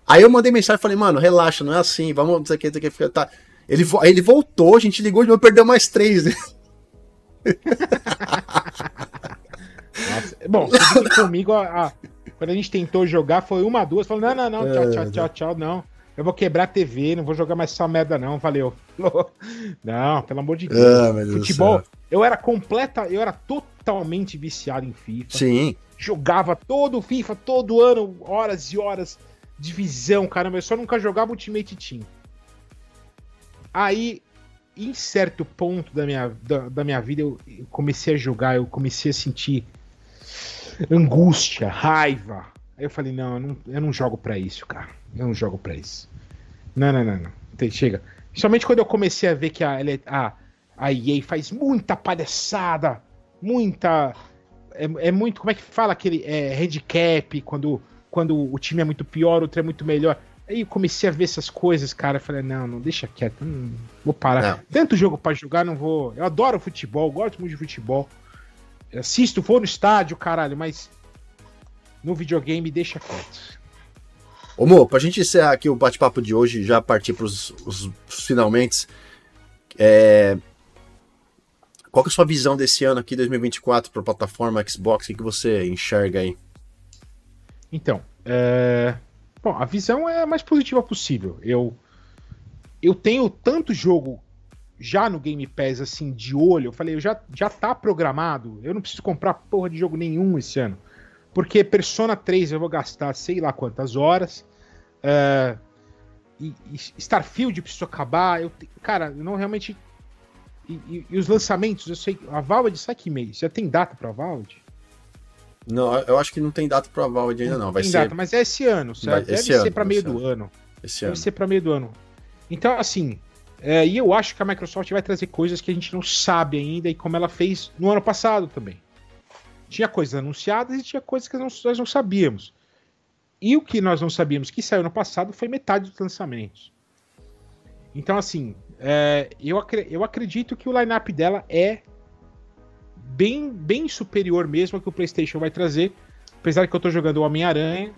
Aí eu mandei mensagem e falei, mano, relaxa, não é assim, vamos, não sei o que, não sei o que, tá. Ele, ele voltou, a gente ligou de novo, perdeu mais três. [LAUGHS] Nossa. Bom, comigo, a, a- quando a gente tentou jogar, foi uma, duas, falou, não, não, não, tchau, tchau, tchau, tchau, não. Eu vou quebrar a TV, não vou jogar mais essa merda, não, valeu. [LAUGHS] Não, pelo amor de Deus. Ah, meu Deus do Futebol, eu era completa, eu era totalmente viciado em FIFA. Sim. Jogava todo o FIFA, todo ano, horas e horas. Divisão, caramba, eu só nunca jogava Ultimate Team. Aí, em certo ponto da minha, da, da minha vida, eu, eu comecei a jogar, eu comecei a sentir angústia, raiva. Aí eu falei, não, eu não, eu não jogo pra isso, cara. Eu não jogo pra isso. Não, não, não, não. Tem- Chega. Principalmente quando eu comecei a ver que a, a, a EA faz muita palhaçada, muita. É, é muito. Como é que fala aquele é, handicap, quando, quando o time é muito pior, o outro é muito melhor. Aí eu comecei a ver essas coisas, cara. Eu falei, não, não deixa quieto, não vou parar. Não. Tanto jogo pra jogar, não vou. Eu adoro futebol, gosto muito de futebol. Assisto, vou no estádio, caralho, mas no videogame deixa quieto. Ô, Mo, pra gente encerrar aqui o bate-papo de hoje e já partir pros os, os finalmente, é... qual que é a sua visão desse ano aqui, 2024, pra plataforma Xbox? O que, que você enxerga aí? Então, é... bom, a visão é a mais positiva possível. Eu eu tenho tanto jogo já no Game Pass assim de olho. Eu falei, eu já já tá programado. Eu não preciso comprar porra de jogo nenhum esse ano. Porque Persona 3 eu vou gastar sei lá quantas horas. é, e, e Starfield preciso acabar. Eu, cara, eu não realmente. E, e- e os lançamentos, eu sei. A Valve sai que mês? Já tem data pra Valve? Não, eu acho que não tem data pra Valve ainda não, vai tem ser data, mas é esse ano, certo? Vai- Deve esse ser ano, pra esse meio ano. do ano. esse Deve ano. ser para meio do ano. Então, assim, é, e eu acho que a Microsoft vai trazer coisas que a gente não sabe ainda, e como ela fez no ano passado também. Tinha coisas anunciadas e tinha coisas que nós não sabíamos. E o que nós não sabíamos que saiu no passado foi metade dos lançamentos. Então, assim, é, eu, eu acredito que o line-up dela é bem, bem superior mesmo ao que o PlayStation vai trazer. Apesar que eu tô jogando o Homem-Aranha.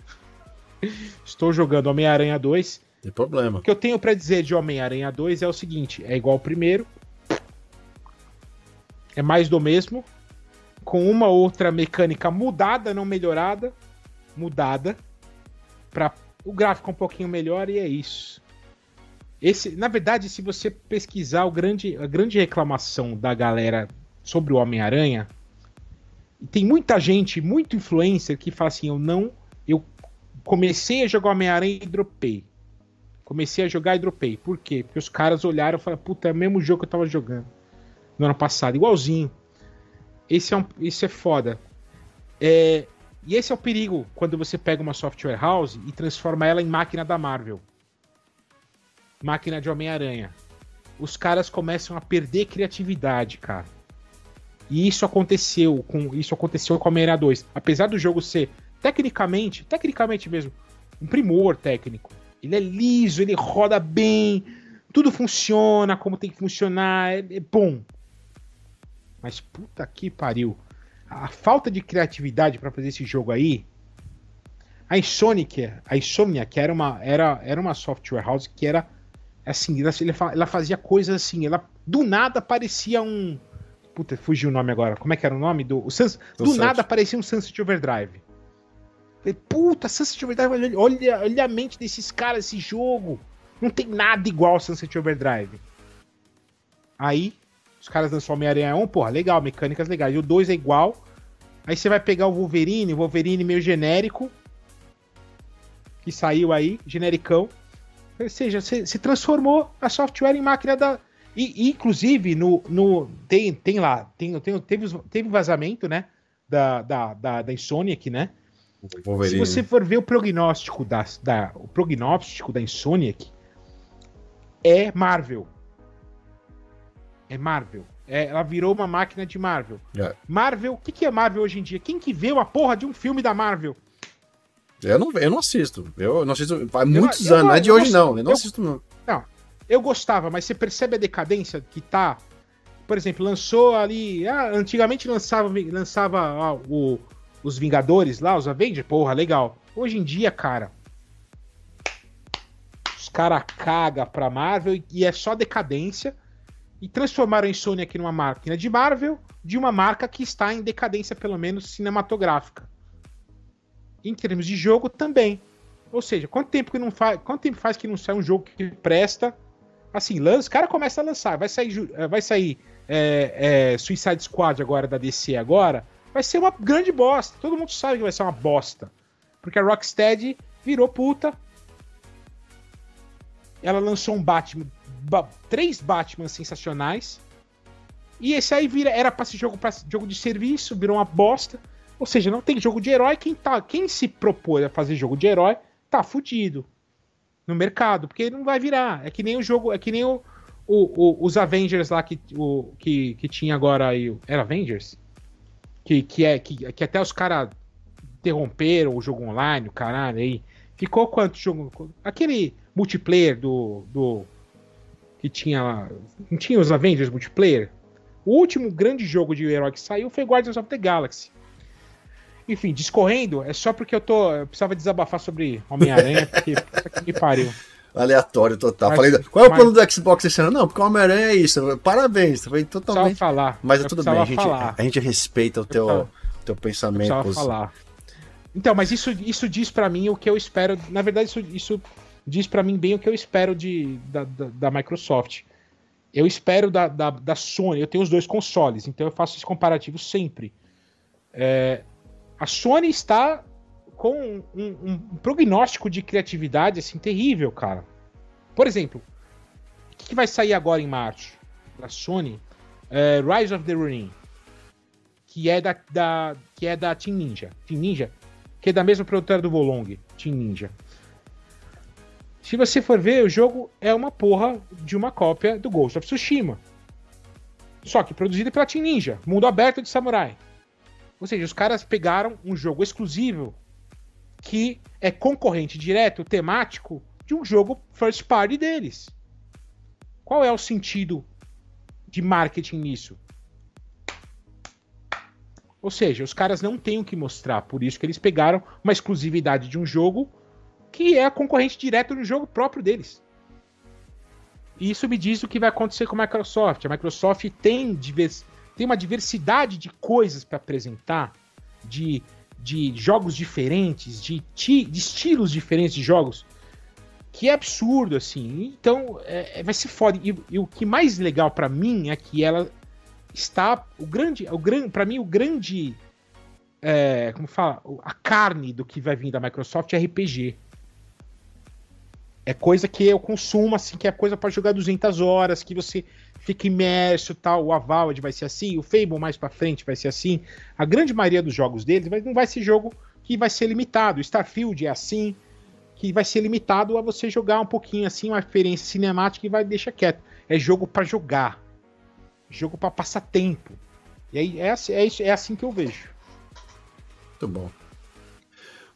[LAUGHS] Estou jogando Homem-Aranha 2. Tem problema. O que eu tenho pra dizer de Homem-Aranha 2 é o seguinte: é igual ao primeiro. É mais do mesmo. Com uma outra mecânica mudada, não melhorada. Mudada. Pra o gráfico um pouquinho melhor e é isso. Esse, na verdade, se você pesquisar o grande, a grande reclamação da galera sobre o Homem-Aranha, tem muita gente, muito influencer que fala assim: eu não. Eu comecei a jogar Homem-Aranha e dropei. Comecei a jogar e dropei. Por quê? Porque os caras olharam e falaram: puta, é o mesmo jogo que eu tava jogando no ano passado, igualzinho. Esse é, um, esse é foda. É, e esse é o perigo quando você pega uma software house e transforma ela em máquina da Marvel. Máquina de Homem-Aranha. Os caras começam a perder criatividade, cara. E isso aconteceu com isso aconteceu com Homem-Aranha 2. Apesar do jogo ser tecnicamente, tecnicamente mesmo, um primor técnico. Ele é liso, ele roda bem, tudo funciona como tem que funcionar, é, é bom. Mas puta que pariu. A falta de criatividade para fazer esse jogo aí. A Insomniac, a Insomnia, que era uma, era, era uma software house que era assim, ela, ela fazia coisas assim, ela do nada parecia um. Puta, fugiu o nome agora. Como é que era o nome? Do, o Sans, do, do nada parecia um Sunset Overdrive. Falei, puta, Sunset Overdrive, olha, olha a mente desses caras, esse jogo. Não tem nada igual ao Sunset Overdrive. Aí, os caras lançam Homem-Aranha 1, porra, legal, mecânicas legais. E o 2 é igual. Aí você vai pegar o Wolverine, Wolverine meio genérico. Que saiu aí, genericão. Ou seja, se, se transformou a software em máquina da. E, inclusive, no, no, tem, tem lá, tem, tem, teve, teve vazamento, né? Da, da, da, da Insomniac, né? Wolverine. Se você for ver o prognóstico da, da, o prognóstico da Insomniac, é Marvel é Marvel. É, ela virou uma máquina de Marvel. É. Marvel, o que, que é Marvel hoje em dia? Quem que vê uma porra de um filme da Marvel? Eu não, eu não assisto. Eu não assisto há muitos eu, anos, não é de hoje não. Eu não eu, assisto não. Não, eu gostava, mas você percebe a decadência que tá. Por exemplo, lançou ali. Ah, antigamente lançava, lançava ah, o, os Vingadores lá, os Avengers, porra, legal. Hoje em dia, cara. Os caras cagam pra Marvel e é só decadência e transformaram a Insomnia aqui numa máquina de Marvel, de uma marca que está em decadência, pelo menos cinematográfica. Em termos de jogo, também. Ou seja, quanto tempo que não faz, quanto tempo faz que não sai um jogo que presta? Assim, lança, o cara começa a lançar, vai sair, eh, vai sair é, é, Suicide Squad agora da DC agora, vai ser uma grande bosta. Todo mundo sabe que vai ser uma bosta, porque a Rocksteady virou puta. Ela lançou um Batman ba três Batman sensacionais. E esse aí vira, era pra ser jogo, pra, jogo de serviço, virou uma bosta. Ou seja, não tem jogo de herói. Quem, tá, quem se propõe a fazer jogo de herói tá fudido no mercado, porque não vai virar. É que nem o jogo, é que nem o, o, o os Avengers lá que, o, que, que tinha agora aí. Era Avengers? Que, que, é, que, que até os caras interromperam o jogo online, o caralho aí. Ficou quanto jogo? Aquele multiplayer do, do que tinha. Não tinha os Avengers multiplayer? O último grande jogo de herói que saiu foi Guardians of the Galaxy. Enfim, discorrendo, é só porque eu tô. Eu precisava desabafar sobre Homem-Aranha, porque [LAUGHS] que me pariu. Aleatório total. Mas, Falei, qual é o mas... plano do Xbox esse ano? Não, porque o Homem-Aranha é isso. Parabéns, foi totalmente. falar. Mas é tudo bem, a gente, a gente respeita o teu, teu pensamento. Eu falar. Então, mas isso, isso diz para mim o que eu espero. Na verdade, isso, isso diz para mim bem o que eu espero de, da, da, da Microsoft. Eu espero da, da, da, Sony, eu tenho os dois consoles, então eu faço esse comparativo sempre. É, a Sony está com um, um, um, prognóstico de criatividade assim terrível, cara. Por exemplo, o que, que vai sair agora em março da Sony? É, Rise of the Ronin, que é da, da, que é da Team Ninja. Team Ninja, que é da mesma produtora do Volong, Team Ninja. Se você for ver, o jogo é uma porra de uma cópia do Ghost of Tsushima. Só que produzido pela Team Ninja, mundo aberto de samurai. Ou seja, os caras pegaram um jogo exclusivo que é concorrente direto, temático, de um jogo first party deles. Qual é o sentido de marketing nisso? Ou seja, os caras não têm o que mostrar, por isso que eles pegaram uma exclusividade de um jogo que é a concorrente direta no jogo próprio deles. E isso me diz o que vai acontecer com a Microsoft. A Microsoft tem, divers, tem uma diversidade de coisas para apresentar, de, de jogos diferentes, de, ti, de estilos diferentes de jogos, que é absurdo, assim. Então, é, é vai ser foda. E, e, o que mais legal para mim é que ela está. O grande. O grande para mim, o grande. É, como fala? A carne do que vai vir da Microsoft é RPG. É coisa que eu consumo, assim, que é coisa para jogar 200 horas, que você fica imerso, tal. O Avowed vai ser assim, o Fable mais para frente vai ser assim. A grande maioria dos jogos deles não vai ser jogo que vai ser limitado. Starfield é assim, que vai ser limitado a você jogar um pouquinho assim, uma experiência cinemática e vai deixar quieto. É jogo para jogar. Jogo para passar tempo. E aí é, assim, é, é assim que eu vejo. Muito bom.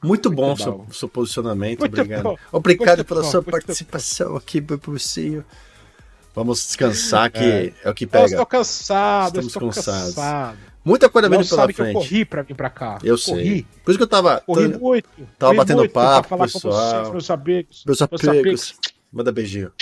Muito, muito bom o seu, seu, posicionamento, muito obrigado. Bom. Obrigado muito pela bom, sua participação aqui, Bubucinho. Vamos descansar, que é, é o que pega. Eu estou cansado, Estamos estou cansados. cansado. Muita coisa vindo pela sabe frente. Que eu corri pra vir pra cá. Eu corri. sei. Por isso que eu tava. Corri tô, muito. Tava corri batendo muito papo, pra falar pessoal. com meus amigos. Meus amigos. Manda beijinho.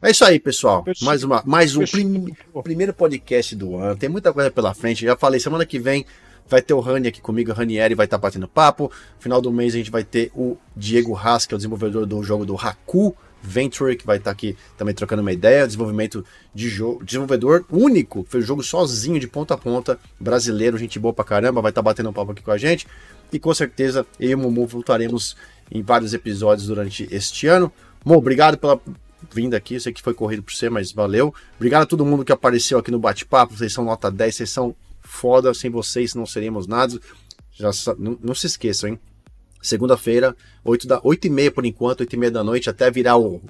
É isso aí, pessoal. Mais, uma, mais um prim- primeiro podcast do ano. Tem muita coisa pela frente. Já falei, semana que vem vai ter o Rani aqui comigo. O Ranieri vai estar batendo papo. Final do mês a gente vai ter o Diego Haas, que é o desenvolvedor do jogo do Haku Venture, que vai estar aqui também trocando uma ideia. Desenvolvimento de jogo. Desenvolvedor único. Fez o jogo sozinho, de ponta a ponta. Brasileiro, gente boa pra caramba. Vai estar batendo um papo aqui com a gente. E com certeza eu e o Mumu voltaremos em vários episódios durante este ano. Mo, obrigado pela vinda aqui. Eu sei que foi corrido por você, mas valeu. Obrigado a todo mundo que apareceu aqui no bate-papo. Vocês são nota 10, vocês são foda. Sem vocês não seríamos nada. Já, não, não se esqueçam, hein? Segunda-feira, 8, da, 8 e meia por enquanto, 8 e meia da noite, até virar o.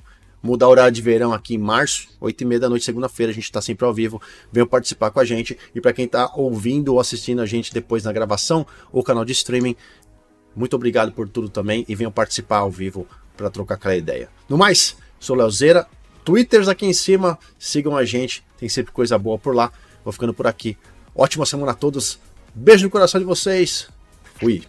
Mudar o horário de verão aqui em março, 8 e meia da noite, segunda-feira, a gente tá sempre ao vivo. Venham participar com a gente. E para quem tá ouvindo ou assistindo a gente depois na gravação ou canal de streaming, muito obrigado por tudo também e venham participar ao vivo para trocar aquela ideia. No mais, sou Leozeira, Twitters aqui em cima, sigam a gente, tem sempre coisa boa por lá. Vou ficando por aqui. Ótima semana a todos, beijo no coração de vocês, fui.